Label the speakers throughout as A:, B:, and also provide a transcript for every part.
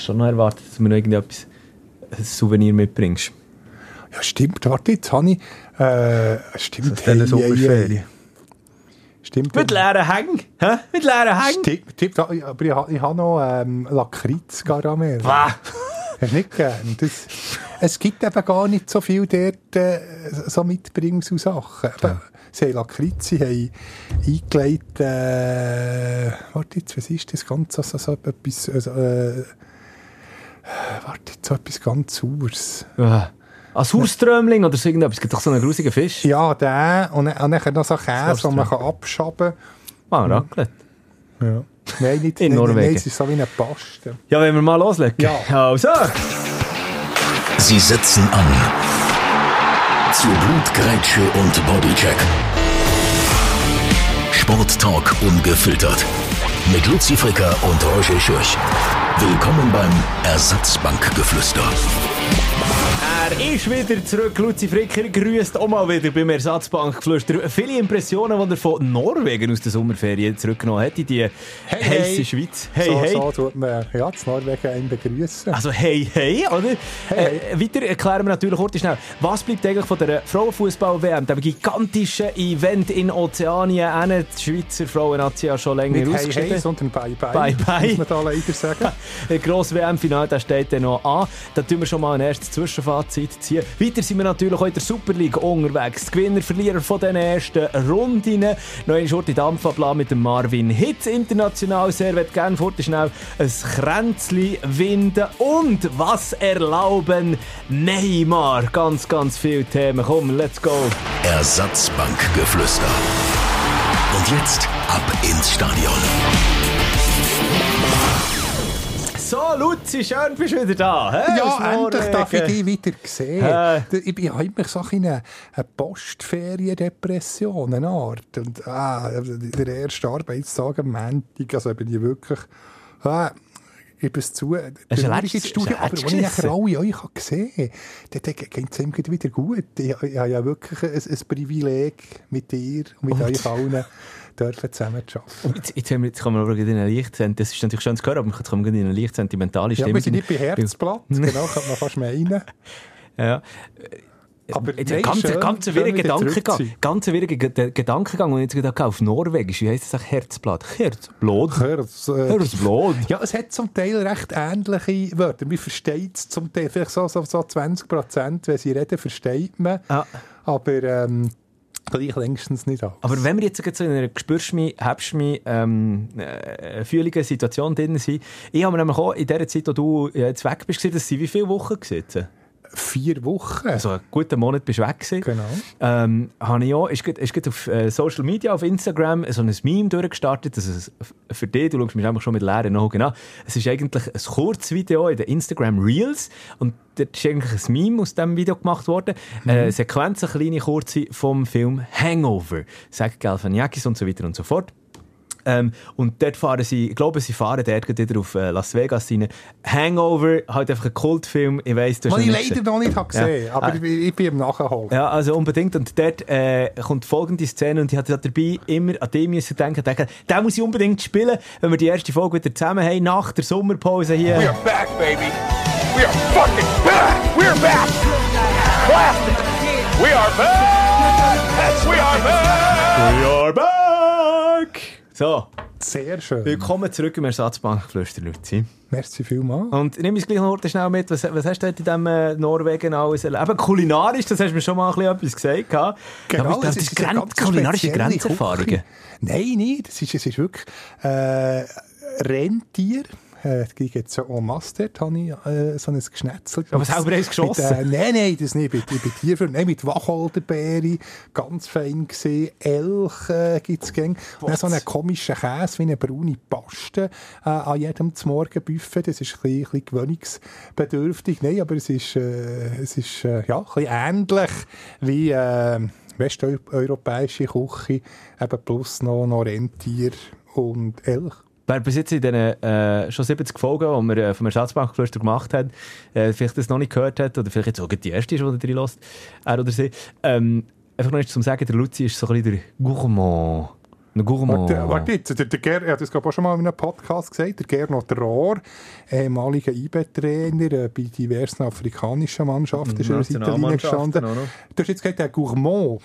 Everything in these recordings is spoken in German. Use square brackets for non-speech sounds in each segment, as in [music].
A: eigentlich schon noch erwartet, dass du mir noch irgendetwas, ein Souvenir mitbringst.
B: Ja, stimmt. Warte, jetzt habe ich... Äh, stimmt.
A: So eine Sommerferien.
B: Stimmt.
A: Mit leeren Hängen. Hä? Mit leeren Hängen.
B: Stimmt, stimmt. Aber ich, ha- ich habe noch ähm, Lakritz-Karamell.
A: Wah.
B: Hast du nicht gern? Das, es gibt eben gar nicht so viel dort äh, so Mitbringungssachen. Eben, Sie haben Lakritz, sie haben eingelegt, äh, warte jetzt, was ist das Ganze? So, so etwas, also, äh, warte jetzt, so etwas ganz Saures.
A: Ah. Ein Sauerströmling oder so irgendetwas. Es gibt doch so einen grusigen Fisch.
B: Ja, der, und, dann- und dann noch so Käse, den man kann abschaben
A: Ah, Raclette.
B: kann. Ja. Nein, nicht, [laughs]
A: In
B: nein,
A: Norwegen.
B: Nein, es ist so wie eine Paste.
A: Ja, wenn wir mal loslegen.
B: Ja.
A: Also.
C: Sie setzen an. Zu Blutgrätsche und Bodycheck. Sporttalk ungefiltert. Mit Luzi Fricker und Roger Schürch. Willkommen beim Ersatzbankgeflüster.
A: Er ist wieder zurück. Luzi Fricker grüßt auch mal wieder beim Ersatzbankgeflüster. Viele Impressionen, die er von Norwegen aus der Sommerferien zurückgenommen hat in die
B: Hey,
A: heisse
B: hey.
A: Schweiz. Hey,
B: so,
A: hey.
B: so tut man ja, das Norwegen einen begrüßen.
A: Also hey, hey, oder?
B: Hey,
A: Äh, weiter erklären wir natürlich kurz schnell, was bleibt eigentlich von der Frauenfußball-WM, dem gigantischen Event in Ozeanien, Auch die Schweizer Frauennation ja schon länger
B: Nicht hey,
A: ausgeschieden.
B: hey, sondern bye, bye.
A: Bye, bye.
B: Muss man da leider sagen. [laughs]
A: Der grosse WM-Final, der steht dann noch an. Da tun wir schon mal ein erstes Zwischenfazit ziehen. Weiter sind wir natürlich auch in der Super League unterwegs. Die Gewinner, Verlierer von den ersten Runden. Noch eine Schurte Dampfabla mit dem Marvin Hitz international. Sehr wird gerne fort schnell ein Kränzli winden. Und was erlauben Neymar? Ganz, ganz viele Themen. Komm, let's go.
C: Ersatzbankgeflüster. Und jetzt ab ins Stadion.
A: So, Luzi, schön bist du wieder da. hä?
B: Ja, endlich darf ich dich wieder sehen.
A: Äh.
B: Ich bin habe immer so ein eine, eine Postferiendepression, eine Art. Und, ah, der erste Arbeitstag am Montag, also bin ich wirklich... Ah, ich es zu, traurig
A: letztes-
B: ins Studio, aber als ich nachher alle euch gesehen habe, dann geht es ihm wieder gut. Ich, ich habe ja wirklich ein, ein Privileg mit dir und mit euch allen dürfen zusammen zu arbeiten.
A: Jetzt, jetzt, haben wir, jetzt kommen wir aber in eine leicht, das ist natürlich schön zu hören, aber wir gerade in eine leicht sentimentale
B: Ja,
A: Stimmung.
B: wir sind nicht bei Herzblatt, [laughs] genau, kann man fast meinen.
A: Ja.
B: Aber
A: Jetzt
B: nein,
A: ein ganz,
B: schön,
A: ganz
B: schön
A: Gedankengang. Ganz Ge- Gedankengang, und jetzt gedacht auf Norwegisch. Wie heisst das? Herzblatt. Herzblatt.
B: Herz, äh,
A: Herzblatt.
B: Ja, es hat zum Teil recht ähnliche Wörter. Man versteht es zum Teil, vielleicht so, so, so 20 Prozent, wenn sie reden, versteht man.
A: Ja.
B: Aber ähm, gleich längstens nicht alles.
A: Aber wenn wir jetzt so in einer spürst mich, habst mich, ähm, äh, fühligen Situation drin sind, ich habe mir nämlich auch in der Zeit, wo du jetzt weg bist, gesehen, das sind wie viele Wochen gewesen?
B: Vier Wochen.
A: Also einen guten Monat bist du weg gewesen.
B: Genau.
A: Ähm, habe ich auch, ist, ist gerade auf äh, Social Media, auf Instagram, so ein Meme durchgestartet. Das ist für dich, du schaust mich einfach schon mit leeren Augen an. Es ist eigentlich ein Kurzvideo in den Instagram Reels. Und dort ist eigentlich ein Meme aus diesem Video gemacht worden.
B: Mhm.
A: Äh, Sequenz, eine kleine kurze vom Film Hangover. Sagt Galifianakis und so weiter und so fort. Ähm, und dort fahren sie, ich glaube, sie fahren dort wieder auf äh, Las Vegas rein. Hangover, halt einfach ein Kultfilm. Ich weiss, du hast ihn
B: ich
A: nicht
B: leider noch nicht gesehen
A: Ja.
B: aber
A: Ah.
B: ich, ich bin im Nachholen.
A: Ja, also unbedingt. Und dort äh, kommt folgende Szene und ich hatte dabei immer an den müssen denken, denken, den muss ich unbedingt spielen, wenn wir die erste Folge wieder zusammen haben, nach der Sommerpause hier.
D: We are back, baby. We are fucking back. We're back. Classic. We are back. We are back.
A: We are back! So,
B: Sehr schön.
A: willkommen zurück im Ersatzbankgeflüster, Luzi.
B: Merci vielmals.
A: Und nimm uns gleich noch schnell mit, was, was hast du in diesem äh, Norwegen alles erlebt? Eben kulinarisch, das hast du mir schon mal ein bisschen etwas gesagt.
B: Genau,
A: Aber das
B: es
A: ist Gren kulinarische Grenzerfahrungen.
B: Nein, nicht. Es ist, es ist wirklich äh, Rentier. Äh, die gibt es ja en masse dort, habe ich äh, so ein Geschnetzel.
A: Aber selber eins geschossen?
B: Mit, äh, nein, nein, das nicht. Ich bin, Tierführer. Nein, mit Wacholderbeere, ganz fein gesehen. Elch äh, gibt es gäng. Und dann so einen komischen Käse, wie eine braune Paste äh, an jedem Morgenbuffet. Das ist ein bisschen, ein bisschen gewöhnungsbedürftig. Nein, aber es ist, äh, es ist äh, ja, ein bisschen ähnlich wie... Äh, westeuropäische Küche, eben plus noch, noch Rentier und Elch.
A: Wer bis jetzt in den äh, schon 70 Folgen, die wir äh, vom Ersatzbankgeflüster gemacht haben, äh, vielleicht das noch nicht gehört hat, oder vielleicht jetzt auch die erste ist, die drin lässt, er oder sie, ähm, einfach noch nicht zum Sagen, der Luzi ist so ein bisschen der Gourmand. Ein Gourmand.
B: Warte, warte jetzt, der, der Ger, ich habe das glaube ich auch schon mal in einem Podcast gesagt, der Gernot Rohr, ehemaliger IB-Trainer äh, bei diversen afrikanischen Mannschaften, ist er als Italiener gestanden.
A: auch noch.
B: Du hast jetzt gesagt, der Gourmand.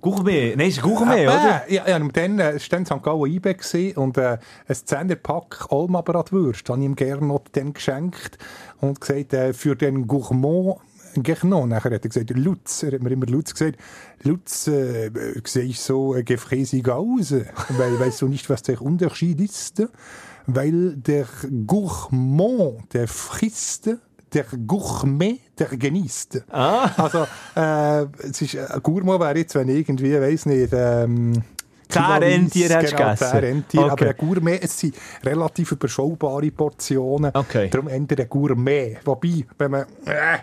A: Gourmet. Nein, es ist Gourmet,
B: Ah,
A: oder?
B: Ja, ja, und dann äh, war dann St. Gallen gewesen und äh, ein Zehnerpack Almabratwürst habe ich ihm Gernot dann geschenkt und gesagt, äh, für den Gourmand Gernon. Nachher hat er gesagt, Lutz, er hat mir immer Lutz gesagt, Lutz, äh, sehe ich so äh, gefräßig aus, weil [laughs] weißt du nicht, was der Unterschied ist? Weil der Gourmand, der frisst, der Gourmet, der genießt.
A: Ah.
B: Also, äh, es ist, äh, Gourmand wäre jetzt, wenn irgendwie, weiss nicht, ähm,
A: Zehn Rentier hättest du
B: genau,
A: gegessen.
B: Rentier,
A: Okay.
B: aber ein Gourmet, es sind relativ überschaubare Portionen.
A: Okay.
B: Darum endet ein Gourmet. Wobei, wenn man, äh,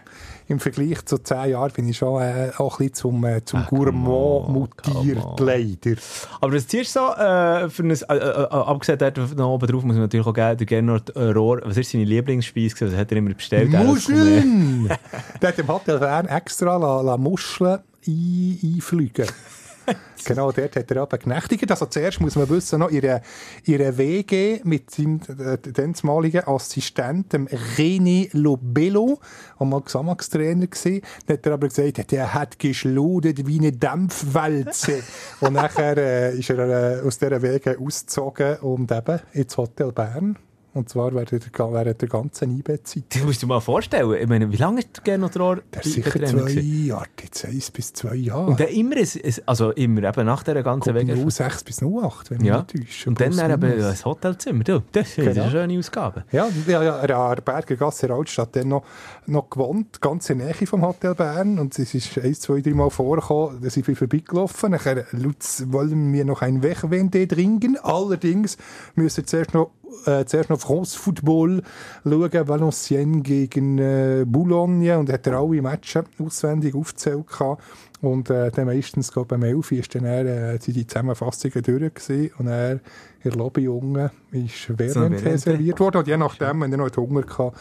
B: im Vergleich zu zehn Jahren bin ich schon äh, auch ein bisschen zum, äh, zum Gourmand
A: come
B: mutiert, leider.
A: Aber was ziehst du so äh, für ein, äh, äh, äh, abgesehen dort noch oben drauf muss man natürlich auch geben, der Gernot äh, Rohr, was ist seine Lieblingsspeise? Was hat er immer bestellt?
B: Muscheln! [laughs] Der hat im Hotel Bern extra la, la Muscheln ein, einfliegen. [laughs] [laughs] genau, dort hat er aber genächtigt. Also zuerst muss man wissen, noch ihre, ihre WG mit seinem äh, damaligen Assistenten René Lobello, der mal Xamax-Trainer war. Dann hat er aber gesagt, der hat geschludert wie eine Dampfwalze. und [laughs] nachher äh, ist er äh, aus dieser WG ausgezogen und eben ins Hotel Bern. Und zwar während der, während der ganzen IB-Zeit.
A: Das musst du dir mal vorstellen. Ich meine, wie lange ist der Gernot Rohr
B: Der ist sicher zwei? Jahre, jetzt eins bis zwei Jahre.
A: Und dann immer, ein, also immer eben nach dieser ganzen Weg.
B: 06 bis 08, wenn
A: Ja.
B: ich mich nicht.
A: Und dann dann eben ein Hotelzimmer. Du, das ist
B: Genau.
A: eine schöne Ausgabe.
B: Ja, ja, ja, er hat an der Bergergasse in der Altstadt dann noch, noch gewohnt, ganz in der Nähe vom Hotel Bern. Und es ist ein, zwei, drei Mal vorgekommen, dass ich bin vorbeigelaufen. Nachher, Lutz, wollen wir noch ein Wegwende trinken? Allerdings müssen wir zuerst noch, äh, zuerst noch France Football schauen, Valenciennes gegen äh, Boulogne. Und hat er alle Matches auswendig aufgezählt gehabt. Und äh, dann meistens, glaube ich, beim 11 ist dann er, äh, die Zusammenfassungen durch gewesen. Und er in der Lobby unten ist Verwendung. serviert worden. Und je nachdem, wenn er noch Hunger hatte,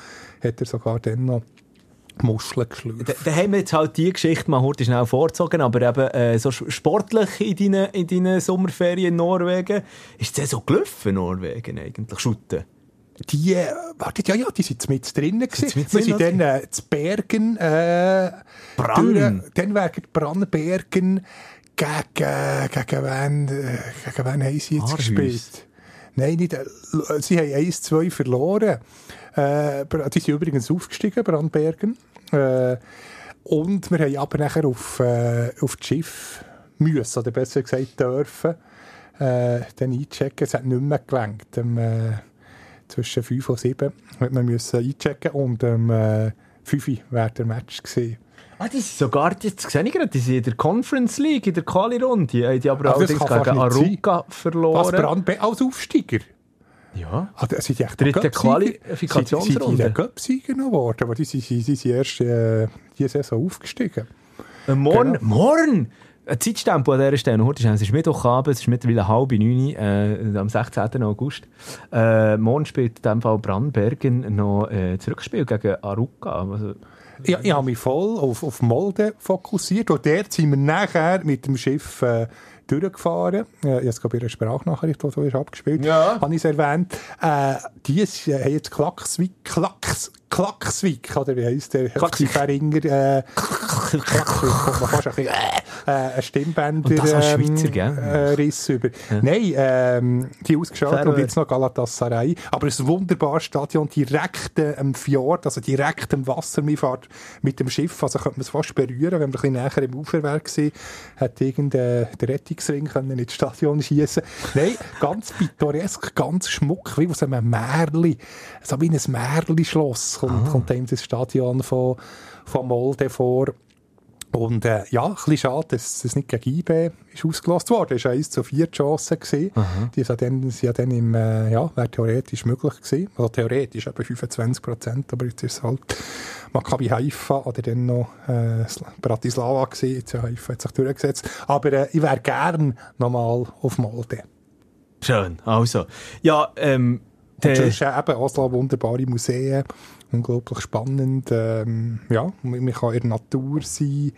B: hat er sogar dann noch Muscheln geschlürft.
A: Da, da haben wir jetzt halt die Geschichte mal heute schnell vorgezogen, aber eben äh, so sportlich in deinen, in deinen Sommerferien in Norwegen, ist es so gelaufen, Norwegen eigentlich, Schutten?
B: Die, äh, warte, ja, ja, die sind mit drinnen gewesen.
A: mit
B: Wir sind dann äh, zu Bergen, äh,
A: Brann?
B: durch- Dann wären Brannbergen gegen, gegen wen, äh, gegen wen haben sie jetzt
A: Aarhus.
B: gespielt? Nein, nicht, äh, sie haben 1-2 verloren. Äh, die sind übrigens aufgestiegen, Brandbergen. Äh, und wir haben aber nachher auf, äh, auf das Schiff müssen, oder besser gesagt dürfen, äh, dann einchecken. Es hat nicht mehr gelangt. Ähm, äh, zwischen 5 und 7 hat man müssen einchecken und um äh, 5 wäre der Match gewesen.
A: Ah, die sind sogar, jetzt sehe ich gerade, die sind in der Conference League, in der Quali-Runde. Haben Die aber
B: Also das
A: allerdings
B: kann
A: gegen
B: nicht
A: Aruca
B: Was,
A: verloren.
B: Brandbe als Aufsteiger?
A: Ja.
B: Ah, da sind die echt
A: Dritte? Qualifikationsrunde.
B: Sind, sind die dann Cup-Sieger noch geworden? Aber die sind, die sind erst äh, diese Saison aufgestiegen.
A: Äh, morgen,
B: Genau.
A: morgen! Ein Zeitstempel an dieser Stelle. Heute ist es ist Mittwochabend, es ist mittlerweile halb neun, äh, am 16. August. Äh, morgen spielt in diesem Fall Brandbergen noch äh, das Rückspiel gegen Aruca. Also,
B: Ich, ich habe mich voll auf, auf Molde fokussiert. Und dort sind wir nachher mit dem Schiff äh, durchgefahren. Äh, ich in einer Sprachnachricht, die so ist abgespielt
A: Ja.
B: habe ich es erwähnt. Äh, die ist, äh, haben jetzt Klackswijk, Klacks, Klackswijk, oder wie heisst der?
A: Klackswijk.
B: Feringer, äh, [laughs] Klackswijk, kommt man fast ein bisschen, äh, ein Stimmbänder, ähm, äh, Riss über. Nein, ähm, die ausgeschaltet und jetzt noch Galatasaray. Aber ein wunderbares Stadion, direkt äh, am Fjord, also direkt am Wasser. Man fährt mit dem Schiff, also könnte man es fast berühren, wenn man ein bisschen näher im Ufer wäre gewesen, hätte irgendein der Rettungsring können ins Stadion schießen. Nein, ganz [laughs] pittoresk, ganz schmuck, wie aus einem Märli, so wie ein Märli-Schloss kommt, kommt einem das Stadion von, von Molde vor. Und äh, ja, ein bisschen schade, dass es nicht gegen IB ist ausgelost worden. Es war 1 zu 4 die Chance. Gewesen. Die sind dann, sind ja dann im, äh, ja, wäre theoretisch möglich gewesen. Also theoretisch etwa 25 Prozent, aber jetzt ist es halt Maccabi Haifa oder dann noch äh, Bratislava gewesen. Jetzt ja, Haifa hat sich durchgesetzt. Aber äh, ich wäre gern nochmal auf Molde.
A: schön. Also, ja, ähm,
B: Und sonst äh, eben Oslo, wunderbare Museen, unglaublich spannend. Ähm, ja, man kann in der Natur sein.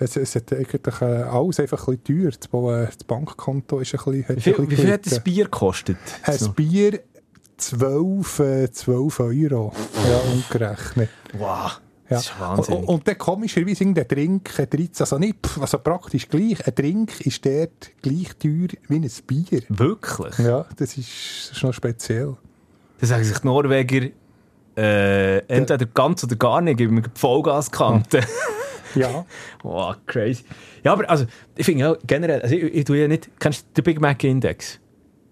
B: Es, es hat eigentlich äh, alles einfach ein bisschen teuer. Das, äh, das Bankkonto ist ein bisschen,
A: Wie viel, wie viel hat das. Bier gekostet?
B: Ein Bier 12, äh, 12 Euro. Ja, umgerechnet.
A: Wow,
B: Ja.
A: das ist
B: Und,
A: wahnsinnig.
B: und, und dann komischerweise der Trink, ein 13, also nicht, also praktisch gleich, ein Trink ist dort gleich teuer wie ein Bier.
A: Wirklich?
B: Ja, das ist, das ist noch speziell.
A: Da sagen sich die Norweger, äh, entweder ganz oder gar nicht, wir die Vollgaskante.
B: Ja.
A: wow, crazy. Ja, aber also, ich finde ja generell, also ich, ich tue ja nicht, kennst du den Big Mac Index?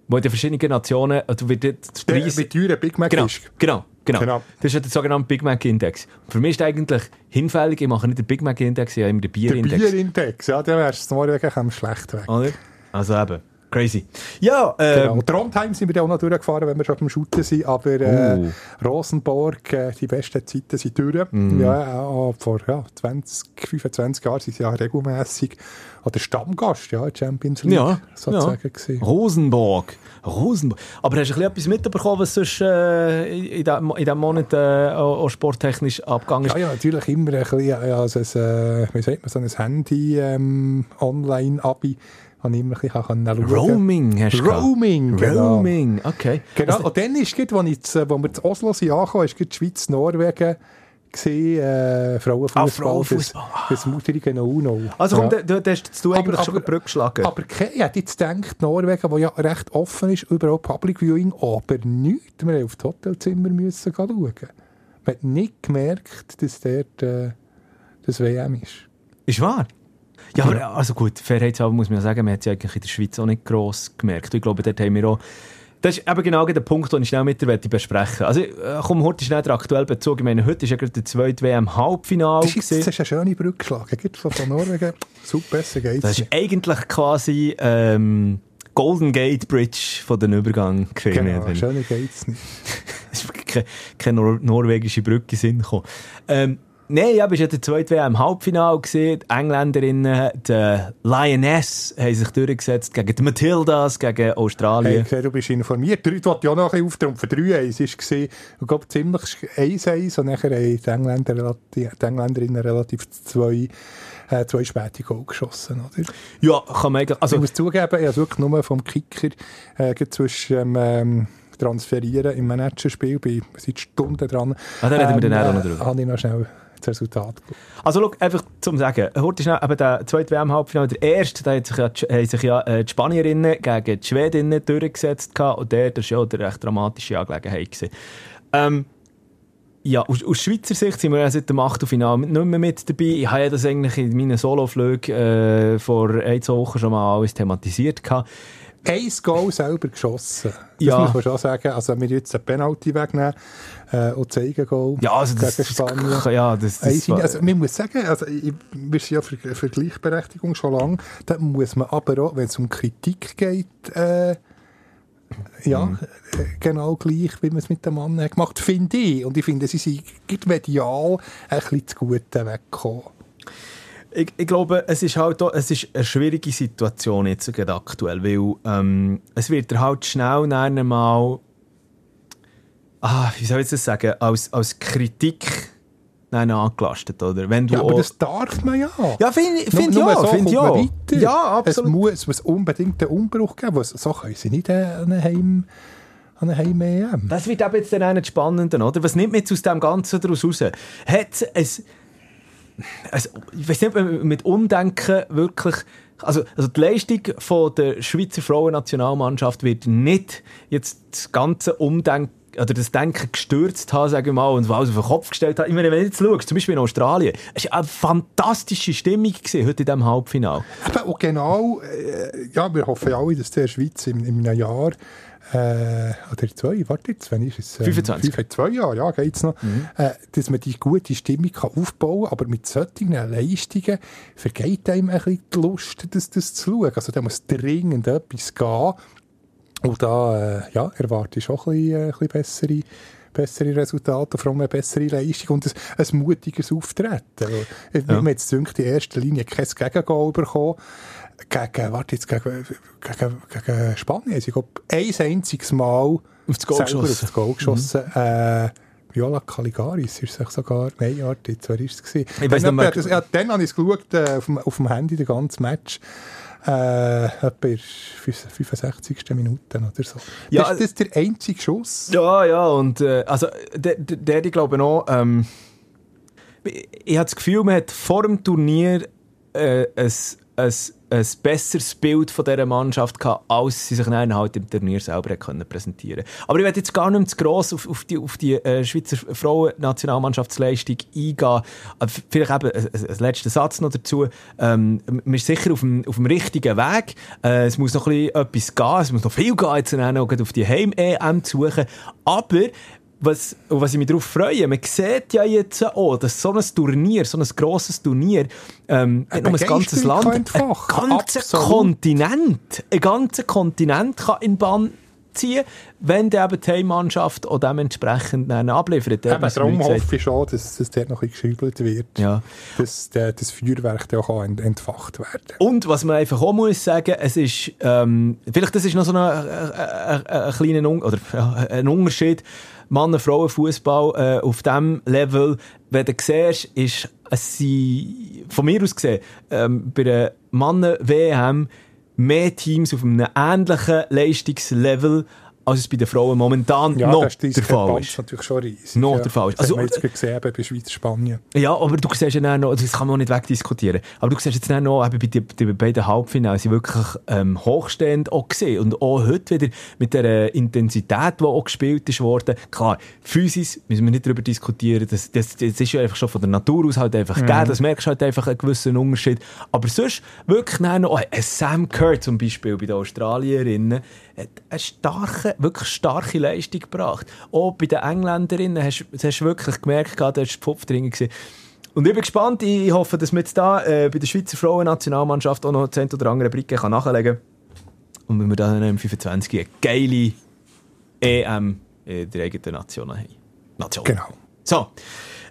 A: Wo in den verschiedenen Nationen, also wird der
B: Der
A: Preis...
B: mit teuren Big Mac
A: Genau,
B: ist.
A: genau, genau,
B: Genau.
A: Das ist ja der sogenannte Big Mac Index. Für mich ist der eigentlich hinfällig, ich mache nicht den Big Mac Index, ich habe immer den
B: Der
A: Bierindex.
B: Bierindex, ja, der wärst du Norwegen kam schlecht weg.
A: Oder? Also eben, crazy. Ja, ähm,
B: Genau. Trondheim sind wir auch noch durchgefahren, wenn wir schon beim Shooten sind, aber äh,
A: Uh.
B: Rosenborg, äh, die besten Zeiten sind durch.
A: Mhm.
B: Ja, auch vor ja, 20, 25 Jahren sind sie ja regelmässig oder Stammgast, ja, der Champions League
A: Ja,
B: sozusagen
A: ja.
B: gewesen.
A: Rosenborg. Rosenborg. Aber hast du ein bisschen etwas mitbekommen, was sonst äh, in, diesem Monat äh, auch sporttechnisch abgegangen ist?
B: Ja, ja, natürlich immer ein bisschen, also ein, äh, wie sagt man, so ein Handy ähm, Online-Abi, habe ich immer ein bisschen schauen.
A: Roaming hast du.
B: Roaming, genau.
A: Roaming, okay.
B: Genau,
A: Also,
B: und dann ist gerade, als, wir zu Oslo sind angekommen, ist die Schweiz, Norwegen gesehen, äh, Frauenfußball,
A: Ah, Frauenfußball.
B: das, das mutige Uno.
A: also komm,
B: ja.
A: du, du hast du eigentlich
B: Aber-
A: schon eine Brücke geschlagen.
B: Aber ich hätte jetzt gedacht, Norwegen, wo ja recht offen ist, überall Public Viewing, aber nichts. Wir mussten auf das Hotelzimmer müssen schauen. Man hat nicht gemerkt, dass dort äh, das WM ist.
A: Ist wahr? Ja, aber also gut, Fairheitshalber muss man ja sagen, man hat es ja eigentlich in der Schweiz auch nicht gross gemerkt. Ich glaube, dort haben wir auch... Das ist eben genau der Punkt, den ich schnell mit dir besprechen Also, äh, komm, heute schnell der aktuelle Bezug. Ich meine, heute ist ja gerade der zweite WM-Halbfinale.
B: Das ist, das ist eine schöne Brücke geschlagen. Geht von, von Norwegen. Super, besser geht's
A: Das ist eigentlich quasi ähm, Golden Gate Bridge von den Übergang gewesen.
B: Genau, schöner geht's nicht. [laughs]
A: Es ist keine, keine nor norwegische Brücke in Sinn gekommen. Ähm, Nein, ja, bist ja der zweite WM im Halbfinale gesehen. Die Engländerinnen, die Lioness, haben sich durchgesetzt gegen die Matildas, gegen
B: Hey,
A: Australien.
B: ich sehe, du bist informiert. Die Leute wollten ja noch ein bisschen auftrumpfen. Für 3-1 war es, ich glaube, ziemlich 1-1 und nachher haben die, Engländer, die Engländerinnen relativ zwei, äh, zwei späte Goal geschossen. Oder?
A: Ja, kann man eigentlich,
B: ich
A: also,
B: muss zugeben, ich habe es wirklich nur vom Kicker äh, zwischen ähm, Transferieren im Managerspiel, bin seit Stunden dran.
A: Ah, da reden wir dann auch noch
B: äh,
A: drüber.
B: Habe ich noch schnell das Resultat
A: also schau, einfach zum Sagen, heute ist eben der zweite WM-Halbfinale, der erste, da hat sich ja, haben sich ja äh, die Spanierinnen gegen die Schwedinnen durchgesetzt und der, das war ja eine recht dramatische Angelegenheit. Ähm, Ja, aus, aus Schweizer Sicht sind wir ja seit dem Achtelfinale nicht mehr mit dabei. Ich habe ja das eigentlich in meinen Soloflügen äh, vor ein, zwei Wochen schon mal alles thematisiert. Gehabt.
B: Ein Goal selber geschossen. Das
A: Ja.
B: muss man schon sagen. Also, wir jetzt einen Penalty wegnehmen äh, und zeigen Goal
A: Ja, also das,
B: gegen Spanien.
A: ja, das, das war-
B: also, man muss sagen, also, ich, wir sind ja für, für Gleichberechtigung schon lange, da muss man aber auch, wenn es um Kritik geht, äh, ja,
A: Mhm.
B: äh, genau gleich, wie man es mit dem Mann hat gemacht finde ich. Und ich finde, sie sind medial ein bisschen zu gut weggekommen.
A: Ich, ich glaube, es ist halt auch, es ist eine schwierige Situation jetzt gerade aktuell, weil ähm, es wird halt schnell nachher mal, ah, wie soll ich das sagen, als, als Kritik nachher angelastet, oder? Wenn du
B: Ja, aber
A: auch-
B: das darf man ja.
A: ja, finde ich find
B: nur
A: ja,
B: so
A: find ja.
B: weiter.
A: Ja,
B: Es
A: absolut.
B: muss, es muss unbedingt einen Umbruch geben. So können sie nicht äh, an Heim, an eine Heim EM.
A: Das wird eben jetzt dann auch nicht spannender, oder? Was nimmt man jetzt aus dem Ganzen daraus raus? Hat es, es, ich weiß nicht, ob man mit Umdenken wirklich, also, also die Leistung von der Schweizer Frauennationalmannschaft wird nicht jetzt das ganze Umdenken oder das Denken gestürzt haben, sage ich mal, und alles auf den Kopf gestellt haben. Ich meine, wenn du jetzt schaust, zum Beispiel in Australien, es war eine fantastische Stimmung gewesen, heute in diesem Halbfinale.
B: Eben, und genau, äh, ja, wir hoffen ja alle, dass der Schweiz in, in einem Jahr, äh, oder zwei, warte jetzt, wann ist es? Ähm,
A: 25.
B: fünf- Zwei Jahre, ja, geht's noch. Äh, dass man die gute Stimmung kann aufbauen kann, aber mit solchen Leistungen vergeht einem ein bisschen die Lust, das, das zu schauen. Also da muss dringend etwas gehen. Und da, äh, ja, erwarte ich schon ein bisschen, äh, ein bisschen bessere, bessere Resultate, vor allem eine bessere Leistung und ein, ein mutiges Auftreten. Äh, Wir haben jetzt in erster Linie kein Gegengoal bekommen. Gegen, warte jetzt, gegen, gegen, gegen Spanien. Ich glaube, ein einziges Mal
A: Auf das Goal geschossen.
B: auf Goal geschossen. Äh, Viola Caligaris ist es sogar, nein, warte, jetzt, wer war es?
A: Ich
B: dann,
A: nicht mehr.
B: das, ja, dann habe ich es geschaut, äh, auf, dem, auf dem Handy, den ganzen Match. Äh, etwa in der 65. Minute oder so.
A: Ja,
B: das, das ist der einzige Schuss.
A: Ja, ja, und äh, also der, der, der ich glaube noch, ähm, ich, ich habe das Gefühl, man hat vor dem Turnier äh, ein, ein, ein besseres Bild von dieser Mannschaft gehabt, als sie sich dann halt im Turnier selber können präsentieren Aber ich werde jetzt gar nicht zu gross auf, auf die, auf die äh, Schweizer Frauen-Nationalmannschaftsleistung eingehen. Aber vielleicht eben ein, ein, letzter Satz noch dazu. Ähm, man ist sicher auf dem, auf dem richtigen Weg. Äh, es muss noch ein bisschen etwas gehen, es muss noch viel gehen, jetzt auf die Heim-EM zu suchen. Aber was, was ich mich darauf freue, man sieht ja jetzt auch, dass so ein Turnier, so ein grosses Turnier, ähm, nicht nur ein ganzes Land, ein ganzer. Kontinent, ein ganzer Kontinent kann in Bann ziehen, wenn die eben die Heimmannschaft auch dementsprechend dann abliefert.
B: Eben, darum hoffe ich schon, dass, dass dort noch ein geschüttelt wird.
A: Ja.
B: Dass der, das Feuerwerk dann auch ent- entfacht werden
A: Und was man einfach auch muss sagen, es ist, ähm, vielleicht das ist noch so ein, ein, ein, ein kleiner Un oder, ja, ein Unterschied, Mann-Frauen-Fußball äh, auf diesem Level, wenn du siehst, ist es von mir aus gesehen, ähm, bei der Mannen-WM mehr Teams auf einem ähnlichen Leistungslevel, als es bei den Frauen momentan
B: Ja,
A: noch
B: das
A: der Fall ist.
B: natürlich schon riesig.
A: Noch
B: ja.
A: der Fall ist.
B: Das
A: Also,
B: haben wir jetzt gesehen bei Schweiz-Spanien.
A: Ja, aber du siehst ja noch, das kann man auch nicht wegdiskutieren, aber du siehst jetzt noch, eben bei den, den beiden Halbfinals sind wirklich ähm, hochstehend auch gesehen und auch heute wieder mit der Intensität, die auch gespielt ist worden. Klar, Physis müssen wir nicht darüber diskutieren, das, das, das ist ja einfach schon von der Natur aus halt einfach gegeben, das merkst du halt einfach einen gewissen Unterschied. Aber sonst wirklich noch, oh, Sam Kerr zum Beispiel bei den Australierinnen, hat eine starke, wirklich starke Leistung gebracht. Auch bei den Engländerinnen hast du wirklich gemerkt, da war Pfupf drin. gewesen. Und ich bin gespannt, ich hoffe, dass man jetzt da äh, bei der Schweizer Frauennationalmannschaft auch noch 10 oder andere Bricke kann nachlegen kann. Und wenn wir dann im 25 eine geile EM in der eigenen Nation haben. Nation.
B: Genau.
A: So.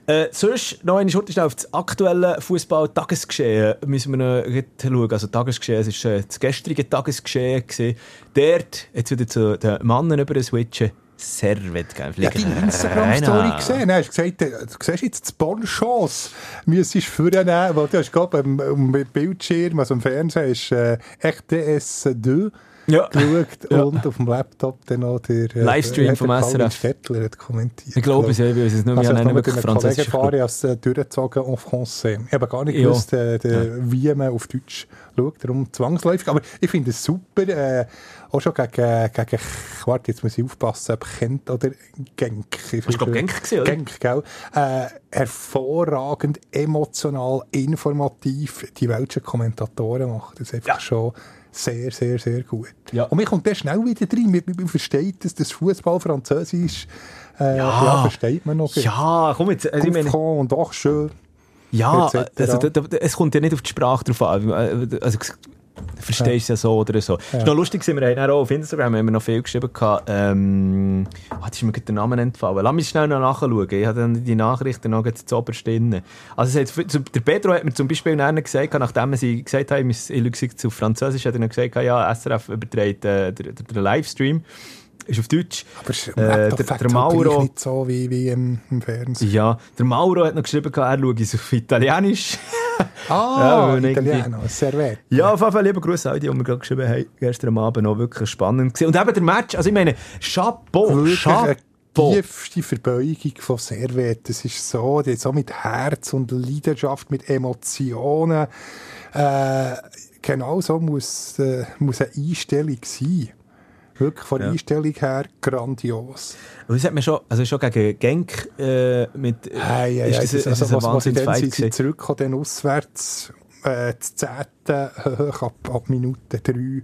A: Äh, sonst noch eine Schurte auf das aktuelle Fußball-Tagesgeschehen müssen wir noch schauen. Also Tagesgeschehen, es war äh, das gestrige Tagesgeschehen. Gewesen. Dort, jetzt wieder zu den Männern über switchen, Servet gell,
B: Ja, deine Instagram-Story gesehen. Du hast gesagt, äh, du siehst jetzt das Bonchance. Müsstest du vornehmen, weil du hast gerade am, am Bildschirm, also am Fernsehen, ist äh, RTS2
A: Ja.
B: geschaut
A: Ja.
B: und auf dem Laptop dann noch der äh,
A: Livestream
B: der
A: vom
B: Colin
A: SRF.
B: Stettler hat kommentiert.
A: Ich glaube es, ja, ich weiß es nicht mehr.
B: Also,
A: Ich habe
B: habe
A: wirklich
B: Kollegen
A: Französisch
B: gefahren, ich habe es äh, durchgezogen en français. Ich habe gar nicht
A: Ja.
B: gewusst, äh, der, wie man auf Deutsch schaut, darum zwangsläufig. Aber ich finde es super, äh, auch schon gegen, gegen, warte, jetzt muss ich aufpassen, ob Kent oder Genk. Ich
A: glaub, Genk gewesen, oder?
B: Genk, gell? Äh, hervorragend, emotional, informativ. Die welschen Kommentatoren machen das einfach
A: Ja.
B: schon sehr, sehr, sehr gut.
A: Ja.
B: Und mir kommt der schnell wieder rein. Man, man versteht, dass das Fußball Französisch äh,
A: Ja.
B: ja. versteht man noch.
A: Ja, komm jetzt. Also ich meine,
B: und auch schön.
A: Ja, also, da, da, es kommt ja nicht auf die Sprache drauf an. Also, verstehst es ja so oder so. Es ist noch lustig, wir haben auch auf Instagram haben wir noch viel geschrieben. Gehabt, ähm, jetzt ist mir gerade der Name entfallen. Lass mich schnell noch nachschauen. Ich habe dann die Nachrichten noch zu oberst drin. Also, es hat, der Pedro hat mir zum Beispiel gesagt, nachdem sie gesagt haben, ich ich auf Französisch, hat er noch gesagt, ja, SRF überträgt äh, den, den Livestream. Ist auf Deutsch.
B: Aber es ist
A: Äh, der-
B: der,
A: Mauro-
B: nicht so wie, wie im, im Fernsehen.
A: Ja, der Mauro hat noch geschrieben, er schaue es auf Italienisch. [laughs]
B: Ah,
A: irgendwie-
B: Italiano, Servet.
A: Ja, auf jeden Fall liebe Grüße an die, die wir gerade geschrieben haben, gestern Abend noch wirklich spannend gewesen. Und eben der Match, also ich meine, Chapeau,
B: Wirklich
A: Chapeau.
B: tiefste Verbeugung von Servet. Das ist so, die so mit Herz und Leidenschaft, mit Emotionen. Äh, genau so muss, äh, muss eine Einstellung sein. Wirklich von der
A: Ja.
B: Einstellung her grandios.
A: Und das hat man schon, also schon gegen Genk äh, mit,
B: Hey, hey,
A: ist
B: hey,
A: das,
B: das,
A: ist
B: also,
A: das ein
B: was, was sie dann sind, sie zurückgekommen, dann auswärts, äh, das 10. hoch ab, ab Minute 3.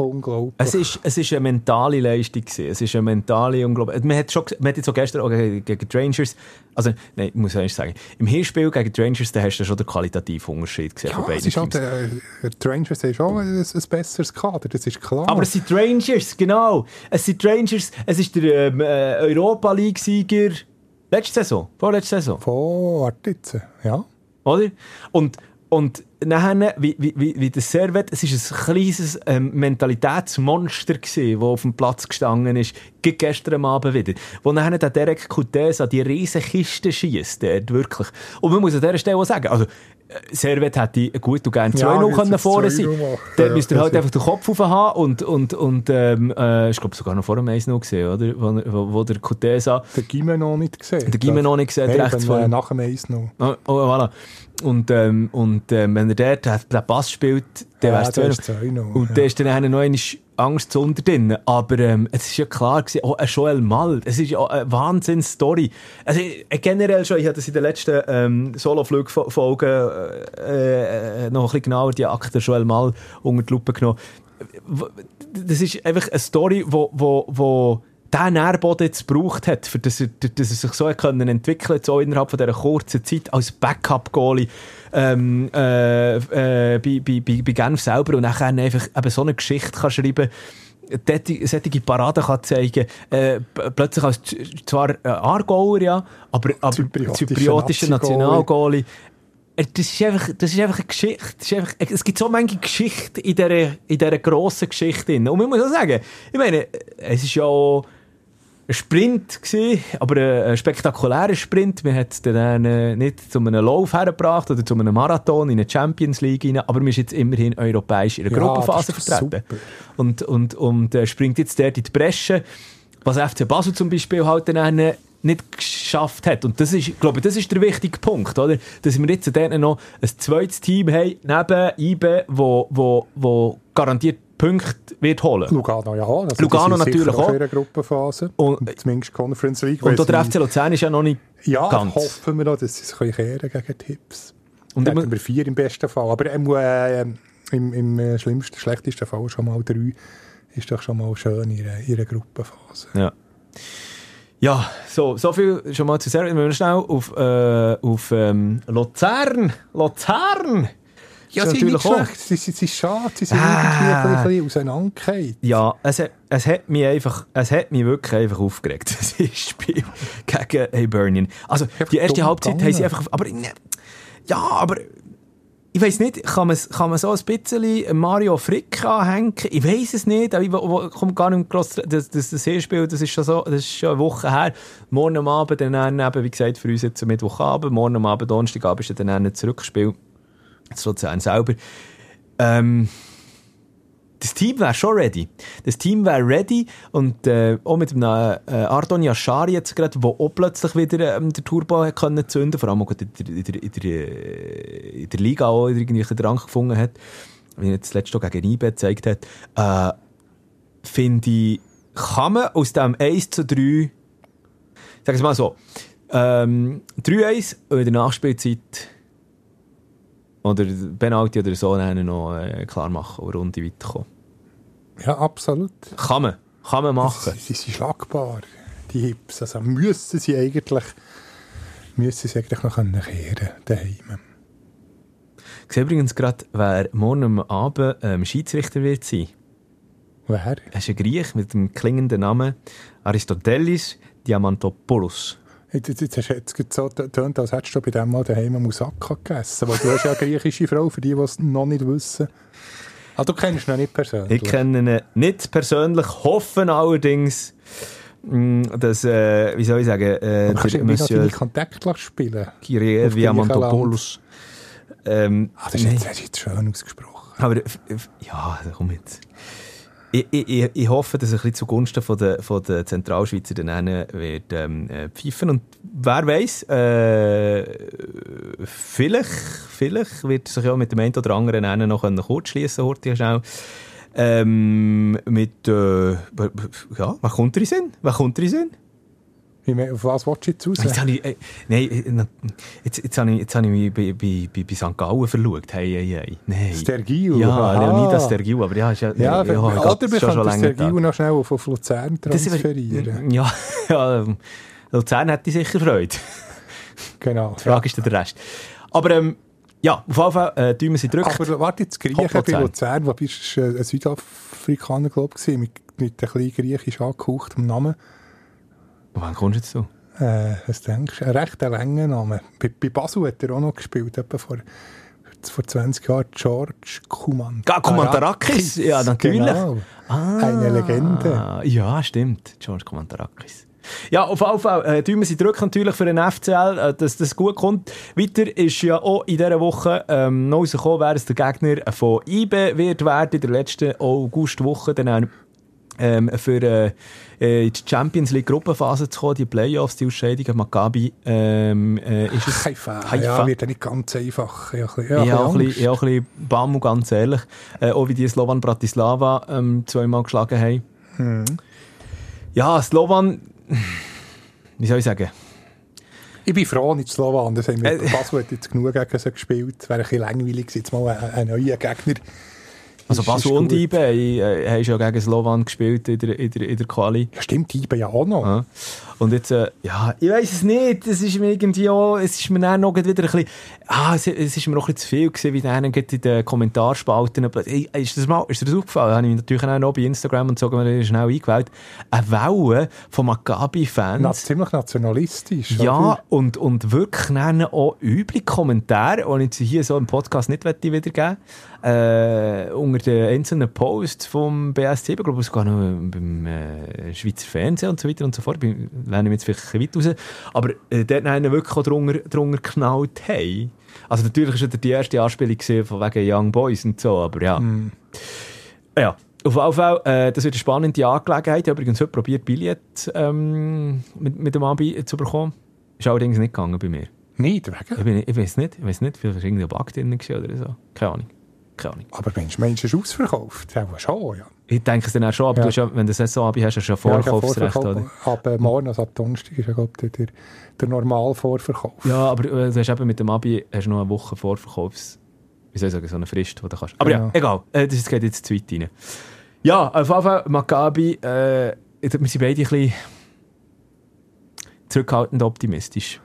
B: Unglaublich.
A: Es ist, es ist eine mentale Leistung gewesen. Es ist eine mentale, unglaublich. Man hat, schon, man hat jetzt auch gestern auch gegen, gegen die Rangers, also, nein, ich muss ehrlich sagen, im Hinspiel gegen die Rangers, da hast du schon den qualitativen Unterschied gesehen von
B: ja,
A: beiden
B: es ist halt, äh, die Rangers haben schon ein, ein besseres Kader, das ist klar.
A: Aber es sind die Rangers, genau. Es sind die Rangers, es ist der ähm, äh, Europa League-Sieger letzte Saison, vorletzte Saison.
B: Von, warte jetzt, ja.
A: oder? Und, und nachher, wie, wie, wie, der Servet, es ist ein kleines ähm, Mentalitätsmonster gewesen, das auf dem Platz gestanden ist, gestern Abend wieder, wo nachher der Derek Coutez an die riesen Kiste schießt, wirklich. Und man muss an dieser Stelle auch sagen, also, Servet hätte gut und gerne 2-0
B: Ja,
A: können vorne
B: 2-0
A: sein
B: machen.
A: Dann
B: Ja,
A: müsst ihr halt einfach den Kopf auf haben und, und, und ähm, äh, ich glaube sogar noch vor dem 1-0 gesehen, oder? Wo, wo, wo der Coutez an
B: Den Gimmer noch nicht gesehen.
A: Den Gimmer noch nicht gesehen,
B: Nein,
A: rechts
B: dann,
A: vor
B: äh. Nach dem 1 noch.
A: Oh, oh, voilà. Und, ähm, und ähm, wenn er dort den Pass spielt, dann
B: Ja,
A: wär's
B: der
A: 2-0.
B: ist 2-0,
A: Und
B: ja.
A: dann ist dann noch einmal Angst zu unter drin. Aber ähm, es ist ja klar gewesen, ein Joel Mal, es ist ja eine Wahnsinns-Story. Also äh, generell schon, ich habe das in den letzten ähm, Solo-Flug-Folgen äh, äh, noch ein bisschen genauer die Akte Joel Mal unter die Lupe genommen. Das ist einfach eine Story, wo, wo, wo der Nährboden jetzt gebraucht hat, für dass er, dass er sich so entwickeln so innerhalb von dieser kurzen Zeit als Backup-Goalie ähm, äh, äh, bei, bei, bei, bei Genf selber und nachher einfach eben so eine Geschichte kann schreiben solche Paraden kann zeigen äh, plötzlich als zwar äh, Aargauer, ja, aber, aber
B: Zypriotischer.
A: Nationalgoalie. Äh, Das ist, einfach, das ist einfach eine Geschichte. Ist einfach, es gibt so manche Geschichten in dieser, in dieser grossen Geschichte. Und man muss auch sagen, ich meine, es ist ja auch Sprint gewesen, aber ein, spektakulärer Sprint. Man hat es dann äh, nicht zu einem Lauf hergebracht oder zu einem Marathon in eine Champions League rein, aber man ist jetzt immerhin europäisch in der
B: Ja,
A: Gruppenphase vertreten.
B: super.
A: Und, und, und äh, springt jetzt dort in die Bresche, was FC Basel zum Beispiel halt dann nicht geschafft hat. Und das ist, ich glaube, das ist der wichtige Punkt, oder? Dass wir jetzt dort noch ein zweites Team haben, neben IBE, wo, wo, wo garantiert Punkte wird holen.
B: Lugano, ja. Also
A: Lugano natürlich
B: auch in Gruppenphase.
A: Und-
B: zumindest Conference League.
A: Und der FC Luzern ist ja noch nicht
B: Ja,
A: ganz.
B: hoffen wir noch, dass sie können kehren gegen Tipps.
A: Und immer-
B: wir vier im besten Fall. Aber äh, im, im äh, schlimmsten, schlechtesten Fall schon mal drei. Ist doch schon mal schön in einer Gruppenphase.
A: Ja. Ja, so, so viel schon mal zu sagen. Wir müssen schnell auf, äh, auf ähm, Luzern. Luzern!
B: Ja,
A: Ist
B: sie
A: natürlich auch-
B: schlecht. Sie, sie, sie sind schade. Sie sind
A: Ah.
B: irgendwie ein bisschen auseinandergefallen.
A: Ja, es, hat- es hat mich einfach, es hat mich wirklich einfach aufgeregt, [laughs] das Spiel gegen Hibernian. Also, die erste Halbzeit haben sie
B: gegangen.
A: einfach, aber, ne- ja, aber, ich weiß nicht, kann man, kann man so ein bisschen Mario Frick anhängen? Ich weiß es nicht, aber ich wo- wo- komm gar nicht gross, das, das, das Hinspiel, das ist schon so, das ist schon eine Woche her. Morgen am Abend, dann eben, wie gesagt, für uns jetzt Mittwochabend, morgen am Abend, Donnerstagabend ist dann ein Zurückspiel. Das Luzern selber. Ähm, das Team wäre schon ready. Das Team wäre ready und äh, auch mit einem äh, Ardon Yashari jetzt gerade, der auch plötzlich wieder ähm, den Turbo hat können zünden, vor allem auch in der, in der, in der, äh, in der Liga auch irgendwie einen Drang gefunden hat, wie er jetzt letztes Jahr gegen IB gezeigt hat, äh, finde ich, kann man aus dem 1 zu 3, sag es mal so, ähm, 3-1 und in der Nachspielzeit oder Penalty oder so dann noch äh, klar machen und Runde weiterkommen.
B: Ja, absolut.
A: Kann man. Kann man machen.
B: Sie, sie sind schlagbar, die Hips. Also müssen sie eigentlich, müssen sie eigentlich noch kehren daheim.
A: Ich sehe übrigens gerade, wer morgen Abend ähm, Schiedsrichter wird sein.
B: Wer?
A: Er ist ein Griech mit dem klingenden Namen Aristotelis Diamantopoulos.
B: Jetzt, jetzt, jetzt hast du jetzt so getönt, als hättest du bei dem mal daheim Moussaka gegessen. Weil du hast ja eine griechische Frau, für die, die es noch nicht wissen. Ah, du kennst ihn noch nicht persönlich.
A: Ich kenne ihn nicht persönlich, hoffen allerdings, mh, dass, äh, wie soll ich sagen, äh,
B: kannst
A: der Monsieur
B: deine Kontakte spielen?
A: Kyrie Diamantopoulos. Ähm,
B: Ah, das ist jetzt, das ist jetzt schön ausgesprochen.
A: Aber f- ja, komm jetzt. Ich, ich, ich, hoffe, dass ein bisschen zugunsten von der, von der Zentralschweizer dann wird ähm, äh, pfeifen. Und wer weiß, äh, vielleicht, vielleicht wird sich ja mit dem einen oder anderen noch können kurzschließen heute schnell. Ähm, mit, äh, ja, was kommt er in Sinn? Was kommt er in Sinn?
B: Was willst du jetzt raus?
A: Ich, äh, nein, jetzt, jetzt habe ich, jetzt habe ich mich bei, bei, bei, St. Gallen verschaut. Hey, hey, hey. Nein.
B: Stergil,
A: Ja,
B: aha.
A: Leonidas Stergil, aber ja, ist ja,
B: Ja,
A: ja,
B: oder
A: Gott,
B: wir
A: ist
B: können noch schnell auf, Luzern transferieren. [laughs]
A: Ja, ja, ähm, Luzern hätte sicher Freude.
B: Genau.
A: Die Frage ist dann der Rest. Aber ähm, ja, auf jeden Fall, äh, Däumen sind gedrückt.
B: Aber warte, jetzt Griechen bei
A: Luzern.
B: Wo bist du ein Südafrikaner, glaube ich, mit, mit einem kleinen griechisch angehauchtem Namen.
A: Wann kommst du jetzt?
B: Äh, was denkst du? Ein recht langer Name. Bei, bei Basel hat er auch noch gespielt, etwa vor vor 20 Jahren George Kuman.
A: Ah, Kumantarakis, ja, natürlich.
B: Genau. Eine Legende.
A: Ja, stimmt. George Kumantarakis. Ja, auf jeden Fall. Äh, tun wir sie drücken natürlich für den FCL, äh, dass das gut kommt. Weiter ist ja auch in dieser Woche ähm, noch rausgekommen, wer es der Gegner von IBE wird werden in der letzten Augustwoche. Dann auch, ähm, für äh, äh, in die Champions League Gruppenphase zu kommen, die Playoffs, die Ausscheidungen, Maccabi, ähm, äh, ist es
B: Haifa.
A: Haifa.
B: Ja, wird ja nicht ganz einfach. Ja, bisschen-
A: Ja,
B: ja,
A: ein bisschen, ja, ein bisschen ganz ehrlich. Äh, auch wie die Slovan Bratislava ähm, zweimal geschlagen haben.
B: Hm.
A: Ja, Slovan, wie soll ich sagen?
B: Ich bin froh, nicht Slowan. Das haben wir
A: Äh,
B: Basel hat jetzt genug gegen sie gespielt. Es wäre ein bisschen langweilig jetzt mal ein, ein neuer Gegner.
A: Also Basel und. IBE äh, haben schon gegen Slovan gespielt in der, in der, in der Quali.
B: Ja, stimmt, die ja auch noch.
A: Ja. Und jetzt, äh, ja, ich weiß es nicht. Es ist mir irgendwie auch, es ist mir dann noch wieder ein bisschen, ah, es, es ist mir auch ein bisschen zu viel gewesen, wie gerade in den Kommentarspalten. Aber, ey, ist das mal, ist dir das aufgefallen? Habe ich natürlich auch noch bei Instagram und so mir schnell eingewählt. Eine Welle von Maccabi-Fans.
B: Na, ziemlich nationalistisch.
A: Ja,
B: oder?
A: und, und wirklich auch üble Kommentare, die ich jetzt hier so im Podcast nicht möchte wiedergeben äh, unter den einzelnen Posts vom BSC, ich glaube sogar noch beim äh, Schweizer Fernsehen und so weiter und so fort, ich lerne ich jetzt vielleicht ein bisschen weit raus, aber äh, dort haben wirklich auch drunter, drunter geknallt haben. Also natürlich war das die erste Anspielung von wegen Young Boys und so, aber ja. Ja, auf jeden Fall, äh, das wird eine spannende Angelegenheit. Ich habe übrigens heute probiert, Billett ähm, mit, mit dem Abi zu bekommen. Ist allerdings nicht gegangen bei mir. Ich,
B: wegen.
A: bin, ich weiß nicht, ich weiß nicht, vielleicht war irgendein Bug drin oder so. Keine Ahnung. Ahnung.
B: Aber Mensch, Mensch, ist ausverkauft. Ja, schon, ja.
A: Ich denke es dann auch schon, aber
B: Ja.
A: du hast ja, wenn du das so Abi hast, hast du ja
B: Ja, ich habe
A: Vorkaufsrecht,
B: Vorverkauf.
A: oder?
B: Ab äh, morgen, also ab Donnerstag, ist ja glaub, der, der, der Normalvorverkauf.
A: Ja, aber äh, du hast eben mit dem Abi hast du noch eine Woche Vorverkaufs... Wie soll ich sagen, so eine Frist, die du kannst. Aber ja,
B: Genau.
A: egal. Äh, das geht jetzt zu weit rein. Ja, auf jeden Fall, Maccabi, äh, wir sind beide ein bisschen zurückhaltend optimistisch.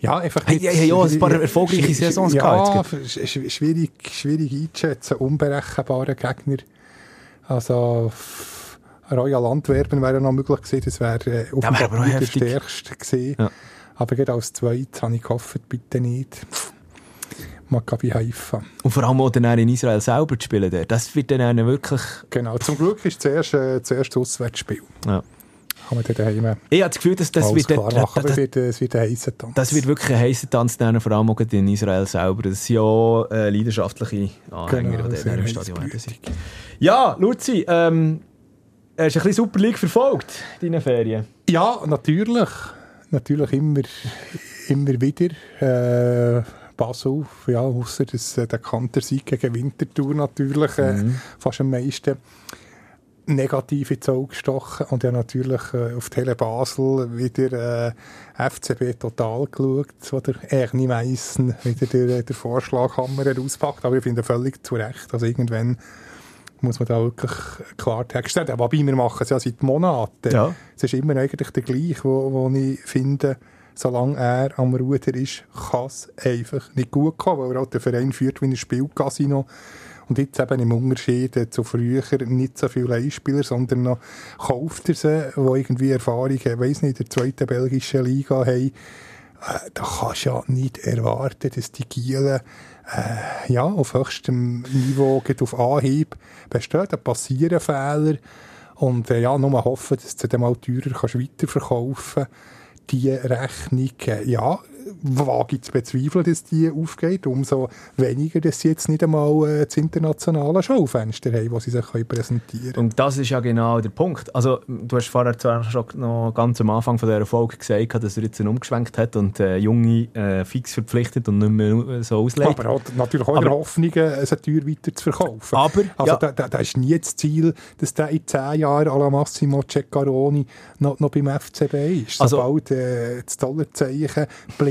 B: Ja, einfach
A: Hey, hey, hey, ja, ein paar erfolgreiche Saisons
B: Ja, schwierig, schwierig einzuschätzen. Unberechenbare Gegner. Also, Royal Antwerpen wäre noch möglich gewesen. Das wäre äh, auf
A: Ja,
B: dem Papier der stärkste gewesen.
A: Ja.
B: Aber gerade als Zweit habe ich gehofft, bitte nicht. Maccabi Haifa.
A: Und vor allem auch dann in Israel selber zu spielen. Das wird dann wirklich...
B: Genau. Zum Glück ist zuerst äh, das erste Auswärtsspiel.
A: Ja.
B: Kann man dann daheim
A: Ich habe das Gefühl, dass das wird...
B: klar machen.
A: Das,
B: es wird, äh, es wird ein heisser Tanz.
A: das wird wirklich ein heißer Tanz, dann, vor allem auch in Israel selber. Das sind ja äh, leidenschaftliche Anhänger,
B: Genau,
A: die im Stadion sind. Ja, Luzi, ähm, hast du ein bisschen Super League verfolgt, deine Ferien?
B: Ja, natürlich. Natürlich immer, immer wieder. Äh, Basel, ja, außer dass äh, der Kantersieg gegen Winterthur natürlich äh, fast am meisten negativ ins Auge gestochen. Und ja, natürlich äh, auf Tele Basel wieder äh, FCB total geschaut, wo der Ernie Meissen wieder der, der Vorschlaghammer herauspackt. Aber ich finde völlig zu Recht. Also irgendwann muss man da wirklich Klartext stellen. Wobei wir machen es ja seit Monaten.
A: Ja.
B: Es ist immer eigentlich der gleiche, wo, wo ich finde, solange er am Ruder ist, kann es einfach nicht gut kommen, weil er auch den Verein führt wie ein Spielcasino. Und jetzt eben im Unterschied zu früher nicht so viele Leihspieler, sondern noch kauft die irgendwie Erfahrung, ich weiss nicht, in der zweiten belgischen Liga haben. Äh, da kannst du ja nicht erwarten, dass die Gielen äh, ja, auf höchstem Niveau geht auf Anhieb bestehen. Da passieren Fehler. Und äh, ja, nur hoffen, dass du dann mal teurer kannst weiterverkaufen kannst. Die Rechnung, äh, ja, wage zu bezweifeln, dass die aufgeht. Umso weniger, dass sie jetzt nicht einmal äh, das internationale Schaufenster haben, wo sie sich können präsentieren können.
A: Und das ist ja genau der Punkt. Also, du hast vorher zwar schon noch ganz am Anfang von dieser Folge gesagt, dass er jetzt umgeschwenkt hat und äh, Junge äh, fix verpflichtet und nicht mehr so auslegt.
B: Aber auch, natürlich auch in der
A: Aber-
B: Hoffnung, äh, es teuer weiter zu verkaufen.
A: Aber,
B: also
A: ja.
B: da, da, da ist nie das Ziel, dass der in zehn Jahren à la Massimo Ceccaroni noch, noch beim FCB ist.
A: Also-
B: Sobald äh, das Dollarzeichen blinkt,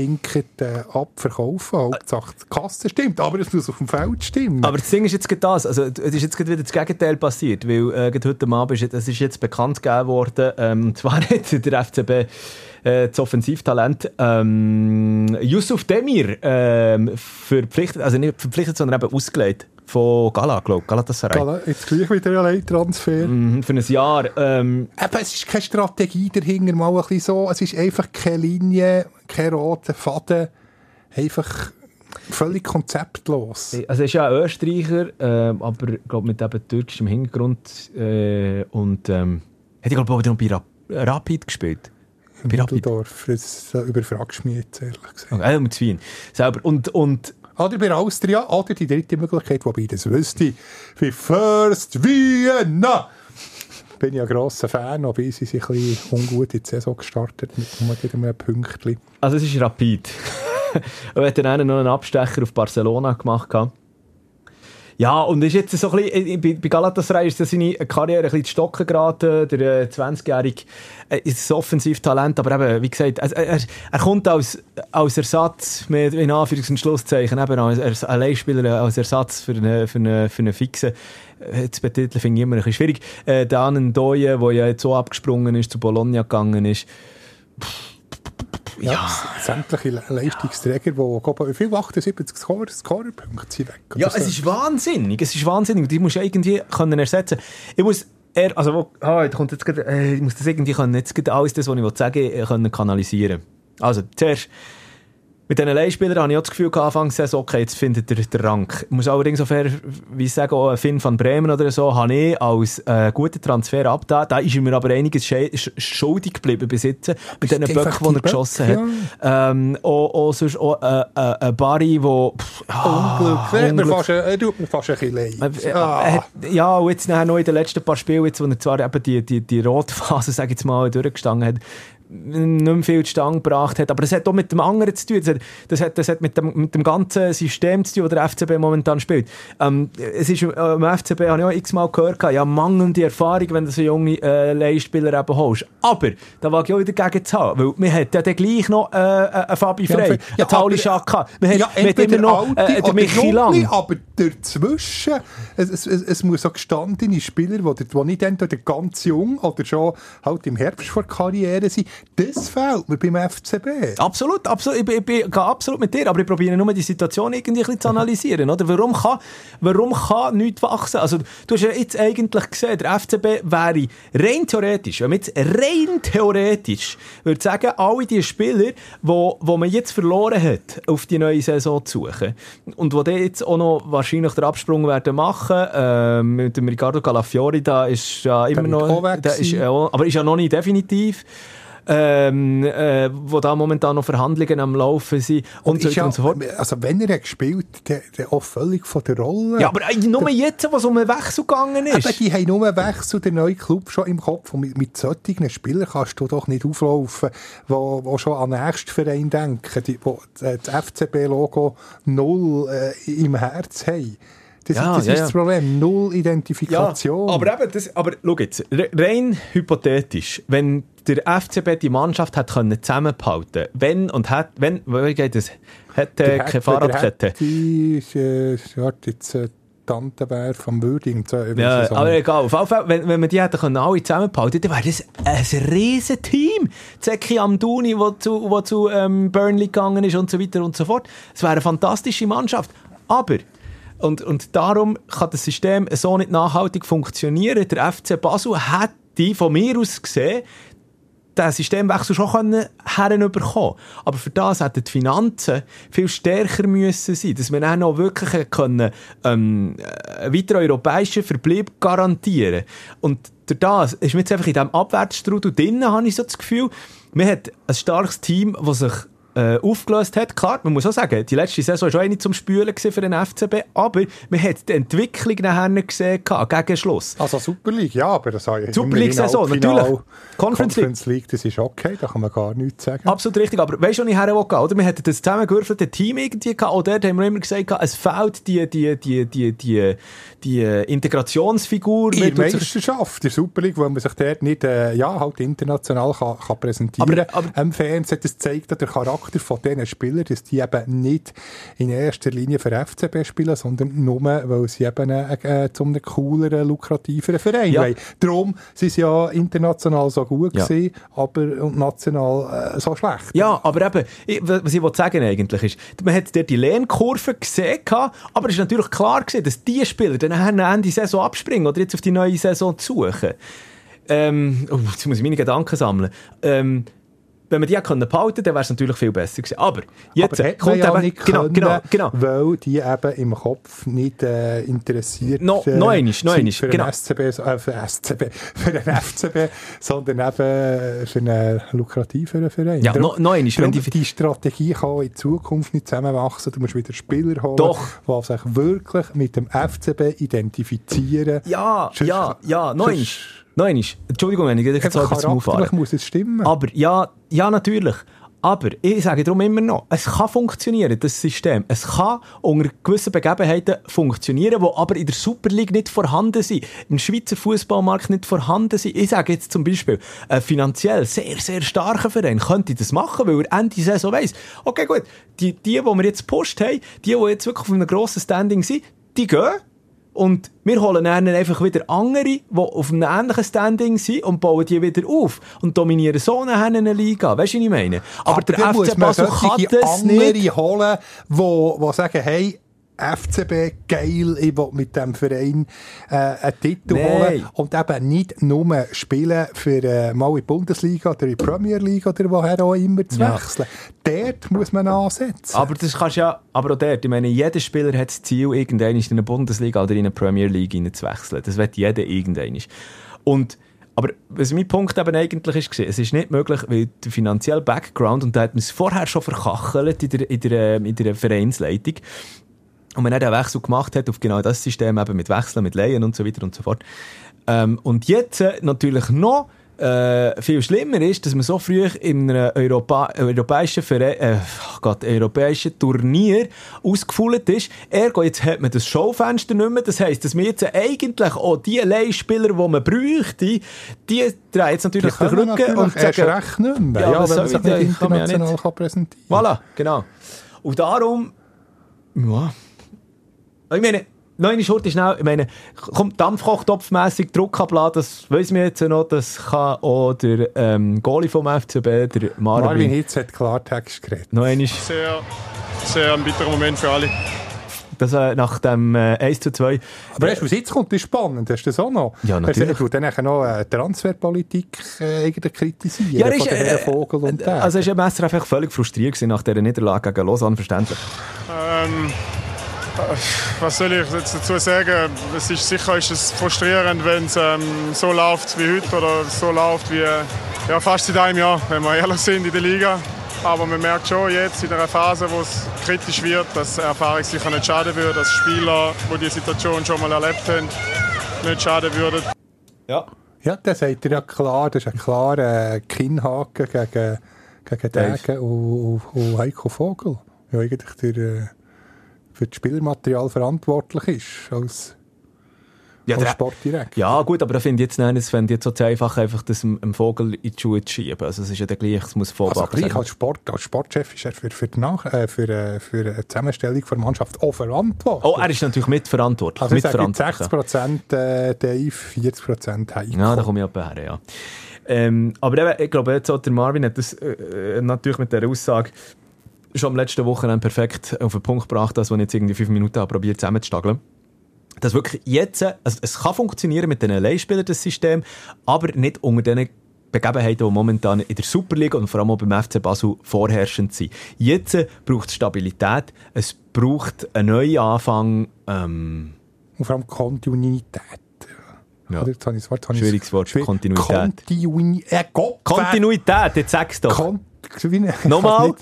B: äh, abverkaufen. Hauptsache die Kasse stimmt, aber es muss auf dem Feld stimmen.
A: Aber das Ding ist jetzt das, also es ist jetzt wieder das Gegenteil passiert, weil äh, heute Abend ist, es ist jetzt bekannt gegeben worden, ähm, zwar [laughs] hat der FCB äh, das Offensivtalent ähm, Yusuf Demir ähm, verpflichtet, also nicht verpflichtet, sondern eben ausgelegt von Gala, glaube ich, Galatasaray.
B: Gala, jetzt gleich wieder ein Leittransfer.
A: Mhm, für ein Jahr. Ähm,
B: Eben, es ist keine Strategie dahinter, mal ein bisschen so. Es ist einfach keine Linie, kein roter Faden. Einfach völlig konzeptlos.
A: Also er ist ja ein Österreicher, äh, aber glaub, mit eben türkischem Hintergrund äh, und ähm, hat ich glaube auch noch bei Rap Rapid gespielt.
B: Bei Rapid. Das überfragst du mich jetzt, ehrlich gesagt.
A: Okay, äh, mit Wien. Selber. Und, und
B: oder bei Austria, oder die dritte Möglichkeit, wobei das wüsste, wie First Vienna. Bin ja ein grosser Fan, aber sie sind ein bisschen ungut in die Saison gestartet mit nur einem Pünktchen.
A: Also es ist Rapid. [laughs] Und hat dann noch einen Abstecher auf Barcelona gemacht. Ja, und ist jetzt so ein bisschen, äh, bei Galatasaray ist seine Karriere ein bisschen zu stocken geraten. Der 20-Jährige äh, ist ein Offensivtalent, aber eben, wie gesagt, er, er, er kommt als, als Ersatz, mit, in Anführungs- und Schlusszeichen, eben als, Leihspieler, als Ersatz für einen, für einen, für einen fixen Jetzt betiteln finde ich immer ein bisschen schwierig. Äh, der Annendoye, der ja jetzt so abgesprungen ist, zu Bologna gegangen ist,
B: pff, ja, ja. sämtliche Leistungsträger, die wie viel 78 Scorerpunkte sind weg.
A: Ja, so. es ist wahnsinnig. Es ist wahnsinnig. Die musst du irgendwie können ersetzen. Ich muss er, also, wo, ah, kommt jetzt grad, äh, ich muss das irgendwie können, jetzt alles das, was ich sagen will, können kanalisieren. Also, zuerst, mit diesen Leihspielern habe ich auch das Gefühl, Anfang Saison, okay, jetzt findet er den Rang. Ich muss allerdings auch fair, wie ich sage, auch Finn van Bremen oder so, habe ich als äh, guten Transfer abgetan. Da ist mir aber einiges schuldig geblieben bis jetzt, mit diesen Böcken, die er geschossen hat. Ja. Ähm, auch, auch sonst auch äh, äh, ein Barry, der...
B: Unglück. Er tut mir fast ein bisschen leid. Äh,
A: ah. Ja, und jetzt nachher noch in den letzten paar Spielen, jetzt, wo er zwar eben die, die, die rote Phase, [laughs] sage ich jetzt mal, durchgestanden hat, nicht mehr viel zustande gebracht hat. Aber das hat auch mit dem anderen zu tun. Das hat, das hat, das hat mit, dem, mit dem ganzen System zu tun, das der FCB momentan spielt. Ähm, es ist, äh, am FCB habe ich auch x-mal gehört, ja, mangelnde Erfahrung, wenn du so junge äh, Leihspieler eben holst. Aber, da war ich auch wieder gegen zu haben, weil man hat ja dann gleich noch äh, äh einen Fabi Frey, ja, einen Tauli Schaka, man hat, ja, man hat immer noch äh, den Michi Lang.
B: Aber dazwischen, es, es, es, es muss auch gestandene Spieler, die nicht entweder ganz jung oder schon halt im Herbst vor Karriere sind, das fehlt mir beim FCB.
A: Absolut, absolut. Ich, ich, ich, ich gehe absolut mit dir, aber ich probiere nur die Situation irgendwie ein bisschen zu analysieren. Oder? Warum, kann, warum kann nichts wachsen? Also, du hast ja jetzt eigentlich gesehen, der FCB wäre rein theoretisch, wenn man jetzt rein theoretisch würde sagen, alle die Spieler, wo, wo man jetzt verloren hat, auf die neue Saison zu suchen und die jetzt auch noch wahrscheinlich den Absprung werden machen, äh, mit dem Ricardo Calafiori, da ist ja immer noch, ist, äh, aber ist ja noch nicht definitiv ähm, äh, wo da momentan noch Verhandlungen am Laufen sind und, und so und so fort.
B: Also wenn er gespielt der, der auch völlig von der Rolle.
A: Ja, aber äh, nur der, jetzt, was um einen Wechsel gegangen ist.
B: Aber die haben nur einen Wechsel, der neue Club schon im Kopf und mit, mit solchen Spielern kannst du doch nicht auflaufen, wo, wo schon an den nächsten Verein denken, die, wo das FCB-Logo null äh, im Herz haben. Das, ja, das ja, ist das Problem. Null Identifikation.
A: Ja, aber eben, das, aber schau jetzt, rein hypothetisch, wenn der FCB die Mannschaft hat können zusammenhalten wenn und hat, wenn, wie geht das? Hat äh, keine Fahrradkette?
B: Die ist, äh, jetzt, äh, Tante wäre vom Würding.
A: Ja, so aber egal. Auf jeden Fall, wenn, wenn wir die hätten können, alle zusammenhalten dann wäre das ein riesen Team. Zeki Amduni, der zu, wo zu ähm, Burnley gegangen ist und so weiter und so fort. Es wäre eine fantastische Mannschaft. Aber und, und darum kann das System so nicht nachhaltig funktionieren. Der FC Basel hätte von mir aus gesehen, den Systemwechsel schon können herbekommen Aber für das hätten die Finanzen viel stärker müssen sein, dass wir dann noch wirklich können, ähm, einen weiteren europäischen Verbleib garantieren. Und durch das ist mir jetzt einfach in diesem Abwärtsstrudel drin, habe ich so das Gefühl, man hat ein starkes Team, das sich äh, aufgelöst hat. Klar, man muss auch sagen, die letzte Saison war schon eine zum Spülen für den FCB, aber man hat die Entwicklung nachher gesehen, gegen Schluss.
B: Also Super League, ja, aber das
A: heißt Super League-Saison, natürlich.
B: Conference, Conference League. das ist okay, da kann man gar nichts sagen.
A: Absolut richtig, aber weißt du, was ich her will, oder? Wir hatten das zusammengewürfelte Team irgendwie gehabt, und dort haben wir immer gesagt, es fehlt die, die, die, die, die, die Integrationsfigur.
B: In der Meisterschaft, der Super League, wo man sich dort nicht, äh, ja, halt international kann, kann präsentieren kann. Im Fernsehen, das zeigt der Charakter Charakter von diesen Spielern, dass die eben nicht in erster Linie für FCB spielen, sondern nur, weil sie eben äh, äh, zu einem cooleren, lukrativeren Verein ja. wollen. Darum sind sie ja international so gut ja. gewesen, aber national äh, so schlecht.
A: Ja, aber eben, ich, was ich sagen eigentlich ist, man hat dort die Lernkurve gesehen, aber es ist natürlich klar gewesen, dass die Spieler dann Ende der Saison abspringen oder jetzt auf die neue Saison suchen. Ähm, oh, jetzt muss ich meine Gedanken sammeln. Ähm, wenn man die können behalten dann wäre es natürlich viel besser gewesen. Aber jetzt
B: Aber
A: kommt
B: ja
A: eben,
B: nicht
A: genau,
B: können,
A: genau, genau.
B: weil die eben im Kopf nicht äh, interessiert
A: No-
B: äh,
A: noch einmal, noch einmal,
B: für
A: genau.
B: den SCB, äh, für den SCB, [laughs] für den FCB, sondern eben äh, für einen lukrativeren Verein.
A: Ja,
B: Darum-
A: noch- noch einmal, wenn die-
B: die Strategie kann in Zukunft nicht zusammenwachsen. Du musst wieder Spieler holen,
A: Doch.
B: die sich wirklich mit dem FCB identifizieren.
A: Ja,
B: Sonst-
A: ja, ja, noch einmal. Noch einmal. Entschuldigung, wenn ich dich jetzt so etwas
B: charakterlich muss es stimmen.
A: Aber ja, ja, natürlich. Aber ich sage darum immer noch, es kann funktionieren, das System. Es kann unter gewissen Begebenheiten funktionieren, die aber in der Super League nicht vorhanden sind, im Schweizer Fußballmarkt nicht vorhanden sind. Ich sage jetzt zum Beispiel, ein finanziell sehr, sehr starker Verein könnte das machen, weil er Ende Saison weiss, okay gut, die, die, die wir jetzt gepusht haben, die, die jetzt wirklich auf einem grossen Standing sind, die gehen. Und wir holen dann einfach wieder andere, die auf einem ähnlichen Standing sind und bauen die wieder auf und dominieren so eine Liga. Weißt du, was ich meine? Aber, der
B: dann muss
A: FC Basel kann das
B: andere
A: nicht.
B: holen, wo, wo sagen, hey, FCB, geil, ich will mit dem Verein äh, einen Titel
A: Nein.
B: holen und eben nicht nur spielen für äh, mal in die Bundesliga oder in die Premier League oder woher auch immer zu
A: Ja.
B: wechseln. Dort muss man ansetzen.
A: Aber das kannst ja, aber auch dort, ich meine, jeder Spieler hat das Ziel, irgendwann in eine Bundesliga oder in eine Premier League hineinzuwechseln. Das wird jeder irgendwann. Und, aber was mein Punkt eben eigentlich ist, es ist nicht möglich, weil der finanzielle Background, und da hat man es vorher schon verkachelt in der, in der, ähm, in der Vereinsleitung, und man dann den Wechsel gemacht hat auf genau das System, eben mit Wechseln, mit Leihen und so weiter und so fort. Ähm, und jetzt äh, natürlich noch äh, viel schlimmer ist, dass man so früh in einem Europa europäischen, Verein, äh, oh Gott, europäischen Turnier ausgefüllt ist. Ergo, jetzt hat man das Showfenster nicht mehr. Das heisst, dass man jetzt eigentlich auch die Leihspieler, die man bräuchte, die drehen jetzt natürlich den
B: können
A: Rücken und
B: erst
A: sagen...
B: recht nicht mehr.
A: Ja,
B: Ja, wenn man sich nicht
A: kann
B: international kann präsentieren
A: Voilà, genau. Und darum, ja. Ich meine, neune Schurte schnell, ich meine, kommt Dampfkochtopfmässig Druck abladen, das weiss man jetzt noch, das kann auch der ähm, Goalie vom FCB, der Marvin,
B: Marvin Hitz hat Klartext geredet.
A: noch einmal,
E: Sehr, sehr ein bitterer Moment für alle.
A: das, äh, nach dem äh, 1 zu 2.
B: Aber du, was jetzt kommt, ist spannend. Hast du das auch noch?
A: Ja, natürlich.
B: Er tut dann nachher noch äh, Transferpolitik äh, kritisieren.
A: Ja,
B: von
A: ist, äh,
B: Vogel und der.
A: Also ist ja Messer einfach völlig frustriert nach dieser Niederlage gegen Lausanne, verständlich.
E: Ähm, äh, was soll ich jetzt dazu sagen? Es ist sicher ist es frustrierend, wenn es ähm, so läuft wie heute oder so läuft wie ja, fast seit einem Jahr, wenn wir [laughs] ehrlich sind in der Liga. Aber man merkt schon jetzt in einer Phase, wo es kritisch wird, dass Erfahrung sicher nicht schaden würde, dass Spieler, die die Situation schon mal erlebt haben, nicht schaden würden.
A: Ja.
B: Ja, das sagt er ja klar. Das ist ein klarer äh, Kinnhaken gegen, gegen. Degen und, und, und Heiko Vogel. Ja, eigentlich der äh, für das Spielmaterial verantwortlich ist als,
A: Ja,
B: als
A: der-
B: Sportdirektor.
A: Ja, gut, aber da finde ich jetzt nicht, es fände jetzt so einfach, einfach das dem Vogel in die Schuhe zu schieben. Also, es ist ja der gleich, es muss
B: Also
A: Vollback
B: gleich als, Sport, als Sportchef ist er für, für, die, Nach äh, für, äh, für die Zusammenstellung der Mannschaft auch verantwortlich.
A: Oh, er ist natürlich mitverantwortlich.
B: also ich sage
A: mitverantwortlich.
B: 60% äh, Dave, 40% Heiko.
A: Ja, da komme ich etwa her, ja. Ähm, aber eben, ich glaube, jetzt auch der Marvin hat das äh, äh, natürlich mit dieser Aussage schon am letzten Wochenende perfekt auf den Punkt gebracht, dass man jetzt irgendwie fünf Minuten habe probiert zusammenzustageln. Dass wirklich jetzt, also es kann funktionieren mit den Leihspielern, das System, aber nicht unter den Begebenheiten, die momentan in der Superliga und vor allem auch beim FC Basel vorherrschend sind. Jetzt braucht es Stabilität, es braucht einen neuen Anfang. Ähm,
B: Und vor allem Kontinuität.
A: ja.
B: Oder? Jetzt habe ich das Wort, habe ich-
A: Schwieriges Wort,
B: Schwierig-
A: Kontinuität.
B: Kontinuität. Äh,
A: Kontinuität, jetzt sag's doch.
B: Kon [laughs] ich
A: Nochmal?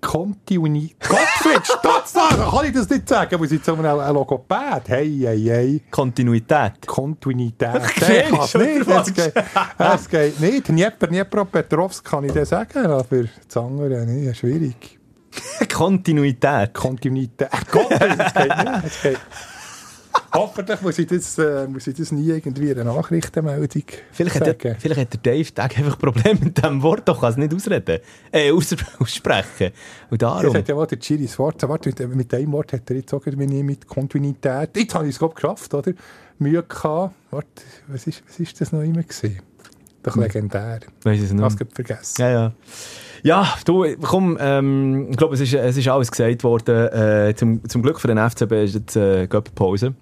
B: Kann's nicht. Kontinuität. Gottfried, stotz da! Kann ich das nicht sagen? Ich zu einem einem Logopäd? Hey, hey, hey.
A: Kontinuität.
B: Kontinuität. [laughs] Es
A: du,
B: nicht. Es geht, es geht nicht. Dnieper, Dnieper, Petrovsk kann ich das sagen, aber das andere nicht. Schwierig. [laughs]
A: Kontinuität.
B: Kontinuität. Gott, das geht nicht. Es geht. Hoffentlich muss ich, das, äh, muss ich das nie irgendwie in einer Nachrichtenmeldung
A: Vielleicht hat,
B: sagen.
A: der, vielleicht hat der Dave Tag einfach Probleme mit diesem Wort, doch kann es nicht ausreden. Äh, aus, [laughs] aussprechen. Und darum.
B: hat ja wohl der Chiris Wort. Warte, mit, mit dem Wort hat er jetzt auch irgendwie mit Kontinuität. Jetzt habe ich es geschafft, oder? Mühe gehabt. Warte, was ist, was ist das noch immer gewesen? Doch legendär.
A: Weiss es
B: Ich habe
A: nicht.
B: es vergessen.
A: Ja, ja. Ja, du, komm, ähm, ich glaube, es ist, es ist alles gesagt worden. Äh, zum, zum Glück für den FCB ist jetzt äh, Pause.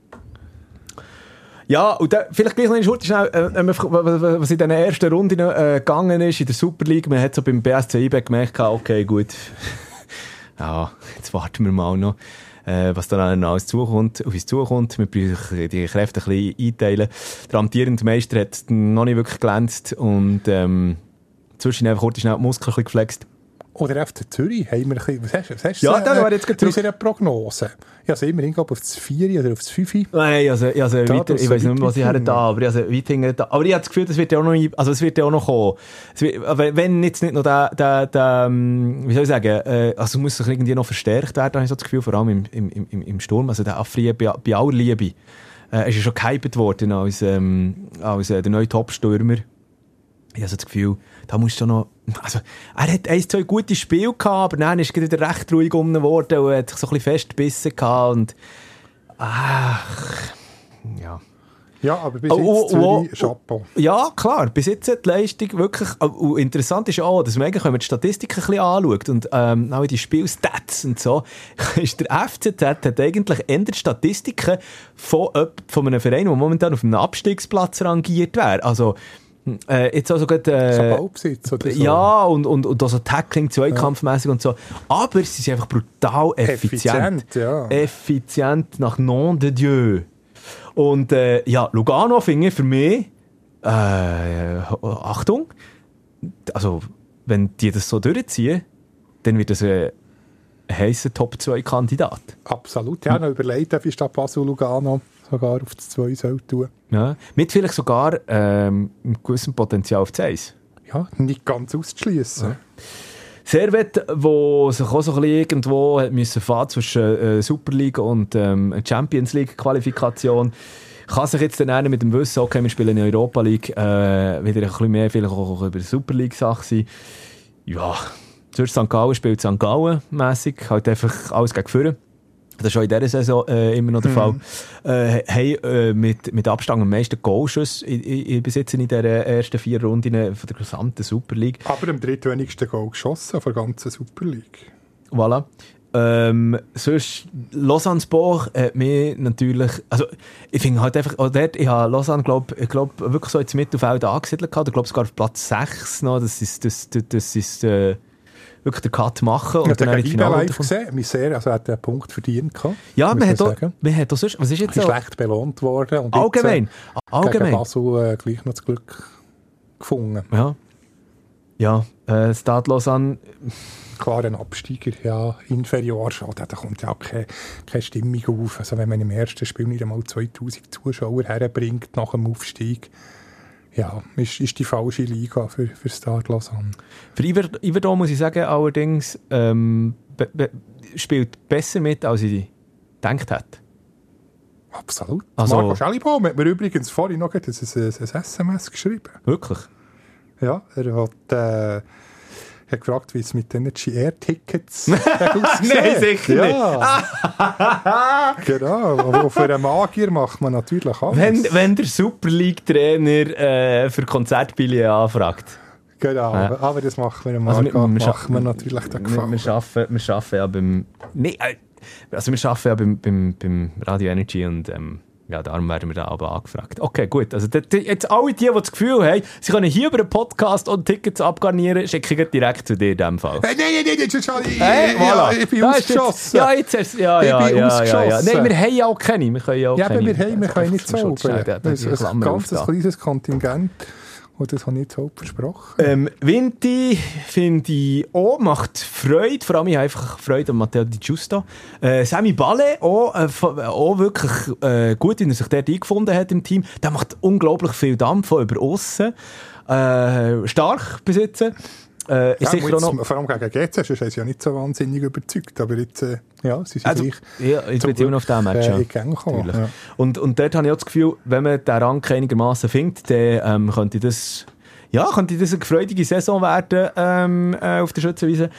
A: Ja, und dann, vielleicht gleich noch Schurte schnell, äh, was in den ersten Runden äh, gegangen ist in der Super League. Man hat so beim BSC IB gemerkt, okay, gut. [laughs] ja, jetzt warten wir mal noch, äh, was dann alles zukommt, auf uns zukommt. Wir brauchen die Kräfte ein bisschen einteilen. Der amtierende Meister hat noch nicht wirklich glänzt und ähm, zwischen einfach kurz schnell die Muskeln ein geflext.
B: Oder FC Zürich haben wir ein bisschen, was hast, was hast
A: Ja,
B: du
A: da war jetzt gerade
B: aus einer Prognose? Ja, also immerhin glaube auf das 4 oder auf das 5.
A: Nein, also, also
B: Da,
A: weiter, ich weiß nicht mehr, was ich her da, aber ich also weit hinten da. Aber ich habe das Gefühl, das wird ja auch noch, also es wird ja auch noch kommen. Wird, aber wenn jetzt nicht noch der, der, der ähm, wie soll ich sagen, äh, also muss sich irgendwie noch verstärkt werden, habe ich so das Gefühl, vor allem im, im, im, im- Sturm, also der Afri bei, bei aller Liebe, äh, ist ja schon gehypt worden als, ähm, als äh, der neue Top-Stürmer. Ich habe so das Gefühl, da musst du noch, also, er hat ein, zwei gute Spiele gehabt, aber dann ist er wieder recht ruhig um geworden und hat sich so ein bisschen festgebissen gehabt und, ach, ja.
B: Ja, aber bis
A: Oh,
B: jetzt
A: oh,
B: Zürich,
A: oh,
B: Chapeau.
A: Ja, klar. Bis jetzt hat die Leistung wirklich. äh, Und interessant ist auch, dass man eigentlich, wenn man die Statistiken ein bisschen anschaut und ähm, auch die Spielstats und so, [laughs] ist der FCZ hat eigentlich eher die Statistiken von, jemand- von einem Verein, der momentan auf einem Abstiegsplatz rangiert wäre. Also, äh, jetzt also gerade,
B: So
A: äh,
B: Ballbesitz oder so.
A: ja, und, und, und also Tackling, Zweikampfmäßig und so. Aber sie sind einfach brutal effizient.
B: Effizient, ja.
A: Effizient nach Nom de Dieu. Und äh, ja, Lugano finde ich für mich, äh, Achtung, also wenn die das so durchziehen, dann wird das ein, heisser Top-2-Kandidat.
B: Absolut. Ja, noch überlegt, ob ich Basel Lugano sogar auf das 2 soll tun.
A: Ja. Mit vielleicht sogar ähm, einem gewissen Potenzial auf das 1.
B: Ja, nicht ganz auszuschließen.
A: Servet, wo sich auch so ein bisschen irgendwo hat müssen fahren zwischen äh, Super League und ähm, Champions League Qualifikation, kann sich jetzt dann einer mit dem Wissen, okay, wir spielen in Europa League, äh, wieder ein bisschen mehr vielleicht auch über die Super League Sache sein. Ja, sonst St. Gallen spielt St. Gallen mässig, halt einfach alles gegen vorne. Das ist auch in dieser Saison äh, immer noch der Fall. Äh, haben äh, mit, mit Abstand am meisten Goalschüsse in, in, besitzen in den ersten vier Runden von der gesamten Super League.
B: Aber am drittwenigsten Goal geschossen von der ganzen Super League.
A: Voilà. Ähm, sonst, Lausanne-Sport hat mich natürlich, also ich finde halt einfach, auch dort, ich habe Lausanne, glaube ich, glaub, wirklich so ins Mittelfeld angesiedelt gehabt, ich glaube sogar auf Platz 6 noch, das ist, das, das, das ist äh, wirklich der Cut machen und dann
B: gegen IBE
A: Finale
B: live gesehen, mich sehr, also hat einen Punkt verdient gehabt.
A: Ja, man hat, auch, man hat auch sonst, was ist jetzt so?
B: schlecht belohnt worden. Und
A: Allgemein,
B: Jetzt, äh,
A: allgemein.
B: Gegen Basel äh, gleich noch das Glück gefunden.
A: Ja. Ja, äh, Stade Lausanne,
B: Klar, ein Absteiger, ja, inferior schon, da kommt ja auch keine, keine Stimmung auf. Also wenn man im ersten Spiel nicht einmal 2000 Zuschauer herbringt nach dem Aufstieg, ja, ist, ist die falsche Liga für, für Stade Lausanne.
A: für Iver, Iverdon muss ich sagen, allerdings ähm, be, be, spielt besser mit, als ich gedacht hätte.
B: Absolut.
A: Also-
B: Marco Schellibaum hat mir übrigens vorhin noch ein, ein, ein, SMS geschrieben.
A: Wirklich?
B: Ja, er hat, äh, hat gefragt, wie es mit den GR-Tickets [laughs] aussieht.
A: Nein, sicher
B: ja. [laughs] [laughs] genau, aber für einen Magier macht man natürlich alles.
A: Wenn, wenn der Super League-Trainer äh, für Konzertbillionen anfragt.
B: Genau,
A: Ja.
B: aber, das machen wir im
A: Also wir- wir
B: machen
A: schaffen-
B: wir natürlich den Gefallen.
A: wir, arbeiten, wir arbeiten ja beim... Nee, äh, also wir arbeiten ja beim, beim, beim Radio Energy und ähm, ja, darum werden wir da aber angefragt. Okay, gut. Also jetzt alle die, die das Gefühl haben, sie können hier über einen Podcast und Tickets abgarnieren, schicke ich direkt zu dir in diesem Fall.
B: Hey, nein, nein, nein, schon, ich,
A: Hey,
B: ja,
A: voilà.
B: ich bin
A: Da
B: ausgeschossen.
A: Ja, jetzt erst, ja,
B: Ich
A: ja,
B: bin
A: ja, ja, ja. Nein, wir haben ja auch keine. Wir können ja auch
B: Ja, aber
A: keine.
B: wir, haben, wir können nicht
A: eine
B: ist ein ganz kleines Kontingent. Und das habe ich jetzt auch versprochen.
A: Ähm, Vinti finde ich auch, macht Freude. Vor allem ich habe einfach Freude an Matteo Di Giusto. Äh, Sammy Balle auch, äh, auch wirklich äh, gut, wie er sich dort eingefunden hat im Team. Der macht unglaublich viel Dampf von über aussen. Äh, stark besitzen. Äh, ist
B: Ja,
A: sicher noch,
B: vor allem gegen GC, haben sie ja nicht so wahnsinnig überzeugt. Aber jetzt, äh, ja, sie sind
A: also,
B: gleich
A: ja, jetzt
B: zum
A: noch auf
B: Glück,
A: diesem Match.
B: äh,
A: ja. Natürlich.
B: Ja.
A: Und, und dort habe ich auch das Gefühl, wenn man den Rang einigermaßen findet, dann ähm, könnte das, ja, könnte das eine freudige Saison werden ähm, äh, auf der Schützenwiese.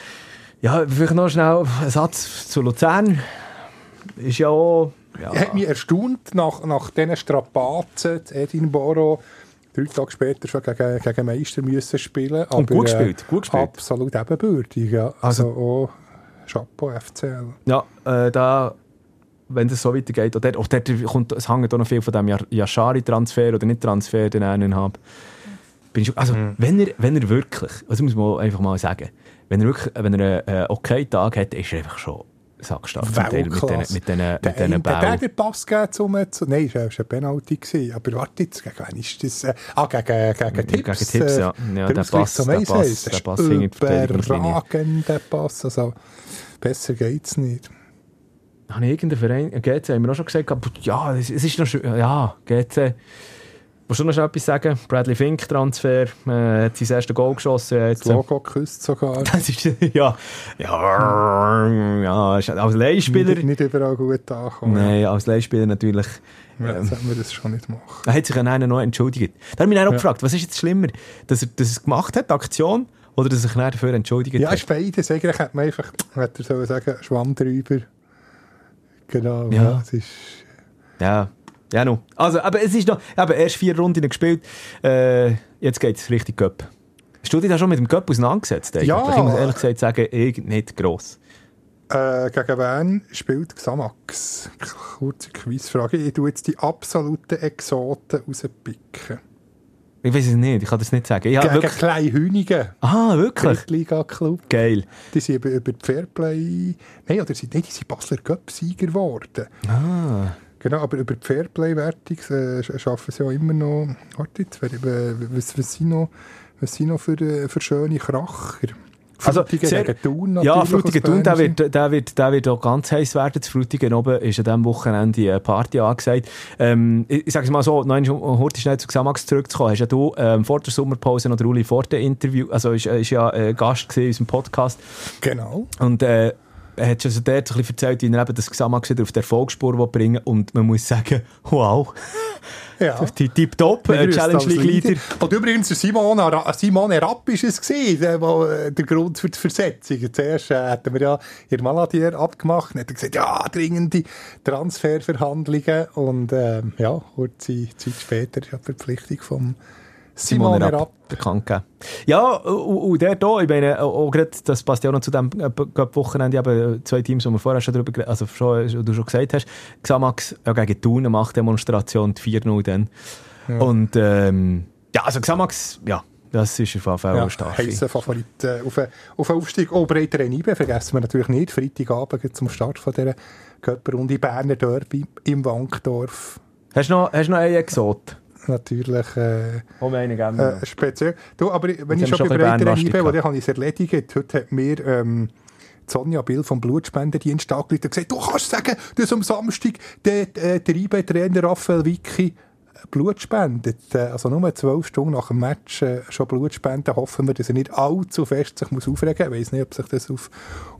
A: Ja, vielleicht noch schnell ein Satz zu Luzern. Ist ja auch... Ja,
B: hat mich erstaunt, nach, nach diesen Strapazen in Edinburgh, drei Tage später schon gegen, gegen Meister müssen spielen. Aber,
A: gut gespielt, gut gespielt.
B: Absolut ebenbürtig, ja. Also, auch Chapeau FCL.
A: ja äh, da wenn das so weitergeht, auch dort, auch dort kommt, es hängt auch noch viel von dem Yashari-Transfer oder nicht Transfer, den einen habe. Bin ich, also,
B: Mhm.
A: wenn, er, wenn er wirklich, also muss man einfach mal sagen, wenn er wirklich wenn er einen äh, okay Tag hat, ist er einfach schon mit mit den,
B: Weltklasse.
A: mit
B: Der
A: mit
B: eine,
A: den
B: der
A: Bällen.
B: den Pass gegeben zum, zu, nein, das war ein Penalty. Gewesen. Aber warte jetzt, gegen wen ist das? Äh, ah, gegen, gegen Tipps.
A: Gegen Tipps,
B: äh,
A: ja. Ja, der
B: Ausgleich
A: Pass- der
B: 1-1.
A: Pass-
B: Das
A: der
B: ist
A: Pass hinter Verteidigungslinie.
B: Überragender Pass. Also, besser geht's nicht.
A: Habe ich irgendeinen Verein, GC, haben wir auch schon gesagt, aber ja, es, es ist noch schön, ja, GC. Willst du noch etwas sagen? Bradley Fink, Transfer, äh, hat sein erstes Goal geschossen. Jetzt,
B: Das Logo geküsst sogar. [laughs]
A: das ist, ja, ja, ja, als Leihspieler,
B: Nicht, nicht überall gut angekommen.
A: nein, als Leihspieler natürlich,
B: Ja,
A: ähm,
B: Jetzt sollten wir das schon nicht machen.
A: er hat sich an einen noch entschuldigt. Da habe ich mich auch
B: Ja.
A: gefragt, was ist jetzt schlimmer, dass er das gemacht hat, die Aktion, oder dass er sich dafür entschuldigt
B: Ja,
A: hat?
B: ist beides. Eigentlich hätte man einfach, hätte er sollen sagen, Schwamm drüber. Genau,
A: Ja.
B: ja. es ist,
A: Ja, ja, no. Also, aber es ist noch, eben, erst vier Runden gespielt. Äh, jetzt geht es richtig Cup. Hast du dich da schon mit dem Cup auseinandergesetzt? eigentlich?
B: Ja.
A: Ich muss ehrlich gesagt sagen, ich nicht gross.
B: Äh, gegen wen spielt Xamax? Kurze Quizfrage. Ich tue jetzt die absoluten Exoten rauspicken.
A: Ich weiß es nicht, ich kann das nicht sagen. Ja,
B: gegen
A: wirklich.
B: Kleinhünigen.
A: Ah, wirklich?
B: Drittliga-Club.
A: Geil.
B: Die sind über, über die Fairplay... Nein, oder sind, nein, die sind Basler Cup-Sieger geworden.
A: Ah.
B: Genau, aber über die Fairplay-Wertung äh, sch- schaffen sie ja immer noch... Warte jetzt, wer, äh, was, was, sind noch, was sind noch für, äh, für schöne Kracher?
A: Also,
B: Frutigen
A: sehr-
B: gegen Thun
A: Ja, Frutigen Thun, der wird, der, wird, der wird auch ganz heiß werden. Zu Frutigen oben ist an diesem Wochenende eine Party angesagt. Ähm, ich ich sage es mal so, noch einmal, um heute schnell zu Xamax zurückzukommen. Hast ja du ähm, vor der Sommerpause noch den Uli Forte Interview, also ist, ist ja äh, Gast gewesen in unserem Podcast.
B: Genau.
A: Und äh, er hat schon so dort ein bisschen erzählt, wie er eben das wieder auf der Erfolgsspur bringen Und man muss sagen, wow,
B: Ja. [laughs]
A: die Tipptopp, äh, Challenge League Leader.
B: Und übrigens, Simon, Ara- Simon Rapp ist es gewesen, der, der, äh, der Grund für die Versetzung. Zuerst äh, hatten wir ja ihr Maladier abgemacht und hat gesagt, ja, dringende Transferverhandlungen. Und ähm, ja, kurze Zeit später ja die Verpflichtung vom Simon, Rapp.
A: bekannt gegeben. Ja, und, und der da, ich meine, auch auch gerade, das passt ja auch noch zu dem äh, Cup-Wochenende, eben zwei Teams, die wir vorher schon darüber also schon, du schon gesagt hast. Xamax ja, gegen Thun, eine Machtdemonstration, die 4-0 dann. Und ähm, ja, also Xamax, ja, das ist auf jeden Fall
B: Ja,
A: auch stark.
B: heißer Favorit äh, auf, einen- auf einen Aufstieg. Oh, Breiter Enibe vergessen wir natürlich nicht. Freitagabend zum Start von dieser Cup-Runde Berner Derby im Wankdorf.
A: Hast du noch, hast du noch einen Exot?
B: Natürlich... Äh,
A: Oh, meine
B: Äh, speziell. Du, aber wenn ich schon bei Breiter wo
A: gehabt.
B: dann habe ich es erledigt. Heute hat mir ähm, Sonja Bill vom Blutspenderdienst angerufen und gesagt, du kannst sagen, dass am Samstag der, äh, der IB-Trainer Raphael Vicky Blut spendet. Äh, Also nur zwölf Stunden nach dem Match äh, schon Blut spenden. Hoffen wir, dass er nicht allzu fest sich muss aufregen muss. Ich weiß nicht, ob sich das auf,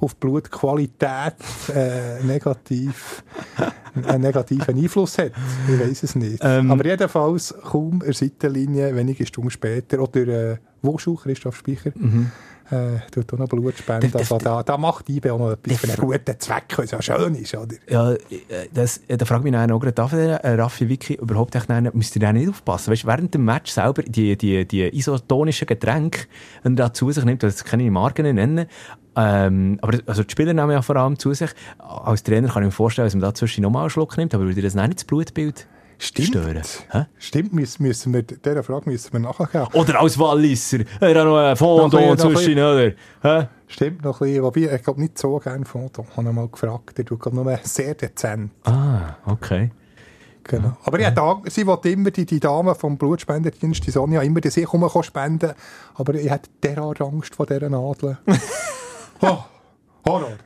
B: auf Blutqualität äh, negativ, [laughs] einen negativen Einfluss hat. Ich weiß es nicht.
A: Ähm.
B: Aber jedenfalls kaum der Seitenlinie, wenige Stunden später, oder äh, Wuschu, Christoph Speicher, äh, tut auch noch Blut spenden.
A: Das-
B: Also da, da macht IB auch noch etwas für einen guten Zweck, was ja schön ist. Oder?
A: Ja, äh, das, äh, da frage ich mich dann auch gerade, der äh, Raffi Wiki überhaupt nennen, müsst ihr da nicht aufpassen? Weißt, während dem Match selber die, die, die isotonischen Getränke, wenn er da zu sich nimmt, das kann ich Marken nennen, ähm, aber also die Spieler nehmen ja vor allem zu sich. Als Trainer kann ich mir vorstellen, dass man da zwischen nochmal einen Schluck nimmt, aber würde das nicht das Blutbild stören? Hä?
B: Stimmt, müssen, wir, dieser Frage müssen wir nachgehen.
A: Oder als Walliser, er hat noch einen Fondant
B: ein ein
A: zwischen, oder? Hä?
B: Stimmt noch ein bisschen, wobei, ich glaube nicht so gerne Foto, habe ich mal gefragt. Der tut nur sehr dezent.
A: Ah, okay.
B: Genau. Aber ja, da, sie wollte immer, die, die Dame vom Blutspenderdienst, die Sonja, immer, dass ich komme spenden aber ich hatte derart Angst vor dieser Nadel. [laughs] oh, Horror.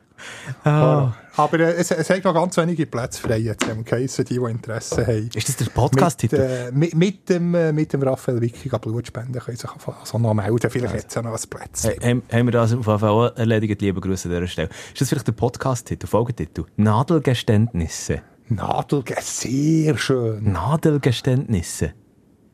B: Horror. Aber äh, es, es hat noch ganz wenige Plätze frei jetzt im Case, die, die Interesse haben.
A: Ist das der
B: Mit,
A: Podcast-Titel?
B: äh, mit, mit, dem, äh, mit dem Raphael Wicki Blut spenden können sich also noch melden. Vielleicht hat es ja noch ein Platz.
A: Hey, haben, haben wir das auf jeden Fall erledigt, liebe Grüße an dieser Stelle. Ist das vielleicht der Podcast-Titel, Folgetitel? Nadelgeständnisse.
B: Nadel, sehr schön.
A: Nadelgeständnisse.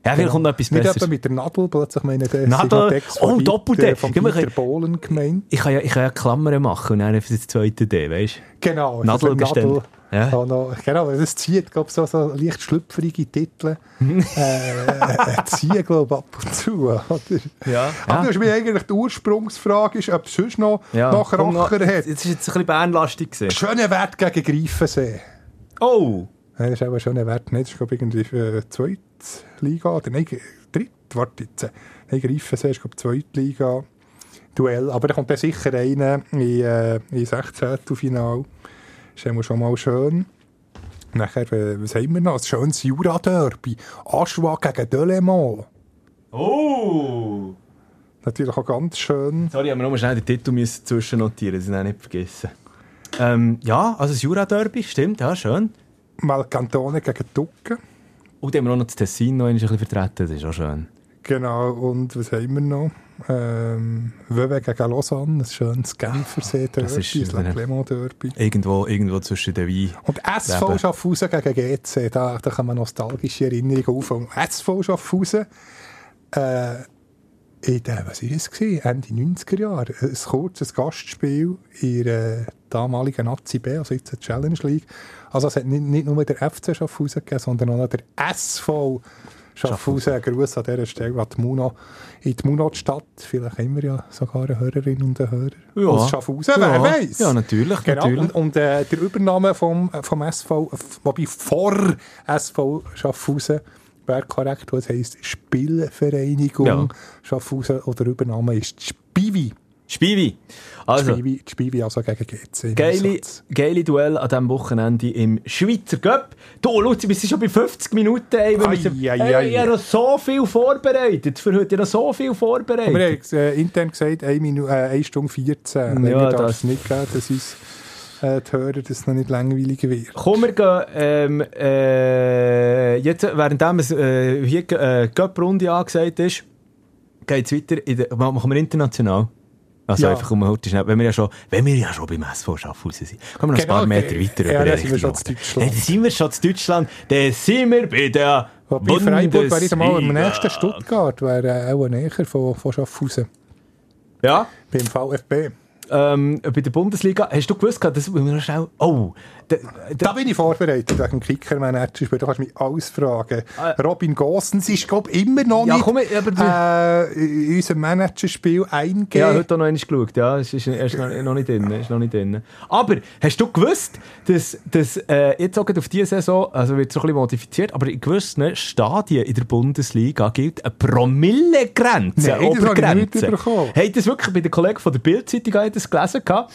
A: Ja, vielleicht kommt noch etwas
B: Nicht
A: Besseres.
B: mit der Nadel, plötzlich meine der
A: Nadel?
B: Text
A: Oh, Doppel-D.
B: Von Bohlen gemeint.
A: Ich kann ja, ich kann ja Klammern machen und dann einfach das zweite D, weißt du?
B: Genau.
A: Nadel gestellt.
B: Nadel,
A: Ja.
B: ja. noch, genau, das zieht, glaube so, so leicht schlüpfrige Titel. [laughs] äh, ziehen, glaube ab und zu. Oder?
A: Ja.
B: Aber hast mir eigentlich die Ursprungsfrage, ist, ob es sonst noch,
A: Ja.
B: noch Racher hat.
A: Jetzt ist jetzt ein bisschen bernlastig gewesen.
B: Schöner Wert gegen Greifensee.
A: Oh!
B: Das ist auch schon ein Wert. Nein, das ist, glaube ich, irgendwie für zweite Liga. Oder nein, dritte, warte jetzt. Nein, Greifensee ist, glaube ich, zweite Liga. Duell. Aber da kommt dann sicher einer in, äh, in 16. Final. Das ist schon mal schön. Nachher, äh, was haben wir noch? Ein schönes Jura-Derby. Aschwa gegen Delemont.
A: Oh!
B: Natürlich auch ganz schön.
A: Sorry, aber noch mal schnell den Titel müssen zwischennotieren, das habe ich nicht vergessen. Ähm, ja, also das Jura-Derby, stimmt, ja, schön.
B: Malcantone gegen Ducken.
A: Und dann haben wir auch noch das Tessin noch ein bisschen vertreten, das ist auch schön.
B: Genau, und was haben wir noch? Ähm, Wöwe gegen Lausanne, ein schönes Genfersee-Derby,
A: Das ist-
B: ein Clermont-Derby.
A: Irgendwo, irgendwo zwischen den Wein.
B: Und SV
A: Leben.
B: Schaffhausen gegen GC, da, da kommen nostalgische Erinnerungen auf. Und SV Schaffhausen, äh, in den, was war? Gewesen? Ende 90er Jahre. Ein kurzes Gastspiel in der damaligen Nazi B, also jetzt Challenge League. Also es hat nicht, nicht nur der FC Schaffhausen gegeben, sondern auch der SV Schaffhausen. Gruß an dieser Stelle an die Muno, in die Munot-Stadt. Vielleicht haben wir ja sogar eine Hörerin und einen Hörer
A: Ja.
B: aus Schaffhausen, wer
A: Ja.
B: weiß.
A: Ja, natürlich,
B: Genau,
A: natürlich.
B: und, und äh, der Übernahme vom, vom SV, wobei vor SV Schaffhausen wäre korrekt, was heisst Spielvereinigung
A: Ja.
B: Schaffhausen oder Übernahme ist die Spivi.
A: Spivi! Also,
B: Spivi, Spivi also gegen GC.
A: geile, geile Duell an diesem Wochenende im Schweizer Cup. Du, Luzi, wir sind schon bei 50 Minuten. Ey, wir
B: Ai,
A: müssen,
B: ai, ai.
A: ich habe noch so viel vorbereitet. Für heute noch so viel vorbereitet.
B: Wir haben äh, intern gesagt, 1, Minu äh, 1 Stunde 14.
A: Ja,
B: Ja, darf
A: das-
B: es nicht geben, dass uns äh, die Hörer das noch nicht langweilig wird.
A: Komm, wir gehen, ähm, äh, jetzt, währenddem es äh, hier äh, Cup-Runde angesagt ist, geht es weiter, in der, machen wir international. Also
B: Ja.
A: einfach um heute schnell, wenn wir ja schon, wenn wir ja schon beim SV Schaffhausen sind, kommen wir noch
B: Genau,
A: ein paar Meter
B: äh,
A: weiter
B: ja,
A: über
B: dann
A: die
B: sind wir schon zu Deutschland.
A: Dann sind wir schon zu Deutschland, dann sind wir bei der
B: Wobei Freiburg wäre ich mal
A: Bundesliga.
B: nächsten Stuttgart, wäre äh, auch näher von, von Schaffhausen.
A: Ja,
B: Beim VfB.
A: ähm, bei der Bundesliga, hast du gewusst, gehabt, das müssen wir noch schnell, oh, da,
B: bin ich vorbereitet wegen Kicker-Manager. Da kannst du mich alles fragen.
A: Ah.
B: Robin Gosens ist, glaube ich, immer noch
A: Ja,
B: nicht
A: komm, aber
B: äh, in unserem Managerspiel
A: Ja,
B: eingehen.
A: heute noch einmal geschaut. Ja, es ist, er ist noch, noch nicht drin. Ist noch nicht drin. Aber hast du gewusst, dass, dass äh, jetzt auch auf diese Saison, also wird so ein bisschen modifiziert, aber in gewissen Stadien in der Bundesliga gilt eine Promillegrenze,
B: nicht
A: Obergrenze. Hey, das wirklich bei den Kollegen von der Bildzeitung gelesen gehabt.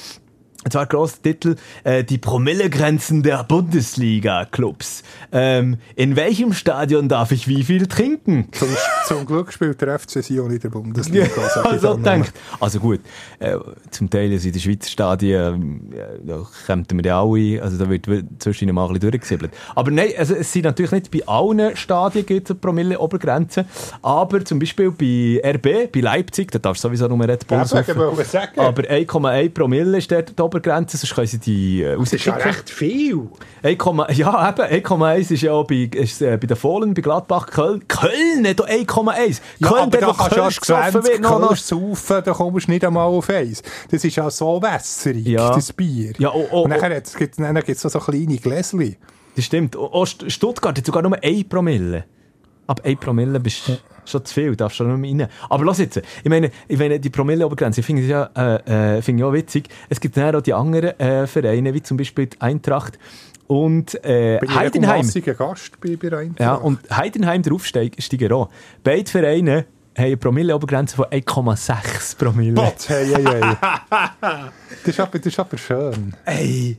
A: Zwar grosser Titel, äh, die Promillegrenzen der Bundesliga-Clubs. Ähm, in welchem Stadion darf ich wie viel trinken?
B: Zum, zum Glück spielt der FC Sion in der Bundesliga.
A: also denkt. Also gut, äh, zum Teil ist in den Schweizer Stadien, äh, da kämen wir ja alle, also da wird zwischen mal ein bisschen durchgesiebelt. Aber nein, also es sind natürlich nicht bei allen Stadien gibt es eine Promille-Obergrenze, aber zum Beispiel bei RB, bei Leipzig, da darfst du sowieso nur Red Bull
B: Ja.
A: Aber 1,1 Promille ist dort die Obergrenze, sonst können sie die äh,
B: das ist ja recht viel.
A: 1, ja, eben, 1,1 ist ja auch bei, ist, äh, bei den Fohlen, bei Gladbach, Köln. Köln hat doch 1,1.
B: Ja,
A: Köln,
B: aber da kannst du
A: gesoffen
B: 20
A: wird, noch, noch.
B: Saufen, da kommst du nicht einmal auf eins. Das ist ja so wässerig,
A: Ja.
B: das Bier.
A: Ja, oh, oh,
B: Und nachher gibt es so kleine Gläschen.
A: Das stimmt. Oh, St- Stuttgart hat sogar nur 1 Promille. Ab 1 Promille bist du schon zu viel, darfst du noch nicht mehr rein. Aber lass jetzt, ich meine, ich meine die Promille-Obergrenze, ich finde es ja, äh, äh, finde ich auch witzig. Es gibt dann auch die anderen äh, Vereine, wie zum Beispiel die Eintracht und äh,
B: Bin ich
A: Heidenheim.
B: regelmässiger Gast bei, bei Eintracht.
A: Ja, und Heidenheim, der Aufsteiger auch. Beide Vereine haben eine Promille-Obergrenze von 1,6 Promille.
B: Gott, hey, hey, hey. das, ist aber, das ist aber schön.
A: Ey!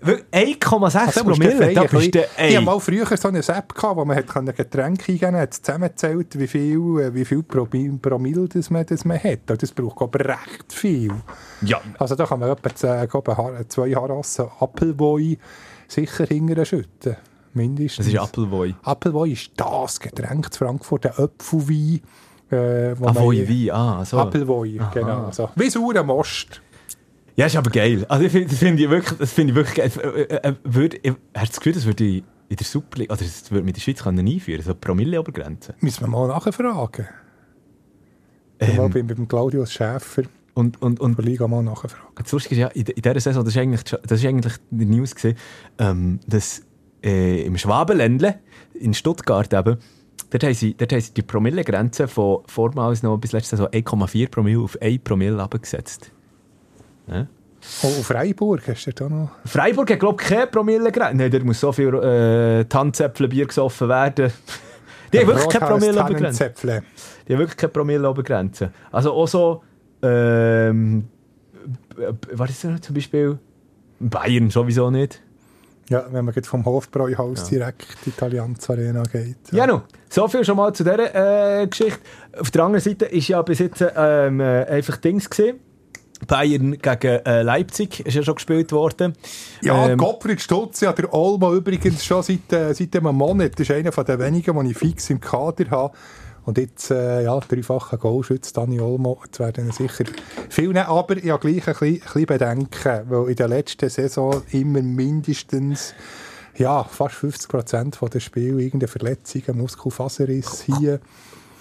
A: Wirklich, 1,6
B: Also,
A: Promille, da bist du,
B: Ich hatte mal früher so eine App, gehabt, wo man hat Getränke eingeben konnte, hat zusammengezählt, wie viel, äh, wie viel Promi- Promille das man, das man hat. Und das braucht aber recht viel.
A: Ja,
B: Also da kann man etwa Har- zwei Harassen Appleboy sicher hinterher schütten. Mindestens.
A: das ist Appleboy.
B: Appleboy ist das Getränk zu Frankfurt, der Apfelwein. Äh, wo
A: Ah, ah, so.
B: Appleboy, genau. So. Wie saurer Most.
A: Ja, ist aber geil. Also ich finde, das finde ich wirklich, das finde ich wirklich geil. Äh, äh, würde, ich, hast du das Gefühl, das würde ich in der Superliga, oder das würde mit der Schweiz können einführen, so Promille-Obergrenze?
B: Müssen wir mal nachfragen. Ähm. Mal beim, beim Claudius Schäfer
A: Und, und, und
B: von Liga mal nachfragen.
A: das Lustige ist ja, in, in dieser Saison, das ist eigentlich, das ist eigentlich die News gewesen, ähm, dass äh, im Schwabenländle, in Stuttgart eben, dort haben sie, dort haben sie die Promillegrenze von vormals noch bis letzte Saison 1,4 Promille auf 1 Promille abgesetzt. Ja?
B: Oh, Freiburg hast du da noch?
A: Freiburg hat, glaube ich, keine Promillegrenze. Nein, da muss so viel äh, Tanzäpfelbier gesoffen werden. [laughs] Die haben wirklich keine Promilleobergrenze. Die haben wirklich keine Promilleobergrenze. Also auch so, ähm, äh, was ist das zum Beispiel? Bayern sowieso nicht.
B: Ja, wenn man jetzt vom Hofbräuhaus direkt in die Allianz Arena geht.
A: Ja, no. so viel schon mal zu dieser äh, Geschichte. Auf der anderen Seite ist ja bis jetzt ähm, äh, einfach Dings gesehen. Bayern gegen äh, Leipzig ist ja schon gespielt worden.
B: Ja,
A: Ähm,
B: Gottfried Stutz, ja, der Olmo übrigens schon seit, äh, seit einem Monat. Das ist einer von den wenigen, die ich fix im Kader habe. Und jetzt, äh, ja, dreifacher Goalschütz, Dani Olmo, jetzt werden sicher viel nehmen. Aber ich habe gleich ein bisschen, Bedenken, weil in der letzten Saison immer mindestens ja, fast 50 Prozent der Spiele irgendeine Verletzung, Muskelfaserriss hier.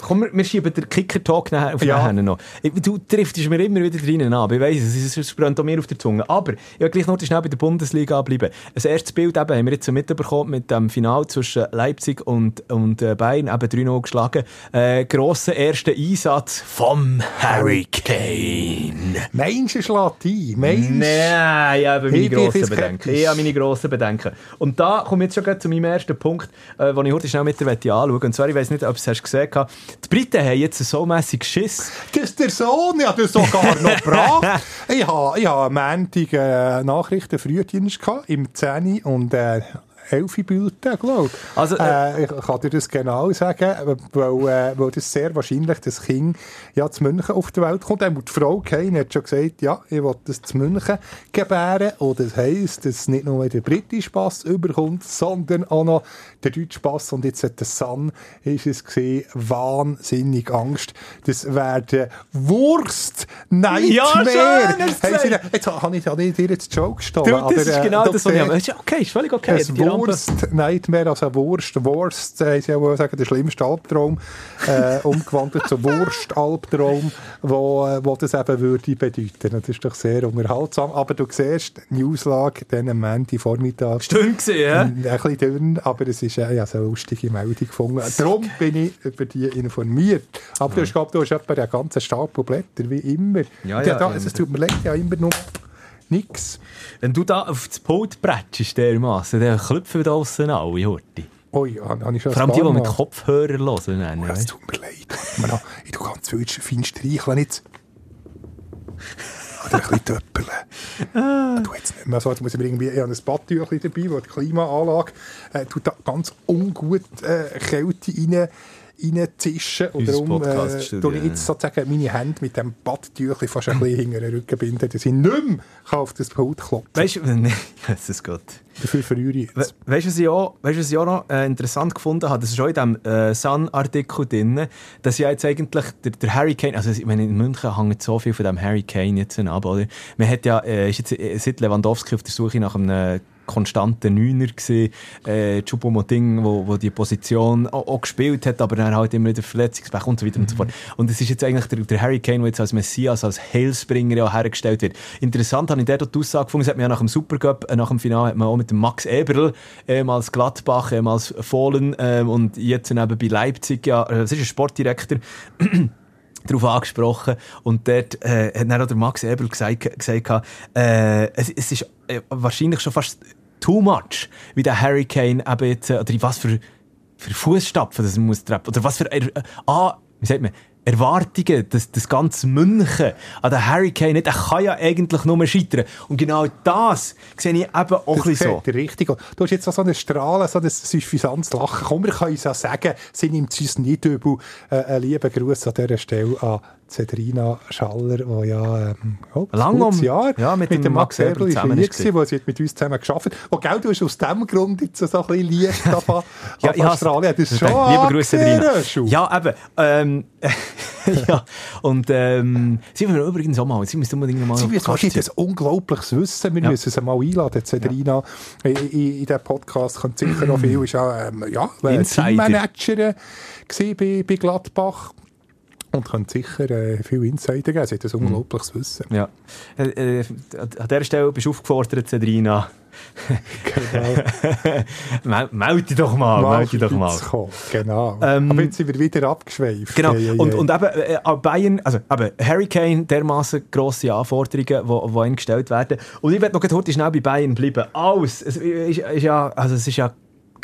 A: Komm, wir, wir schieben den Kicker-Talk nachher auf
B: Ja.
A: nachher noch. Du triffst mir immer wieder drinnen an. Ich weiss es, es- brennt auch mir auf der Zunge. Aber ich will gleich noch schnell bei der Bundesliga bleiben. Ein erstes Bild eben, haben wir jetzt so mitbekommen mit dem Final zwischen Leipzig und, und äh, Bayern, eben 3-0 geschlagen. Äh, grosser erster Einsatz vom Harry Kane.
B: Meinst du, schlägt ein? Meinst du?
A: Nein, ich habe meine grossen Bedenken. Ich habe meine grossen Bedenken. Und da komme ich jetzt schon zu meinem ersten Punkt, äh, den ich heute schnell mit dir anschauen möchte. Und zwar, ich weiss nicht, ob du es hast gesehen hast. Die Briten haben jetzt so mässig Schiss.
B: Das ist der Sohn, ja, das sogar noch [laughs] gebracht. Ich habe ich ha am Montag äh, Nachrichten Frühdienst gehabt, im 10 und äh, 11 Bulletin, glaube ich.
A: Also,
B: äh, ich kann dir das genau sagen, weil, äh, weil das sehr wahrscheinlich das Kind ja zu München auf die Welt kommt. Einmal die Frau Kane hat schon gesagt, ja, ich will das zu München gebären. Und das heisst, dass nicht nur der britische Pass überkommt, sondern auch noch der deutsche Pass. Und jetzt hat der Sun, ist es gesehen, wahnsinnig Angst. Das werden Wurst Nightmare.
A: Ja, schön,
B: Haben sie-. Jetzt habe ich, habe ich dir jetzt Joke gestohlen.
A: Du, das
B: aber,
A: ist
B: äh,
A: genau
B: du
A: das, was ich habe. Okay, ist völlig okay.
B: Ein
A: Rampe-
B: Wurst-Nightmare, also Wurst, Wurst, äh, sie auch sagen, der schlimmste Albtraum, äh, umgewandelt zu Wurst-Albtraum, wo, äh, wo das eben würde bedeuten. Das ist doch sehr unterhaltsam. Aber du siehst, die Newslage, dann am Montag Vormittag,
A: Stimmt gewesen, ja?
B: ein bisschen dünn, aber es ist äh, ja, so eine lustige Meldung gefunden. Darum bin ich über die informiert. Aber du hast, glaub, du hast etwa einen ganzen Stapel Blätter, wie immer.
A: Ja, ja,
B: da,
A: immer.
B: es tut mir leid, ja immer nur nichts.
A: Wenn du da auf das Pult bretschst, dermassen, dann klopfen da aussen alle Horti.
B: Oh ja, habe ich schon
A: Vor allem die, die mit
B: Mal.
A: Kopfhörer hören. nein,
B: Oh, es
A: weißt
B: tut mir leid. Ich tu ganz viel fein streicheln jetzt. Oder ein bisschen töppeln.
A: Ah.
B: Du jetzt nicht mehr so. Jetzt muss ich mir irgendwie, ich habe ein Badtüchchen dabei, wo die Klimaanlage äh, tut da ganz ungut äh, Kälte rein reinzischen und darum äh, tue ich jetzt sozusagen meine Hände mit dem Badtüchchen fast ein bisschen hinter den Rücken binden, dass ich nicht mehr auf das Pult klopfen kann.
A: Weißt du, [laughs] nee, Jesus Gott.
B: Dafür verrühre ich
A: We
B: jetzt.
A: weißt du, was ich auch, weißt, du, was ich auch noch äh, interessant gefunden habe? Das ist auch in diesem äh, Sun-Artikel drin, dass ja jetzt eigentlich der, der Harry Kane, also ich meine, in München hängt so viel von dem Harry Kane jetzt ab, oder? Man hat ja, äh, ist jetzt äh, seit Lewandowski auf der Suche nach einem konstanten Neuner gesehen, äh, Choupo-Moting, wo, wo die Position auch, auch gespielt hat, aber dann halt immer wieder Verletzungspech und so weiter und so fort. Und es ist jetzt eigentlich der, der Harry Kane, der jetzt als Messias, als Heilsbringer ja hergestellt wird. Interessant habe ich dort die Aussage gefunden, das hat man ja nach dem Supercup, äh, nach dem Finale, hat man auch mit dem Max Eberl, ehemals Gladbach, ehemals Fohlen ähm, und jetzt eben bei Leipzig, ja, äh, das ist ein Sportdirektor, [clears throat] darauf angesprochen. Und dort äh, hat dann auch der Max Eberl gesagt, gesagt äh, es, es ist äh, wahrscheinlich schon fast too much, wie der Hurricane eben jetzt, äh, oder was für, für Fußstapfen das muss treppen, oder was für, äh, ah, wie sagt man, Erwartungen, das, das ganze München an den Hurricane, nicht, der kann ja eigentlich nur scheitern. Und genau das sehe ich eben auch ein
B: Das
A: bisschen so.
B: richtig. Du hast jetzt so einen Strahlen, so ein suffisantes Lachen. Komm, wir können uns ja sagen, sie nimmt es uns nicht übel. Äh, einen lieben Gruß an dieser Stelle an Cedrina Schaller, die ja ähm, oh,
A: Lang um-
B: Jahr
A: ja, mit dem
B: dem
A: Max Eberl zusammen ist
B: sie hat mit uns zusammen geschafft Und gell, du hast aus diesem Grund jetzt so ein bisschen Licht [laughs] davon
A: Ja, has-
B: Australien. Das ist schon
A: Liebe Grüße.
B: Schu.
A: Ja, eben. Ähm, [laughs] ja, und ähm, sie müssen übrigens auch mal, sie müssen unbedingt mal
B: Sie
A: auf
B: müssen wahrscheinlich ein unglaubliches Wissen. Wir
A: Ja.
B: müssen sie mal einladen, Cedrina. In, in, in diesem Podcast kommt sicher noch [clears throat] viel. Ist auch, ähm, ja, äh. Teammanagerin bei, bei Gladbach. Und könnte sicher äh, viel Insider geben. Sie hat ein unglaubliches Wissen.
A: Ja. Äh, äh, an dieser Stelle bist du aufgefordert, Cedrina.
B: Genau. [laughs]
A: Mel- Melde dich doch mal, melde dich doch mal.
B: kommen. Genau.
A: Ähm,
B: Aber jetzt sind wir wieder abgeschweift.
A: Genau,
B: Ei, ei,
A: und, und eben äh, Bayern, also eben Harry Kane, dermaßen grosse Anforderungen, die, ihm gestellt werden. Und ich werde noch heute schnell bei Bayern bleiben. Alles, es ist, ist ja, also es ist ja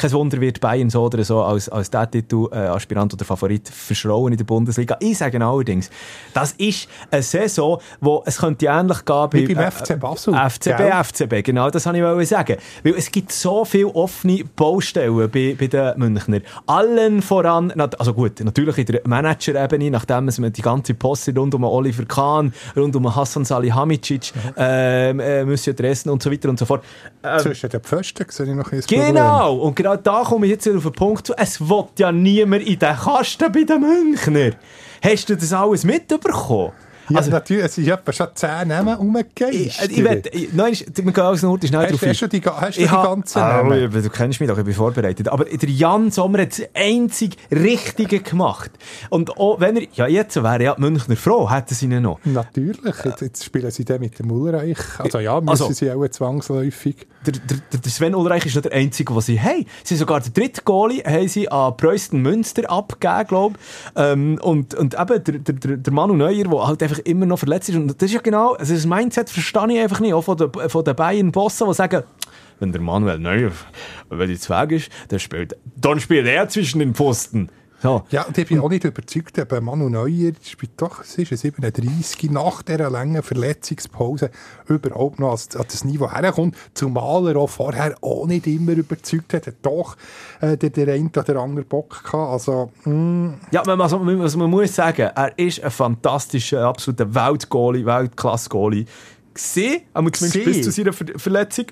A: kein Wunder, wird Bayern so oder so als, als der Titel äh, Aspirant oder Favorit verschrauen in der Bundesliga. Ich sage allerdings, das ist eine Saison, wo es könnte ähnlich gehen
B: Wie
A: bei,
B: beim FC Basel,
A: FCB,
B: gell?
A: FCB, genau, das wollte ich wollen sagen. Weil es gibt so viele offene Baustellen bei, bei den Münchner. Allen voran, also gut, natürlich in der Manager-Ebene, nachdem es die ganze Posse rund um Oliver Kahn, rund um Hassan Salihamidzic, ähm, äh, Monsieur Dresden und so weiter und so fort. Ähm,
B: Zwischen den Pfosten sehe ich noch ein Problem.
A: Genau, und genau da komme ich jetzt wieder auf den Punkt zu. Es will ja niemand in den Kasten bei den Münchner. Hast du das alles mitbekommen?
B: Ja,
A: Also-
B: natürlich, es sind etwa schon zehn Namen
A: Ich,
B: umgegeistert.
A: ich, will- ich, nein, wir gehen also nur schnell
B: Hast,
A: drauf
B: hast du die, hast du die ganzen
A: Ah,
B: Namen?
A: du kennst mich doch, ich bin vorbereitet. Aber der Jan Sommer hat das einzig Richtige gemacht. Und auch wenn er, ja jetzt wäre ja die Münchner froh, hätten sie ihn noch.
B: Natürlich, jetzt, jetzt spielen sie dann mit dem Ulreich. Also ja, müssen
A: Also-
B: sie auch zwangsläufig.
A: Der, der, der Sven Ulreich ist nicht der Einzige, den sie haben. Sie haben sogar den dritten Goalie haben sie an Preußen Münster abgegeben, glaube ich. Ähm, und, und eben der, der, der, der Manu Neuer, der halt einfach immer noch verletzt ist. Und das ist ja genau, also das Mindset verstehe ich einfach nicht, auch von den, von den Bayern-Bossen, die sagen, wenn der Manuel Neuer, wenn jetzt weg ist, dann spielt, dann spielt er zwischen den Pfosten. So.
B: Ja, und ich bin auch nicht überzeugt, aber Manu Neuer spielt doch, es ist ein 37 nach dieser langen Verletzungspause überhaupt noch an, das Niveau herkommt, zumal er auch vorher auch nicht immer überzeugt hat, doch äh, der, der eine oder andere Bock gehabt, also mh,
A: Ja, man, also, man, also man muss sagen, er ist ein fantastischer, absoluter Weltgoalie, Weltklasse-Goalie. Gesehen, aber zumindest bis zu seiner Ver Verletzung.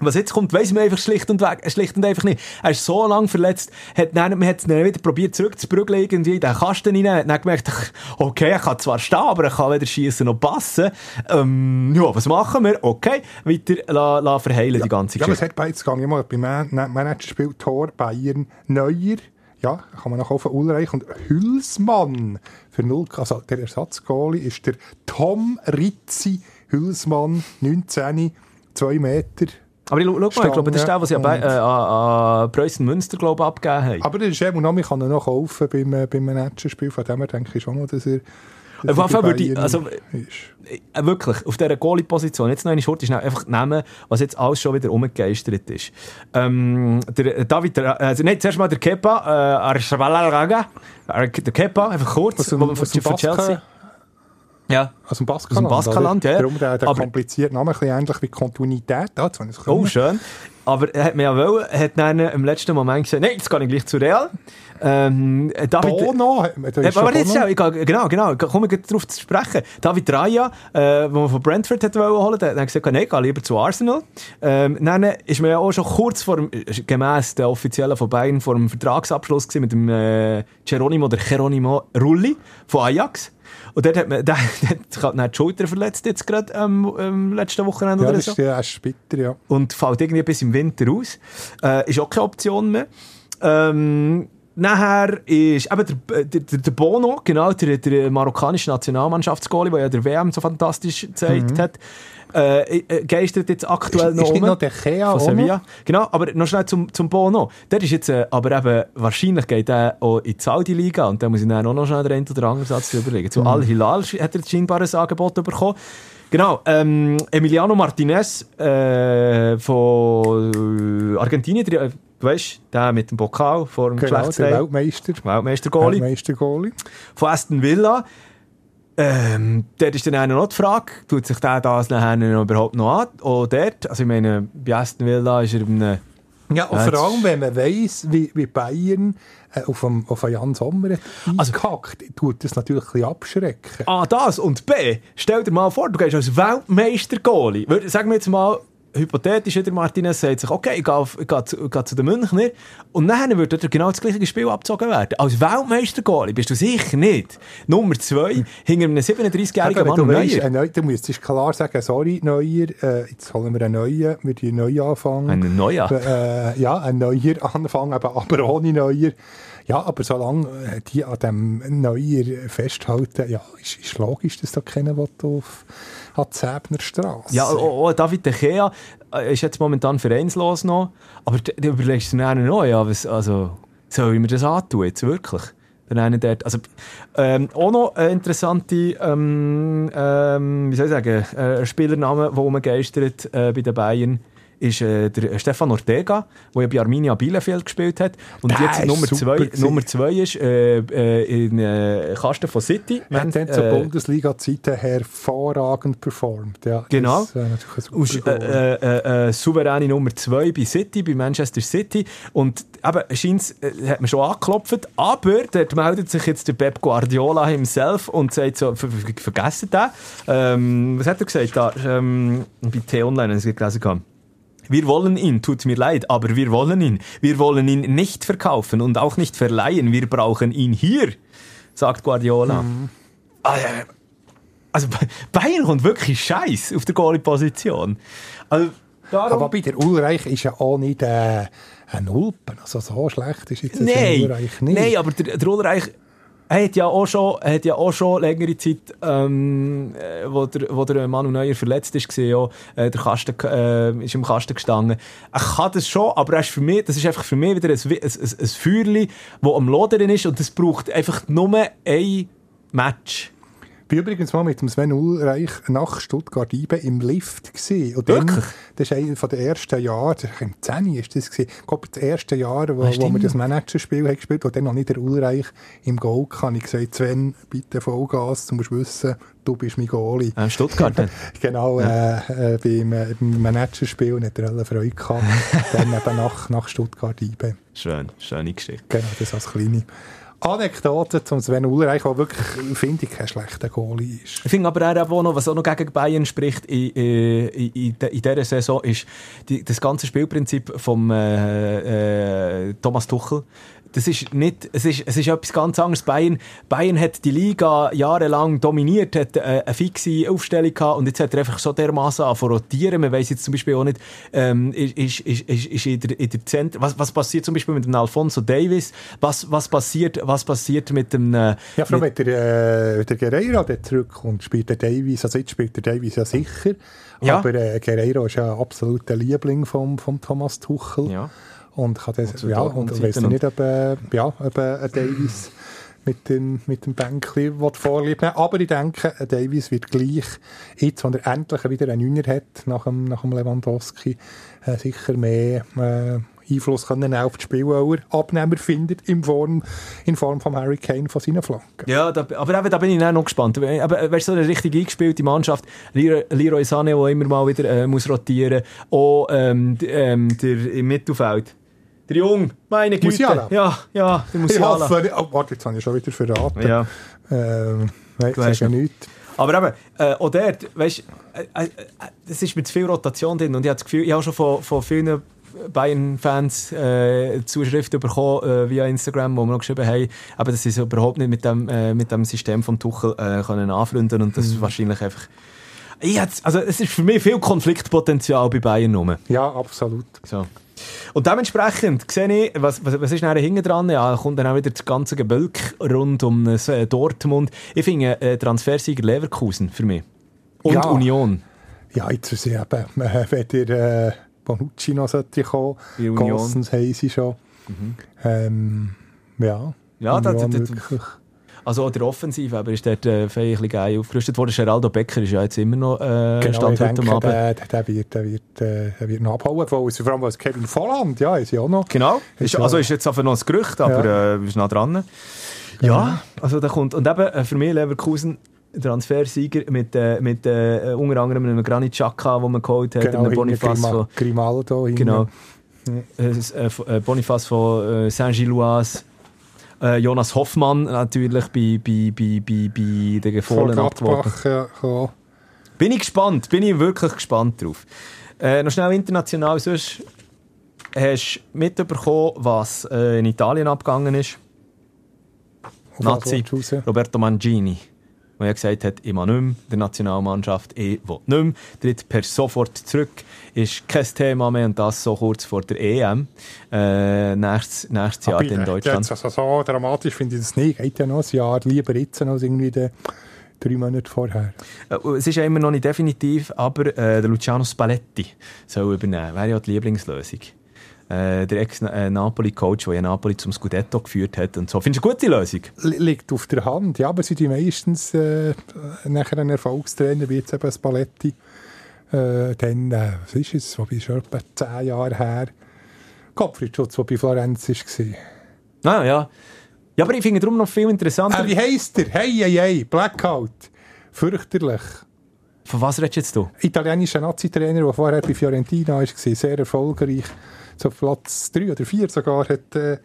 A: Was jetzt kommt, weiss man einfach schlicht und, weg, schlicht und einfach nicht. Er ist so lange verletzt, hat dann, man hat es dann wieder probiert zurückzubrügeln, irgendwie in den Kasten rein, hat dann gemerkt, [laughs] okay, er kann zwar stehen, aber er kann weder schießen noch passen. Ähm, ja, was machen wir? Okay, weiter la, la verheilen die ganze
B: ja, aber es
A: Geschichte.
B: hat beides gegangen. Mal beim Man Managerspiel Tor Bayern Neuer, ja, kann man noch auf Ulreich und Hülsmann für 0, also der Ersatzgoalie ist der Tom Rizzi Hülsmann, 19, 2 Meter.
A: Aber ich, schau mal, ich glaube, das ist der, was sie an, äh, an, an Preußen Münster, glaube ich, abgegeben haben.
B: Aber das ist eben noch, man kann ihn noch kaufen beim, äh, beim Managerspiel. Von dem her denke ich schon dass er. dass bei
A: würde ich- also-. Äh, wirklich, auf dieser Goalie-Position, jetzt noch eine Schurte schnell einfach nehmen, was jetzt alles schon wieder umgegeistert ist. Ähm, der David, äh, also nein, zuerst mal der Kepa, äh, Arshvalaraga, äh, der Kepa, einfach kurz, von,
B: aus dem
A: von Chelsea. Ja.
B: aus dem Baskaland.
A: Aus dem Baskaland,
B: oder?
A: ja.
B: Darum der, der
A: Aber-
B: komplizierte Name, ein bisschen ähnlich wie Kontinuität. Es
A: Oh, schön. Aber er hat mir ja wollen, hat dann im letzten Moment gesagt, nein, jetzt gehe ich gleich zu Real. Ähm, David,
B: Bono,
A: Ja,
B: ist
A: aber jetzt, schnell, ich gehe- genau, genau, ich komme gleich darauf zu sprechen. David Raya, äh, wo man von Brentford hat wollen holen, der der hat gesagt, nein, ich gehe lieber zu Arsenal. Ähm, dann ist man ja auch schon kurz vor dem, äh, gemäss der offiziellen von Bayern, vor dem Vertragsabschluss mit dem äh, Geronimo oder Geronimo Rulli von Ajax. Und dort hat man, der, [laughs] der hat halt dann die Schulter verletzt jetzt gerade ähm, ähm, letzten Wochenende
B: Ja,
A: oder
B: das
A: so
B: ist ja ist bitter, ja.
A: und fällt irgendwie bis im Winter aus. Äh, ist auch keine Option mehr. Ähm, nachher ist eben der, der, der, der Bono, genau, der, der marokkanische Nationalmannschaftsgoalie, der ja der WM so fantastisch gezeigt hat, äh, äh, geistert jetzt aktuell
B: Ist-
A: noch
B: ist nicht
A: um.
B: noch der Kea
A: von Sevilla. Genau, aber noch schnell zum, zum Bono. Der ist jetzt, äh, aber eben, wahrscheinlich geht er auch in die Saudi-Liga und da muss ich dann auch noch schnell den einen oder anderen Satz überlegen.
B: Mhm.
A: Zu Al-Hilal sch- hat er scheinbar ein Angebot bekommen. Genau, ähm, Emiliano Martinez äh, von Argentinien, du weißt, der mit dem Pokal vor dem
B: Genau, der
A: Geschlechtsteil,
B: Weltmeister.
A: Weltmeister-Goalie
B: Weltmeister-Goalie.
A: von Aston Villa. Ähm, dort ist dann auch noch die Frage, tut sich der das nachher überhaupt noch an? Auch dort, also ich meine, bei Aston Villa ist er in einem...
B: Ja, und
A: Ja,
B: vor allem, wenn man weiss, wie, wie Bayern äh, auf, dem, auf einen Jan Sommer
A: Also-
B: eingehackt, tut das natürlich ein bisschen abschrecken.
A: A, das und B, stell dir mal vor, du gehst als Weltmeister-Goalie. Würde- Sagen wir jetzt mal, hypothetisch, der Martinez sagt sich, okay, ich gehe, ich gehe, zu, ich gehe zu den Münchner und dann würde dort genau das gleiche Spiel abgezogen werden. Als Weltmeister-Goalie bist du sicher nicht Nummer zwei hinter einem 37-jährigen
B: Eben,
A: Mann
B: du,
A: Neuer.
B: ein Neu- du musst klar sagen, sorry, Neuer, äh, jetzt holen wir einen neuen, wir die neu anfangen.
A: Einen Neuer?
B: Äh, ja, ein neuer Anfang, eben, aber ohne Neuer. Ja, aber solange äh, die an dem Neuer festhalten, ja, ist, ist logisch, dass da keiner auf an die Säbner Straße.
A: Ja, auch, auch David De Gea äh, ist jetzt momentan vereinslos noch, aber du überlegst dir dann noch, ja, was, also, soll ich mir das antun, jetzt wirklich? Einer dort, also, ähm, auch noch eine interessante, ähm, ähm, wie soll ich sagen, äh, Spielername, der umgeistert äh, bei den Bayern, ist äh, der Stefan Ortega, der ja bei Arminia Bielefeld gespielt hat. Und
B: Der
A: jetzt
B: ist
A: Nummer zwei,
B: gewesen.
A: Nummer zwei ist äh, äh, in äh, Kasten von City.
B: Wir haben dann zur
A: äh,
B: Bundesliga-Zeiten hervorragend performt. Ja,
A: Genau.
B: Das, äh, super
A: äh, äh, äh, souveräne Nummer 2 bei City, bei Manchester City. Und eben, scheint äh, hat man schon angeklopft, aber dort meldet sich jetzt der Pep Guardiola himself und sagt so, ver ver vergessen den. Ähm, was hat er gesagt? Da, ähm, bei T-Online, als ich gelesen habe. Wir wollen ihn, tut mir leid, aber wir wollen ihn. Wir wollen ihn nicht verkaufen und auch nicht verleihen. Wir brauchen ihn hier, sagt Guardiola. Ah, ja. Also Ba- Bayern kommt wirklich scheiß auf der Goalie-Position. Also.
B: Aber bei der Ulreich ist ja auch nicht äh, ein Ulpen. Also so schlecht ist jetzt
A: Nein,
B: Ulreich nicht.
A: nein, aber der, der Ulreich er hat ja auch schon, hat ja auch schon längere Zeit, ähm, äh, wo, der, wo der Manu Neuer verletzt ist, gesehen, äh, der Kasten, äh, ist im Kasten gestanden. Er kann das schon, aber er ist für mich, das ist einfach für mich wieder ein, ein, ein, ein Feuerli, das am Lodern ist und es braucht einfach nur ein Match.
B: Bin übrigens mal mit dem Sven Ulreich nach Stuttgart IBE im Lift gewesen. Und dann, das ist einer von den ersten Jahren, das war im 10. ist das gewesen, ich glaube, das erste Jahr, wo,
A: Ah,
B: wo wir das Managerspiel haben gespielt, wo dann noch nicht der Ulreich im Goal kann. Ich gesagt, Sven, bitte Vollgas, du musst wissen, du bist mein Goalie.
A: Äh, Stuttgart dann. [laughs]
B: Genau, äh, äh, beim, äh, beim Managerspiel er alle Freude gehabt. [laughs] dann eben nach, nach Stuttgart IBE.
A: Schön, schöne Geschichte.
B: Genau, das als kleine Anekdote zum Sven Ulreich, der wirklich, finde ich, kein schlechter Goalie ist.
A: Ich finde aber er auch noch, was auch noch gegen Bayern spricht in, in, in, in dieser Saison, ist die, das ganze Spielprinzip von äh, äh, Thomas Tuchel. Das ist nicht, es ist, es ist etwas ganz anderes. Bayern, Bayern hat die Liga jahrelang dominiert, hat äh, eine fixe Aufstellung gehabt und jetzt hat er einfach so dermaßen an rotieren. Man weiss jetzt zum Beispiel auch nicht, ähm, ist, ist, ist, ist, in der, in der Zentrum, was, was passiert zum Beispiel mit dem Alfonso Davis? Was, was passiert, was passiert mit dem, äh,
B: Ja, vor allem,
A: mit,
B: wenn der, äh, der Guerreiro dort zurückkommt, spielt der Davies, also jetzt spielt der Davies ja sicher,
A: Ja.
B: aber äh, Guerreiro ist ja absolut der Liebling von Thomas Tuchel.
A: ja.
B: Und kann das, ja, und ich
A: Zeiten
B: nicht, ob, äh, ja, ob äh, ein Davies mit dem, mit dem Bänkli vorlieb nehmen. Aber ich denke, ein Davies wird gleich, jetzt, wenn er endlich wieder einen Neuner hat, nach dem, nach dem Lewandowski, äh, sicher mehr äh, Einfluss können auf das Spiel, weil er Abnehmer findet in Form, in Form von Harry Kane von seinen Flanken.
A: Ja, da, aber eben, da bin ich dann noch gespannt. Aber äh, weißt du, so eine richtig eingespielte Mannschaft, Leroy, Leroy Sané, der immer mal wieder äh, muss rotieren muss, auch ähm, ähm, der im Mittelfeld. Der Jung, meine Güte.
B: Musiala.
A: Ja, ja, der
B: Ich
A: Musiala.
B: hoffe, oh, warte, jetzt habe ich schon wieder verraten.
A: Ja.
B: Ähm, nein,
A: Du noch-
B: nichts.
A: Aber eben, äh, auch dort, weißt du, äh, äh, es ist mit zu viel Rotation drin und ich habe das Gefühl, ich habe schon von, von vielen Bayern-Fans äh, Zuschriften bekommen äh, via Instagram, wo wir noch geschrieben haben, aber dass sie sich überhaupt nicht mit dem, äh, mit dem System von Tuchel äh, können anfreunden und das ist wahrscheinlich einfach... Ich also es ist für mich viel Konfliktpotenzial bei Bayern rum.
B: Ja, absolut.
A: So. Und dementsprechend sehe ich, was, was, was ist nachher hinten dran? Ja, kommt dann auch wieder das ganze Gebölk rund um das, äh, Dortmund. Ich finde äh, Transfersieger Leverkusen für mich. Und
B: Ja.
A: Union.
B: Ja, jetzt ist eben, [laughs] äh, wenn der äh, Bonucci noch sollte kommen.
A: Mhm.
B: Gosens haben sie schon. Ähm, ja,
A: Ja, da-
B: Union
A: da- da-
B: wirklich.
A: Also auch der Offensiv, aber ist dort äh, ein bisschen geil aufgerüstet worden. Geraldo Becker ist ja jetzt immer noch äh,
B: Genau,
A: Stand heute
B: denke,
A: Abend.
B: der, der, wird, der wird, äh, der wird noch abhauen. Vor allem, als Kevin Volland, ja, ist ja auch noch.
A: Genau. Ist,
B: ja-
A: also ist jetzt einfach noch ein Gerücht, aber äh, ist nah dran. Ja, also da kommt. Und eben äh, für mich Leverkusen Transfersieger mit, äh, mit äh, unter anderem einem Granit Xhaka, den man geholt hat,
B: Genau,
A: einem Boniface
B: Grima-
A: von,
B: Grimaldo.
A: genau, äh, äh, äh, Boniface von Saint-Gilloise, äh, Jonas Hoffmann natürlich bei, bei, bei, bei, bei den Gefohlen abgeworfen.
B: Ja.
A: Bin ich gespannt, bin ich wirklich gespannt drauf. Äh, noch schnell international, sonst hast du mitbekommen, was äh, in Italien abgegangen ist?
B: Auf
A: Nazi? Roberto Mangini. Der ja gesagt hat, ich mache nicht mehr der Nationalmannschaft, ich will nicht mehr, tritt per sofort zurück, ist kein Thema mehr und das so kurz vor der EM äh, nächstes, nächstes Jahr in Deutschland.
B: Jetzt, also so dramatisch finde ich das nicht. Geht ja noch ein Jahr, lieber jetzt als irgendwie de, drei Monate vorher.
A: Äh, Es ist ja immer noch nicht definitiv, aber äh, der Luciano Spalletti soll übernehmen. Wäre ja die Lieblingslösung. Äh, der Ex-Napoli-Coach, der ja Napoli zum Scudetto geführt hat und so. Findest du eine gute Lösung?
B: Li- Liegt auf der Hand, ja, aber sind die meistens äh, nachher ein Erfolgstrainer, wie jetzt eben Spalletti. Äh, dann, äh, was ist es, wobei schon etwa zehn Jahre her, Kopfrichtschutz, der bei Florenz war.
A: Ah, ja. Ja, aber ich finde darum noch viel interessanter.
B: Äh, wie heisst der? Hey, hey, hey, Blackout. Fürchterlich.
A: Von was redest jetzt du?
B: Italienischer Nazi-Trainer, der vorher bei Fiorentina war, sehr erfolgreich. So Platz 3 oder 4 sogar hat, äh,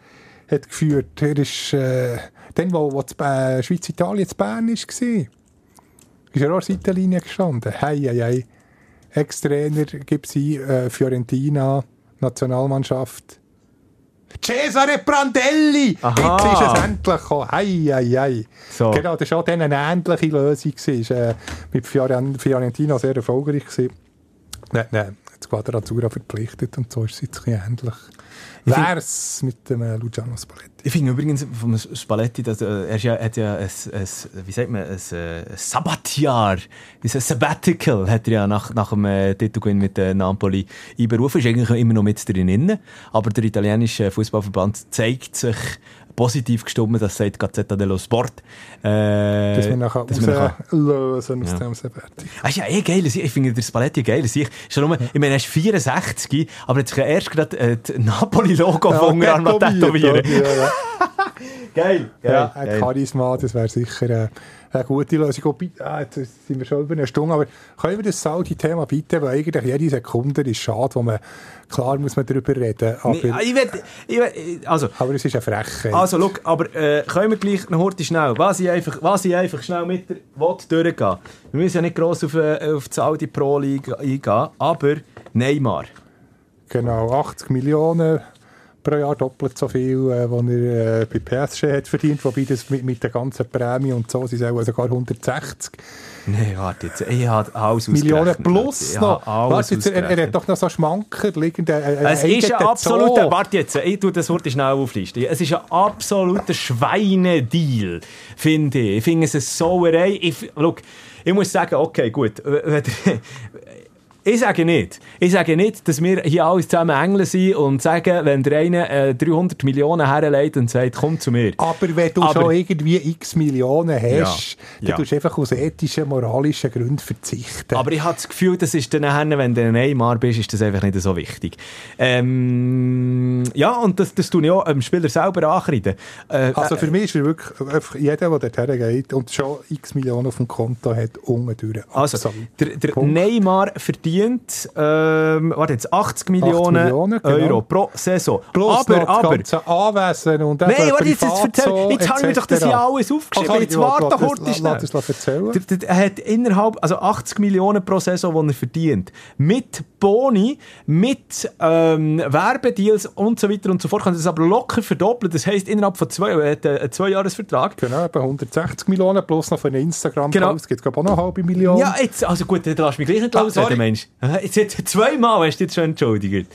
B: hat geführt. Er ist äh, dann, wo, wo äh, Schweiz-Italien zu Bern war, ist er auch als Seitenlinie gestanden. Hey, hey, hey. Ex-Trainer gibt sie äh, Fiorentina, Nationalmannschaft. Cesare Prandelli!
A: Aha.
B: Jetzt ist es endlich gekommen. Ei, ei, ei.
A: So.
B: Genau, das war auch dann eine ähnliche Lösung. gewesen. Äh, mit Fioren- Fiorentina sehr erfolgreich. Gewesen. Nein, nein, Quadratura verpflichtet und so ist es jetzt ein ähnlich.
A: Ich
B: Wär's mit dem äh, Luciano Spalletti.
A: Ich finde übrigens vom Spalletti, dass, äh, er ist ja, hat ja ein, ein, wie sagt man, ein, äh, ein Sabbatjahr, ein Sabbatical hat er ja nach, nach dem äh, Titelgewinn mit äh, Napoli einberufen. Ist eigentlich immer noch mit drin. Aber der italienische Fußballverband zeigt sich positiv gestimmt, das sagt Gazzetta dello Sport. Äh,
B: Dass wir nachher
A: dass wir
B: aus
A: Ja.
B: dem Sabbatical.
A: Das ist ja eh geil. Ich finde der Spalletti geil. Ich, schon nur, ich meine, er ist 64, aber jetzt er erst gerade äh, das Napoli-Logo von Ungarn tätowieren.
B: Ja, ja. [laughs]
A: Geil, geil.
B: Ja, ein
A: geil.
B: Charisma, das wäre sicher äh, eine gute Lösung. Ah, jetzt sind wir schon über eine Stunde, aber können wir das Saudi-Thema bitte, weil eigentlich jede Sekunde ist schade, wo man, klar muss man darüber reden, aber,
A: Nee, ich will, ich will, also,
B: aber es ist eine Frechheit.
A: also, look, aber äh, können wir gleich noch heute schnell, was ich einfach, was ich einfach schnell mit der will durchgehen. Wir müssen ja nicht gross auf, äh, auf die Saudi Pro League eingehen, aber Neymar.
B: Genau, 80 Millionen pro Jahr, doppelt so viel, äh, was er äh, bei PSG hat verdient, wobei das mit, mit der ganzen Prämie und so sind es auch sogar 160
A: Nee, warte jetzt, ich habe alles
B: Millionen plus noch. Warte, jetzt, er, er hat doch noch so Schmanker, liegend äh, äh,
A: Es ist ein absoluter,
B: Zoo.
A: warte jetzt, ich tue das Wort schnell auflisten. Es ist ein absoluter Schweinedeal, finde ich. Ich finde es eine Sauerei. Ich, look, ich muss sagen, okay, gut. [laughs] Ich sage nicht, ich sage nicht, dass wir hier alle zusammen Engel sind und sagen, wenn der eine äh, 300 Millionen herlegt und sagt, komm zu mir.
B: Aber wenn du
A: Aber-
B: schon irgendwie x Millionen hast,
A: Ja,
B: dann
A: ja.
B: tust du einfach aus ethischen, moralischen Gründen verzichten.
A: Aber ich habe das Gefühl, das ist dann nachher, wenn du ein Neymar bist, ist das einfach nicht so wichtig. Ähm, ja, und das, das tue ich auch dem Spieler selber ankreiden. Äh,
B: also für mich ist er wirklich jeder, der dorthin geht und schon x Millionen auf dem Konto hat, unten durch.
A: Also, der, der. Neymar verdient ähm, warte jetzt, 80 Millionen,
B: Millionen, genau.
A: Euro pro Saison.
B: Plus
A: aber, aber,
B: ganze Anwesen und
A: Nein, warte, jetzt, jetzt, erzähl, jetzt habe ich mir doch das ja alles aufgeschrieben.
B: Also,
A: jetzt warte kurz
B: lass es erzählen.
A: Er hat innerhalb, also 80 Millionen pro Saison, die er verdient. Mit Boni, mit ähm, Werbedeals und so weiter und so fort. Kann das aber locker verdoppeln. Das heisst, innerhalb von zwei, er hat einen Zweijahresvertrag.
B: Genau, etwa 160 Millionen plus noch für einen Instagram-Post
A: Genau.
B: gibt es glaube ich, auch noch eine halbe Million.
A: Ja, jetzt, also gut, dann lass mich gleich nicht
B: Ah, sorry.
A: Mensch. [laughs] Jetzt, jetzt zweimal hast du jetzt schon entschuldigt.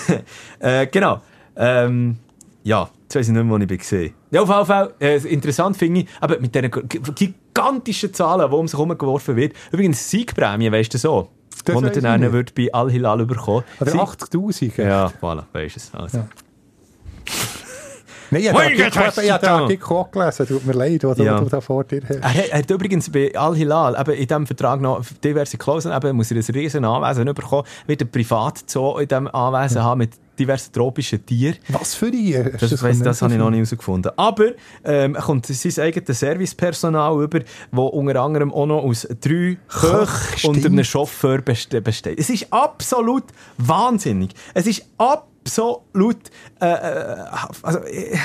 A: [laughs] äh, genau. Ähm, ja, jetzt weiss ich nicht mehr, wo ich gesehen. Ja, auf jeden Fall, äh, interessant finde ich, aber mit diesen gigantischen Zahlen, die um sich herumgeworfen wird. Übrigens, Siegprämie, weißt du so?
B: Das
A: wo
B: ich
A: dann wird bei Al-Hilal bekommen.
B: Oder
A: Sieg-
B: 80'000. gell?
A: Ja, voilà, weisst du es. Also.
B: Ja. Nein, ich habe den Artikel- auch gelesen, tut mir leid, was
A: Ja.
B: du da vor dir hast.
A: Er hat, er hat übrigens bei Al-Hilal in diesem Vertrag noch diverse Klauseln, eben muss er ein riesen Anwesen bekommen, wird ein Privatzoo in diesem Anwesen haben mit diversen tropischen Tieren.
B: Was für ihr?
A: Das, das, weiss, das habe ich noch nicht herausgefunden. Aber ähm, er kommt sein eigenes Servicepersonal über, das unter anderem auch noch aus drei Köchen und einem Chauffeur beste- besteht. Es ist absolut wahnsinnig. Es ist absolut äh, äh, also, äh,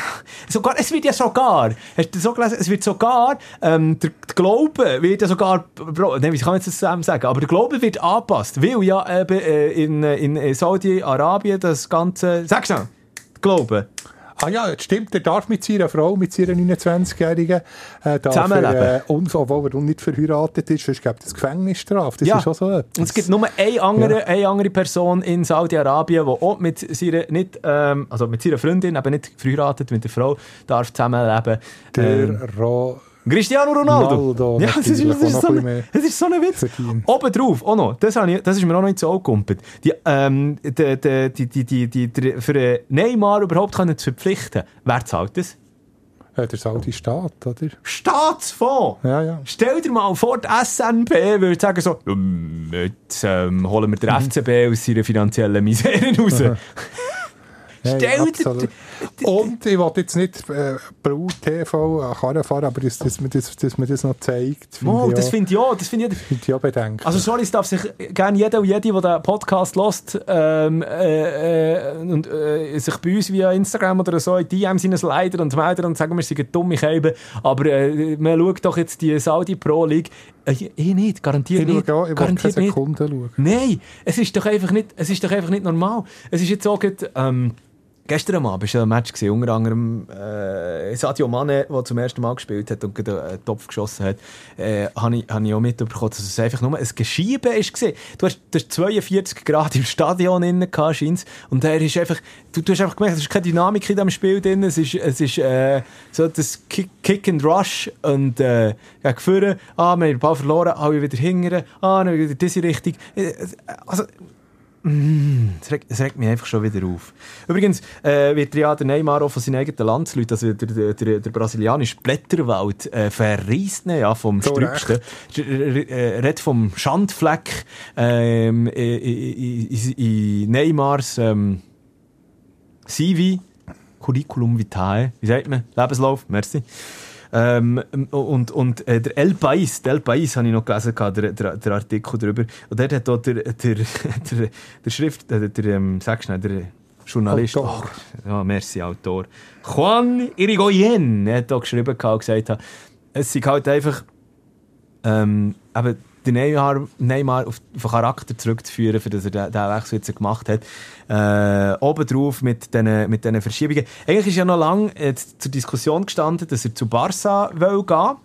A: sogar, es wird ja sogar hast du so gelesen, es wird sogar ähm, der, der Glaube wird ja sogar Bro, nein, wie kann man jetzt das zusammen sagen? Aber der Glaube wird angepasst weil ja eben äh, in, in, in Saudi-Arabien das ganze sag schnell Glaube
B: Ah ja, das stimmt, er darf mit seiner Frau, mit seiner 29-Jährigen, äh,
A: Zusammenleben.
B: er, äh, und, obwohl er nicht verheiratet ist, sonst gibt es Gefängnisstrafe. Das
A: Ja.
B: ist auch so etwas.
A: Und es gibt nur eine andere, eine andere Person in Saudi-Arabien, die auch mit seiner, nicht, ähm, also mit seiner Freundin, aber nicht verheiratet mit der Frau, darf zusammenleben.
B: Der
A: Ähm,
B: Ro
A: Cristiano Ronaldo. Ja, das ist, das, ist so
B: noch ein
A: ein,
B: bisschen
A: das ist so ein Witz. Obendrauf, auch noch, das, ich, das ist mir auch noch nicht so angekumpelt. Die, ähm, die, die, die, die, die, die, für einen Neymar überhaupt können zu verpflichten, wer zahlt das?
B: äh, der Saudi-Staat, oder?
A: Staatsfonds!
B: Ja, ja.
A: Stell dir mal vor, die SNP würde sagen so, «Ähm, jetzt ähm, holen wir den
B: Mhm.
A: FCB aus seiner finanziellen Misere raus. [laughs]
B: Ja,
A: Stell
B: ja,
A: dir-.
B: Und ich wollte jetzt nicht äh, TV an Karren fahren, aber dass, dass, man das, dass man das noch zeigt, finde
A: Oh,
B: ich,
A: das
B: auch-
A: finde ich auch, das finde ich
B: finde ich auch bedenklich.
A: Also sorry, es darf sich gerne jeder und jede, der den Podcast hört ähm, äh, äh, und äh, sich bei uns via Instagram oder so in DMs leider und melden und sagen, wir sind dumme Käben, aber äh, man schaut doch jetzt die Saudi Pro League. Äh, ich nicht, garantiert
B: ich
A: nicht.
B: auch, ich will keine
A: garantiert nicht.
B: Sekunde schauen.
A: Nein, es ist doch einfach nicht, es ist doch einfach nicht normal. Es ist jetzt so, gerade, ähm, gestern Abend war ein Match, gewesen, unter anderem äh, Sadio Mane, der zum ersten Mal gespielt hat und einen Topf geschossen hat, äh, habe ich, hab ich auch mitbekommen, dass es einfach nur ein Geschiebe war. Du hast, du hast 42 Grad im Stadion innen gehabt, und er ist einfach, du, du hast einfach gemerkt, es ist keine Dynamik in diesem Spiel drin, es ist, es ist äh, so das Kick, Kick and Rush und äh, gegen vorne, ah, wir haben den Ball verloren, alle wieder hingern, ah, dann wieder diese Richtung. Äh, Also, es regt, es regt mich einfach schon wieder auf. Übrigens äh, wird ja der Neymar auch von seinen eigenen Landsleuten, also der, der, der, der brasilianische Blätterwald, äh, verreist ihn ja vom
B: So
A: Strübsten. Er redet vom Schandfleck ähm, in, in Neymars ähm, CV, Curriculum Vitae, wie sagt man? Lebenslauf, merci. Ähm, und und äh, der El País, der El País habe ich noch gelesen, der, der, der Artikel darüber. Und dort hat auch der, der, [laughs] der, der Schrift, äh, der, der ähm, sag schnell, der Journalist,
B: Autor.
A: oh, ja, merci, Autor, Juan Irigoyen hat auch geschrieben und gesagt, es ist halt einfach, ähm, eben den Neymar, Neymar auf, den Charakter zurückzuführen, für das er den, den Wechsel jetzt gemacht hat. Äh, obendrauf mit diesen mit diesen Verschiebungen. Eigentlich ist ja noch lange äh, zur Diskussion gestanden, dass er zu Barca will gehen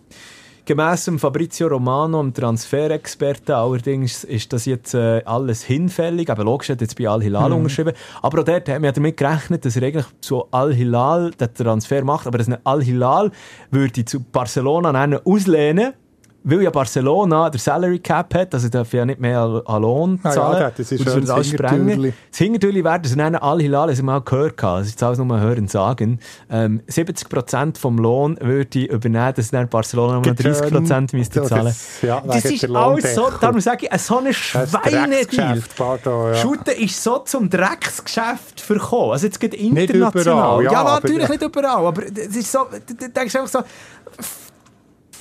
A: Gemäss dem Fabrizio Romano, dem Transferexperten, allerdings ist das jetzt äh, alles hinfällig. Aber logisch, hat jetzt bei Al-Hilal unterschrieben. Aber auch dort haben wir damit gerechnet, dass er eigentlich zu Al-Hilal den Transfer macht. Aber dass Al-Hilal würde zu Barcelona dann auslehnen weil ja Barcelona der Salary Cap hat, also darf ja nicht mehr an, Lohn
B: Ah ja,
A: zahlen.
B: das ist
A: Und
B: schön
A: würde alles
B: das
A: sprengen. Das Hintertürli wäre, dass er Al-Hilal, das haben wir mal gehört, das ist jetzt alles nur hören sagen, ähm, 70% vom Lohn würde ich übernehmen, dass dann Barcelona nur noch 30% müsste
B: Das-
A: zahlen.
B: ja,
A: das ist alles so, darum sage ich, so ein
B: Das
A: Schweinedeal.
B: Ja.
A: Shooten ist so zum Drecksgeschäft verkommen. Also jetzt geht international.
B: überall, ja,
A: ja,
B: aber-
A: natürlich nicht überall, aber es ist so, du denkst einfach so,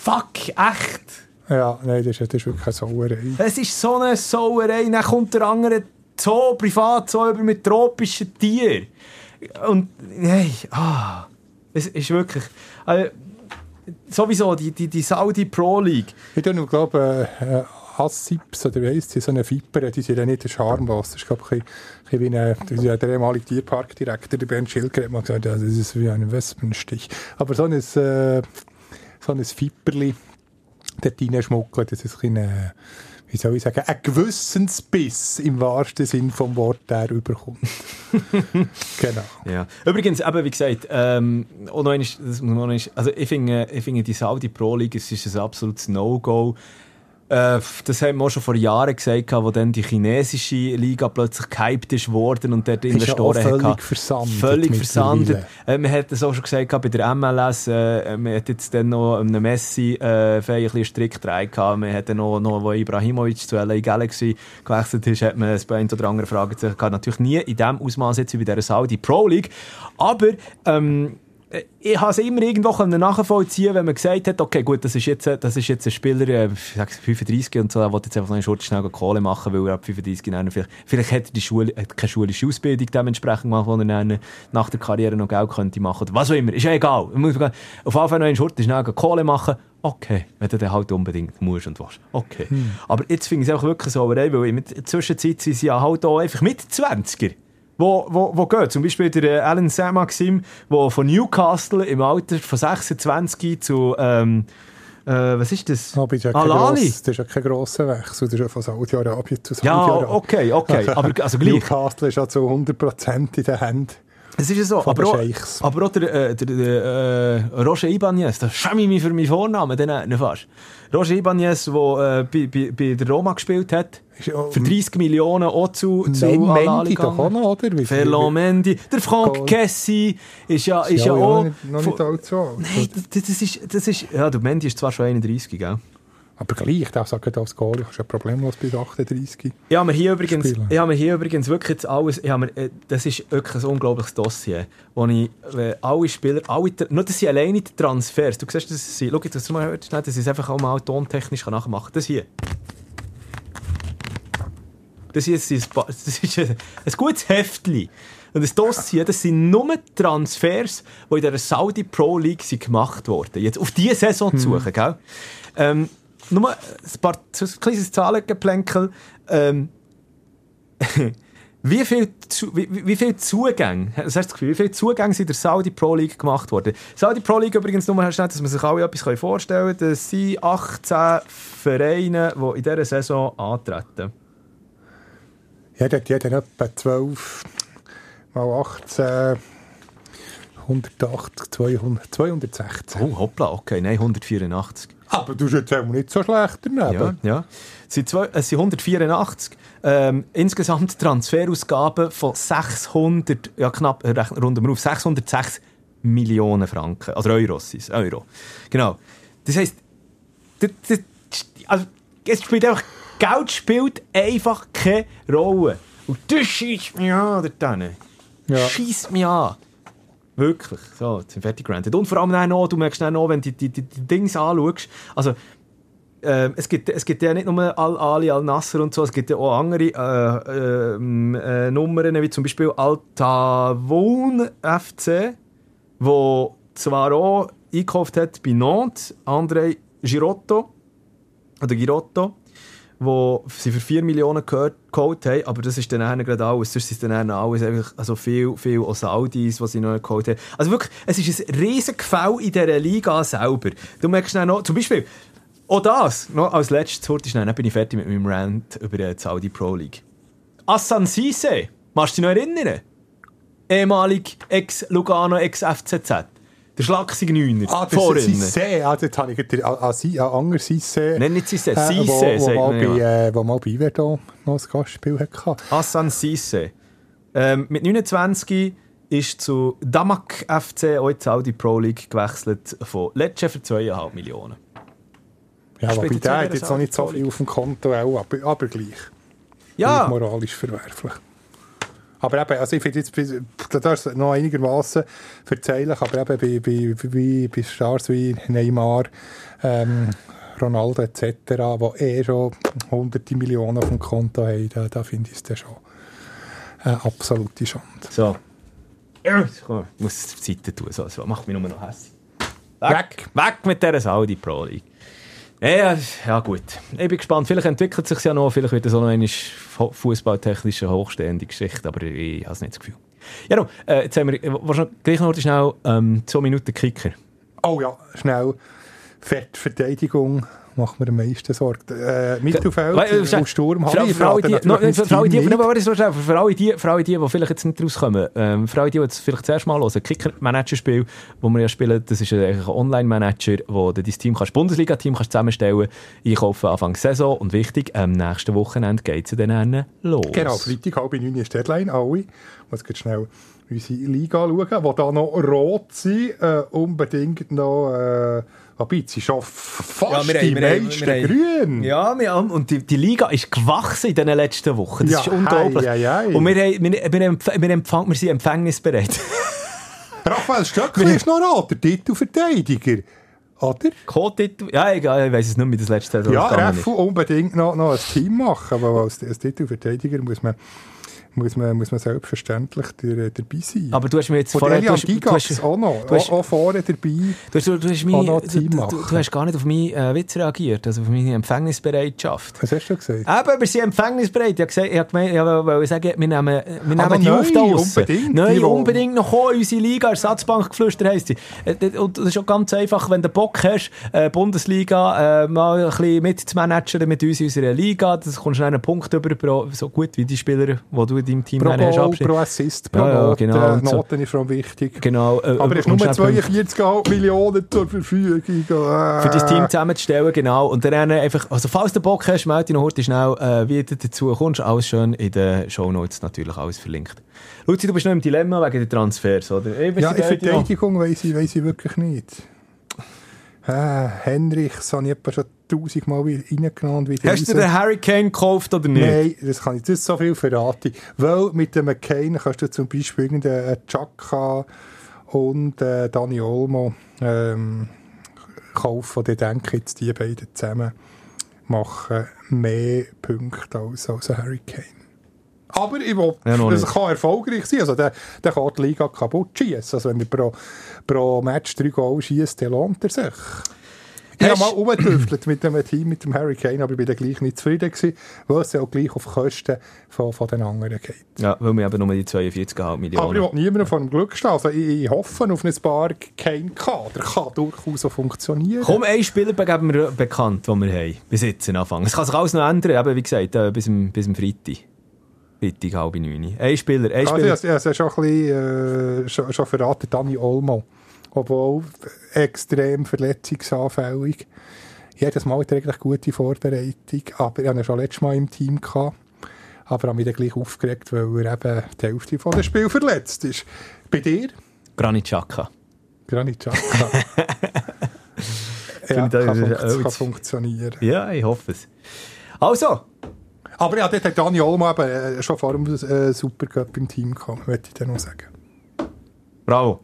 A: fuck, echt.
B: Ja, nein, das ist, das ist wirklich eine Sauerei.
A: Es ist so eine Sauerei. Dann kommt der andere Zoo, Privatzoo über mit tropischen Tieren. Und, hey, ah, es ist wirklich, also, sowieso, die, die, die Saudi Pro League.
B: Ich glaube, äh, Assips oder wie heisst sie, so eine Viper, die sind ja nicht Scharmwasser. Das ist, glaube ich, ein wie ein, das ist ja der ehemalige Tierparkdirektor, der Bernd Schilker, hat mal gesagt, ja, das ist wie ein Wespenstich. Aber so ein, äh, so ein Viperli, dort reinschmuggeln, das ist ein bisschen, äh, wie soll ich sagen, ein Gewissensbiss im wahrsten Sinn vom Wort, der überkommt. [laughs] genau.
A: Ja. Übrigens, eben, wie gesagt, ähm, noch einmal, das muss man noch einmal, also ich finde, ich finde die Saudi Pro League, es ist ein absolutes No-Go. Äh, das haben wir auch schon vor Jahren gesagt, wo dann die chinesische Liga plötzlich gehypt ist worden und dort
B: Ist ja
A: Investoren
B: völlig
A: hatten.
B: versandet
A: Völlig versandet. Äh, man hat das auch schon gesagt bei der MLS, äh, man hat jetzt dann noch einem Messi äh, ein bisschen Strick dran gehabt. Man hat dann noch, noch, wo Ibrahimovic zu LA Galaxy gewechselt ist, hat man ein oder andere Fragen gehabt. Natürlich nie in dem Ausmaß jetzt wie bei der Saudi Pro League. Aber, ähm, ich habe es immer irgendwo nachvollziehen, wenn man gesagt hat, okay, gut, das ist jetzt, das ist jetzt ein Spieler, äh, ich sag 35 und so, der will jetzt einfach noch eine Schurte schnell Kohle machen, weil er ab 35 dann vielleicht, vielleicht hat er die Schule, hat keine schulische Ausbildung dementsprechend gemacht, wo er nach der Karriere noch Geld könnte machen oder was auch immer, ist ja egal. Muss auf jeden Fall noch eine Schurte schnell Kohle machen, okay, wenn du dann halt unbedingt musst und willst. Okay. Aber jetzt finde ich es einfach wirklich so, weil in der Zwischenzeit sind sie ja halt auch einfach mit 20er wo, wo, wo gehen. Zum Beispiel der äh, Alan Saint-Maxim, der von Newcastle im Alter von 26 zu, ähm, äh, was ist das?
B: Aber das ist ja kein
A: Alali.
B: gross- das ist ja kein grosser Wechsel. Das ist ja von Saudi-Arabien zu
A: Ja,
B: Saudi-Arabien.
A: okay, okay, aber also gleich.
B: Newcastle ist ja zu 100% in den Händen.
A: Es ist ja so, aber auch, aber auch der, äh, der, der äh, Roger Ibanez, da schäme ich mich für meinen Vornamen, den nicht fast. Roger Ibanez, der äh, bei, bei, bei der Roma gespielt hat,
B: ja-
A: für 30 Millionen auch zu, zu
B: Mendy doch auch noch, oder? Wie-
A: Ferland Mendy, der Frank
B: Goal.
A: Kessi ist ja, ist ja,
B: ja,
A: auch...
B: nicht, noch nicht allzu alt.
A: Nein, das, das ist, das ist... Ja, der Mendy ist zwar schon 31, gell?
B: Aber gleich, der sagt als Goalie, kannst du ja problemlos bis 38.
A: Ich habe mir hier übrigens,
B: Spielen.
A: ich habe mir hier übrigens wirklich jetzt alles, ich habe mir, das ist wirklich ein unglaubliches Dossier, wo ich äh, alle Spieler, alle, nur das sind alleine die Transfers, du siehst, das sind, schau, das mal hört, schnell, das ist einfach auch mal tontechnisch nachmachen, das hier. Das hier ist, ein Ba- [laughs] das ist ein, ein gutes Heftli. Und das Dossier, das sind nur Transfers, die in der Saudi Pro League sind gemacht wurden. Jetzt auf diese Saison zu suchen, gell? Ähm, nur ein paar kleines Zahlengeplänkel. Ähm, [laughs] wie viel, wie, wie viel Zugänge, hast du das Gefühl, wie viele Zugänge sind in der Saudi Pro League gemacht worden? Saudi Pro League übrigens, nur schnell, dass man sich alle etwas vorstellen kann, das sind 18 Vereine, die in dieser Saison antreten.
B: Ja, der hat jeder etwa 12 mal 18, 180, 200, 216.
A: Oh, hoppla, okay, nein, 184.
B: Aber du bist jetzt auch nicht so schlecht daneben.
A: Ja, ja. Es sind, zwei, es sind 184. Ähm, insgesamt Transferausgaben von 600, ja knapp, wir auf, 606 Millionen Franken. Also Euros es, Euro. Genau. Das heisst, das, das, also, es spielt einfach, Geld spielt einfach keine Rolle. Und das schießt mich an, dort.
B: Ja.
A: Schießt mich an. Wirklich. So, jetzt sind fertig gerannt. Und vor allem noch, du merkst dann noch, wenn du die, die, die Dings anschaust, also ähm, es, gibt, es gibt ja nicht nur Al-Ali, Al-Nasser und so, es gibt ja auch andere äh, ähm, äh, Nummern, wie zum Beispiel Al-Tawun FC, wo zwar auch eingekauft hat bei Nantes, André Girotto, oder Girotto, wo sie für 4 Millionen gehört, geholt haben, aber das ist dann gerade alles. Sonst ist dann nachher alles einfach, also viel, viel auch Saudis, die sie noch geholt haben. Also wirklich, es ist ein riesen Gefäll in dieser Liga selber. Du merkst dann noch, zum Beispiel, auch das, noch als letztes Wort ist, dann bin ich fertig mit meinem Rant über die Saudi Pro League. Assan Sise, machst du dich noch erinnern? Ehemalig Ex-Lugano, Ex-FCZ. Der schlagsige Neuner.
B: Ah, das
A: vorhin.
B: ist Sissé. Ah, dort habe ich gerade an, an, an anderen Sissé.
A: Nein, nicht Sissé,
B: äh,
A: Sissé,
B: wo, wo, mal bei,
A: ja.
B: äh, wo mal bei Iverdon noch ein Gastspiel hatte.
A: Hassan Sisse. Ähm, mit 29 ist zu Damak FC, die Saudi Pro League, gewechselt von Lecce für 2,5 Millionen.
B: Ja,
A: jetzt
B: der
A: auch
B: hat jetzt noch nicht so viel auf dem Konto, auch, aber, aber gleich.
A: Ja,
B: Gleich moralisch verwerflich. Aber eben, also ich finde jetzt, da darfst du noch einigermaßen verzeihen, aber eben bei, bei, bei, bei Stars wie Neymar, ähm, Ronaldo etc., die eh schon hunderte Millionen auf dem Konto haben, da, da finde ich es dann schon eine absolute Schande.
A: so. Ich muss es zur Seite tun, so, so. macht mich nur noch hässlich.
B: Weg.
A: Weg mit dieser Saudi Pro League. Ja, ja, gut. Ich bin gespannt. Vielleicht entwickelt sich ja noch, vielleicht wird es auch noch eine fußballtechnische hochstehende Geschichte, aber ich habe es nicht das Gefühl. Ja, no, äh, jetzt haben wir, äh, gleich noch schnell ähm, zwei Minuten Kicker.
B: Oh ja, schnell. Fettverteidigung macht mir am meisten Sorgen. Äh, Mittelfeld
A: Weil, äh,
B: und Sturm habe ich
A: die, no, für, alle die, no, so für alle die, für alle die, die vielleicht jetzt nicht rauskommen, ähm, für alle die, die jetzt vielleicht zuerst mal hören, Kicker-Manager-Spiel, wo wir ja spielen, das ist ein Online-Manager, wo du dein Team kannst, Bundesliga-Team kannst zusammenstellen, einkaufen Anfang Saison und wichtig, am nächsten Wochenende geht es dann los.
B: Genau, Freitag halb neun ist Deadline, alle. Muss jetzt schnell unsere Liga schauen, die da noch rot sind, äh, unbedingt noch, äh, wobei, sie schon fast
A: Ja,
B: die meisten
A: wir haben-
B: grün.
A: Ja, wir haben, und die, die Liga ist gewachsen in den letzten Wochen. Das
B: Ja,
A: ist unglaublich.
B: hei, hei, hei.
A: Und wir, haben, wir, wir, empf wir, empfang, wir sind empfängnisbereit. [laughs]
B: Raphael Stöckli ist noch rot, der Titelverteidiger. Oder?
A: Co-Titel? Ja, egal, ich weiß es nicht, wie das letzte Saison
B: Ja. Refu unbedingt noch, noch ein Team machen, weil als, als Titelverteidiger muss man muss man, muss man selbstverständlich der, dabei sein.
A: Aber du hast mir jetzt vorher... Du hast- du hast-
B: auch noch,
A: du hast-
B: auch, auch vorne dabei.
A: Du hast, du, du, hast mich, du, du, du hast gar nicht auf meinen äh, Witz reagiert, also auf meine Empfängnisbereitschaft.
B: Was hast du gesagt?
A: Eben, wir sind empfängnisbereit. Ich habe gesagt, ich wollte sagen, wir nehmen, wir nehmen
B: Ah,
A: die
B: neu,
A: auf da
B: unbedingt,
A: Neu,
B: die, wo-
A: unbedingt noch kommen, unsere Liga, Ersatzbankgeflüster heisst sie. Äh, Und das ist auch ganz einfach, wenn du Bock hast, äh, Bundesliga äh, mal ein bisschen mitzumanagen mit uns in unserer Liga, das kommst du einen Punkt über, so gut wie die Spieler, die du in deinem Team
B: Pro
A: hast.
B: Goal,
A: abschneiden.
B: pro Assist, pro
A: Ja, ja, genau. Und so.
B: Noten ist vor allem wichtig.
A: Genau. äh,
B: Aber es ist nur
A: schnell
B: 42,5 Millionen zur Verfügung.
A: für dein Team zusammenzustellen, genau. Und dann einfach, also falls du Bock hast, melde dich noch heute schnell, äh, wie du dazu kommst. Alles schön in den Shownotes natürlich alles verlinkt. Luzi, du bist noch im Dilemma wegen der Transfers, oder? Eben,
B: Ja, in. Verteidigung weiss ich, weiss ich wirklich nicht. Äh, Henrich, das habe ich etwa schon tausendmal wieder reingenommen und wieder
A: Hast du
B: raus.
A: den Harry Kane gekauft oder nicht?
B: Nein, das kann ich ist so viel verraten. Weil mit dem McCain kannst du zum Beispiel irgendeinen Chaka und äh, Dani Olmo ähm, kaufen. Und ich denke jetzt, die beiden zusammen machen mehr Punkte als, als ein Harry Kane. Aber ich will,
A: Ja, nicht.
B: kann erfolgreich sein. Also der, der kann die Liga kaputt schießen. Also wenn er pro, pro Match drei Goal schießt, dann lohnt er sich. Ich habe mal umgetüftelt mit dem Team, mit dem Harry Kane, aber ich bin dann gleich nicht zufrieden gewesen, weil es ja auch gleich auf Kosten von, von den anderen geht.
A: Ja, weil wir eben nur die 42,5
B: Aber ich
A: Millionen.
B: will niemandem von dem Glück stehen. Also ich, ich hoffe auf ein paar Kane-Kader. Kann durchaus so funktionieren.
A: Komm, einen Spieler geben wir bekannt, den wir haben. Bis jetzt Anfang. Es kann sich alles noch ändern, eben wie gesagt, äh, bis, zum, bis zum Freitag. Freitag, halb neun. Ein Spieler, ein
B: Also,
A: Spieler.
B: ich habe schon ein bisschen äh, schon, schon verraten, Dani Olmo. Obwohl extrem verletzungsanfällig. Jedes Mal hat er eigentlich gute Vorbereitung, aber ich hatte ihn schon letztes Mal im Team. Gehabt. Aber habe mich dann gleich aufgeregt, weil er eben die Hälfte von dem Spiel verletzt ist. Bei dir?
A: Granit Xhaka.
B: Granit Xhaka. [laughs] ja, kann,
A: alt.
B: kann funktionieren.
A: Ja, ich hoffe es. Also,
B: Aber ja, dort hat Dani Olmo eben äh, schon vor dem äh, Supercup im Team gehabt, möchte ich dann noch sagen.
A: bravo.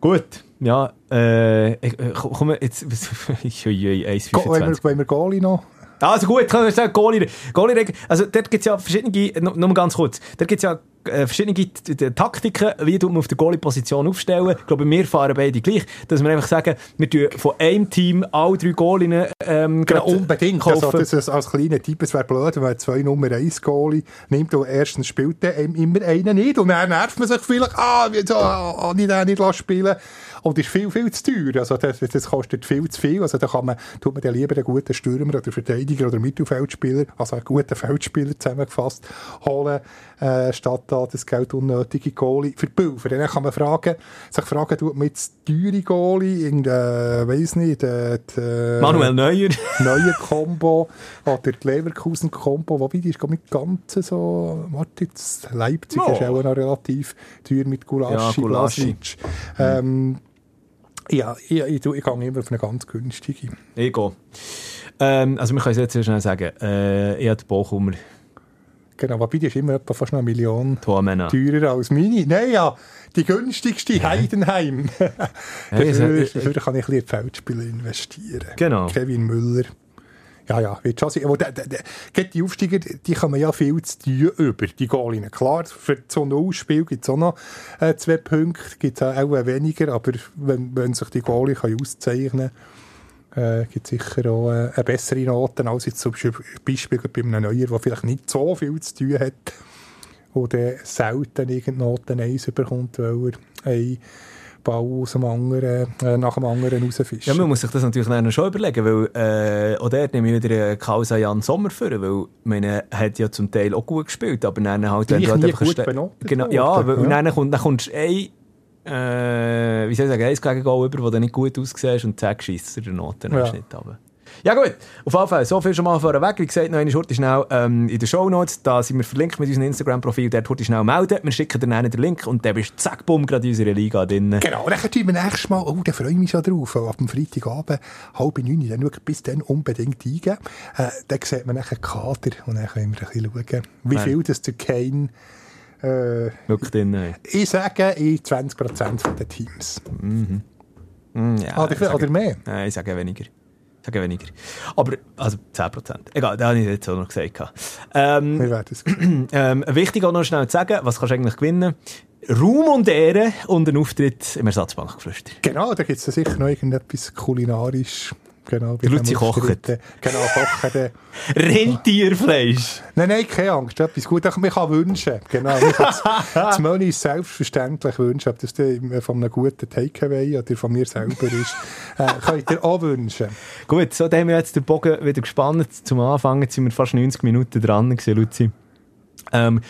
A: Gut. Ja, äh, äh, komm, jetzt, [laughs]
B: wollen,
A: 1,25.
B: wir, wollen wir Goalie noch?
A: Also gut, kann ich sagen, Goalie. Goalie also dort gibt es ja verschiedene, nur, nur ganz kurz, dort gibt es ja äh, verschiedene Taktiken, wie man auf der Goalie-Position aufstellen. Ich glaube, wir fahren beide gleich, dass wir einfach sagen, wir tun von einem Team alle drei Goalien ähm,
B: Genau, unbedingt.
A: kaufen.
B: Also, das ist als kleiner Typ, es wäre blöd, wenn man zwei Nummer 1 Goalie nimmt und erstens spielt der immer einen nicht und dann nervt man sich vielleicht, ah, wieso ah, nicht den nicht lassen spielen und ist viel, viel zu teuer. Also das, das kostet viel zu viel. Also da kann man, tut man dann lieber einen guten Stürmer oder Verteidiger oder Mittelfeldspieler, also einen guten Feldspieler zusammengefasst, holen, äh, statt da das Geld unnötige Goalie verpulvern. Dann kann man fragen, sich fragen, tut man jetzt teure Goalie, irgendein, weiss nicht, äh, die, äh,
A: Manuel Neuer. [laughs]
B: neue Combo oder die Leverkusen Combo, wobei die ist ich, nicht ganz so, warte jetzt, Leipzig
A: Oh.
B: ist auch noch relativ teuer mit Gulaschi,
A: Ja, Gulaschi.
B: Ähm, ja, ich, ich, ich, ich gehe immer auf eine ganz günstige.
A: Ich gehe. Ähm, also wir können es jetzt sehr schnell sagen. Äh, ich habe den Bochumer
B: Genau, wobei die ist immer etwa fast eine Million
A: Tuamena.
B: teurer als meine. Nein, ja, die günstigste, Heidenheim.
A: Hey, [laughs]
B: dafür,
A: es-
B: dafür kann ich ein bisschen in Feldspieler investieren.
A: Genau.
B: Kevin Müller. Ja, ja, wird schon sein. Aber der, gerade die Aufsteiger, die kommen ja viel zu tun über, die Goalinen. Klar, für so ein Nullspiel gibt es auch noch äh, zwei Punkte, gibt es auch weniger, aber wenn, wenn sich die Goalie können auszeichnen kann, äh, gibt sicher auch äh, eine bessere Noten als jetzt zum Beispiel Beispiel bei einem Neuer, der vielleicht nicht so viel zu tun hat und der selten irgendeine Noten 1 bekommt, weil er einen Ball aus dem anderen, äh, nach dem anderen rausfischt.
A: Ja, man muss sich das natürlich dann schon überlegen, weil äh, auch dort nehme ich wieder einen Kausa Jan Sommer vor, weil meine, er hat ja zum Teil auch gut gespielt, aber dann halt...
B: Gleich
A: halt
B: nie gut benotet
A: Genau, ja, weil, und
B: ja.
A: dann, kommt, dann kommst du äh, wie soll ich sagen, eins gegen Goal über, wo du nicht gut aussiehst und zack, schießt er den Noten
B: Ja.
A: nicht runter. Ja gut, auf jeden Fall, so viel schon mal vorweg. Wie gesagt, noch eine Schurte schnell ähm, in den Shownotes, da sind wir verlinkt mit unserem Instagram-Profil, dort heute schnell melden, wir schicken dir dann den Link und dann bist du zack, bumm, gerade in unserer Liga drin.
B: Genau, und dann tun wir nächstes Mal, oh, da freue ich mich schon drauf, ab dem Freitagabend, halb neun, dann schau bis dann unbedingt eingeben. Äh, dann sieht man nachher Kader und dann können wir ein bisschen schauen, wie viel das der Kane, äh,
A: drin.
B: ich sage, in 20% von den Teams.
A: Mm, ja,
B: oder,
A: ich sage-
B: oder mehr.
A: Nein, ich sage weniger. Sagen weniger. Aber, also 10%. Egal, das habe ich jetzt auch noch gesagt. Ähm,
B: Wir werden es [clears throat]
A: ähm, wichtig auch noch schnell zu sagen, was kannst du eigentlich gewinnen? Ruhm und Ehre und ein Auftritt im Ersatzbankgeflüster.
B: Genau, da gibt es sicher noch irgendetwas kulinarisch. Genau,
A: Der Luzi kocht.
B: Genau, kochen. [laughs]
A: Rentierfleisch.
B: Nein, nein, keine Angst, etwas gut. Man kann wünschen. Genau, man kann [laughs] das- Menü selbstverständlich wünschen. Ob das von einem guten Takeaway oder von mir selber ist, äh, könnt ihr auch wünschen.
A: Gut, so, haben wir jetzt den Bogen wieder gespannt. Zum Anfang jetzt sind wir fast 90 Minuten dran gewesen, Luzi. Ähm,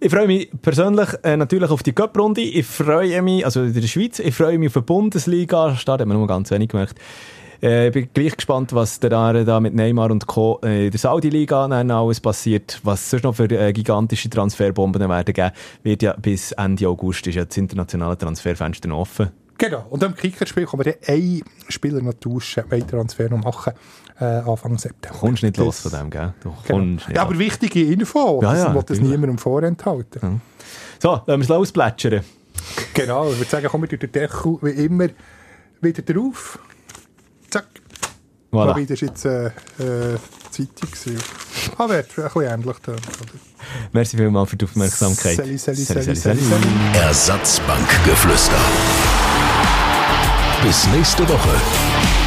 A: ich freue mich persönlich äh, natürlich auf die Cup-Runde. Ich freue mich, also in der Schweiz, ich freue mich auf den Bundesliga. Start haben wir nur ganz wenig gemacht. Äh, ich bin gleich gespannt, was der Jahre da mit Neymar und Co. in der Saudi-Liga alles passiert. Was sonst noch für äh, gigantische Transferbomben werden geben, wird ja bis Ende August ist ja das internationale Transferfenster noch offen.
B: Genau. Und am Kickerspiel kann man dann einen Spieler noch tauschen, einen Transfer noch machen, äh, Anfang September.
A: Du kommst nicht
B: Das-
A: los von dem, gell? Du
B: Genau. Ja, aber wichtige Info,
A: Ja,
B: das
A: ja,
B: will das niemandem vorenthalten.
A: So, lassen wir es losplätschern.
B: Genau, ich würde sagen, kommen wir durch den Deckel wie immer wieder drauf.
A: Voilà.
B: Wobei, das war jetzt äh, äh, Zeitung. gewesen. Aber ein bisschen ähnlich.
A: Merci vielmals für die Aufmerksamkeit. Sali,
B: sali,
A: sali,
B: sali,
A: sali.
B: sali.
C: Ersatzbankgeflüster. Bis nächste Woche.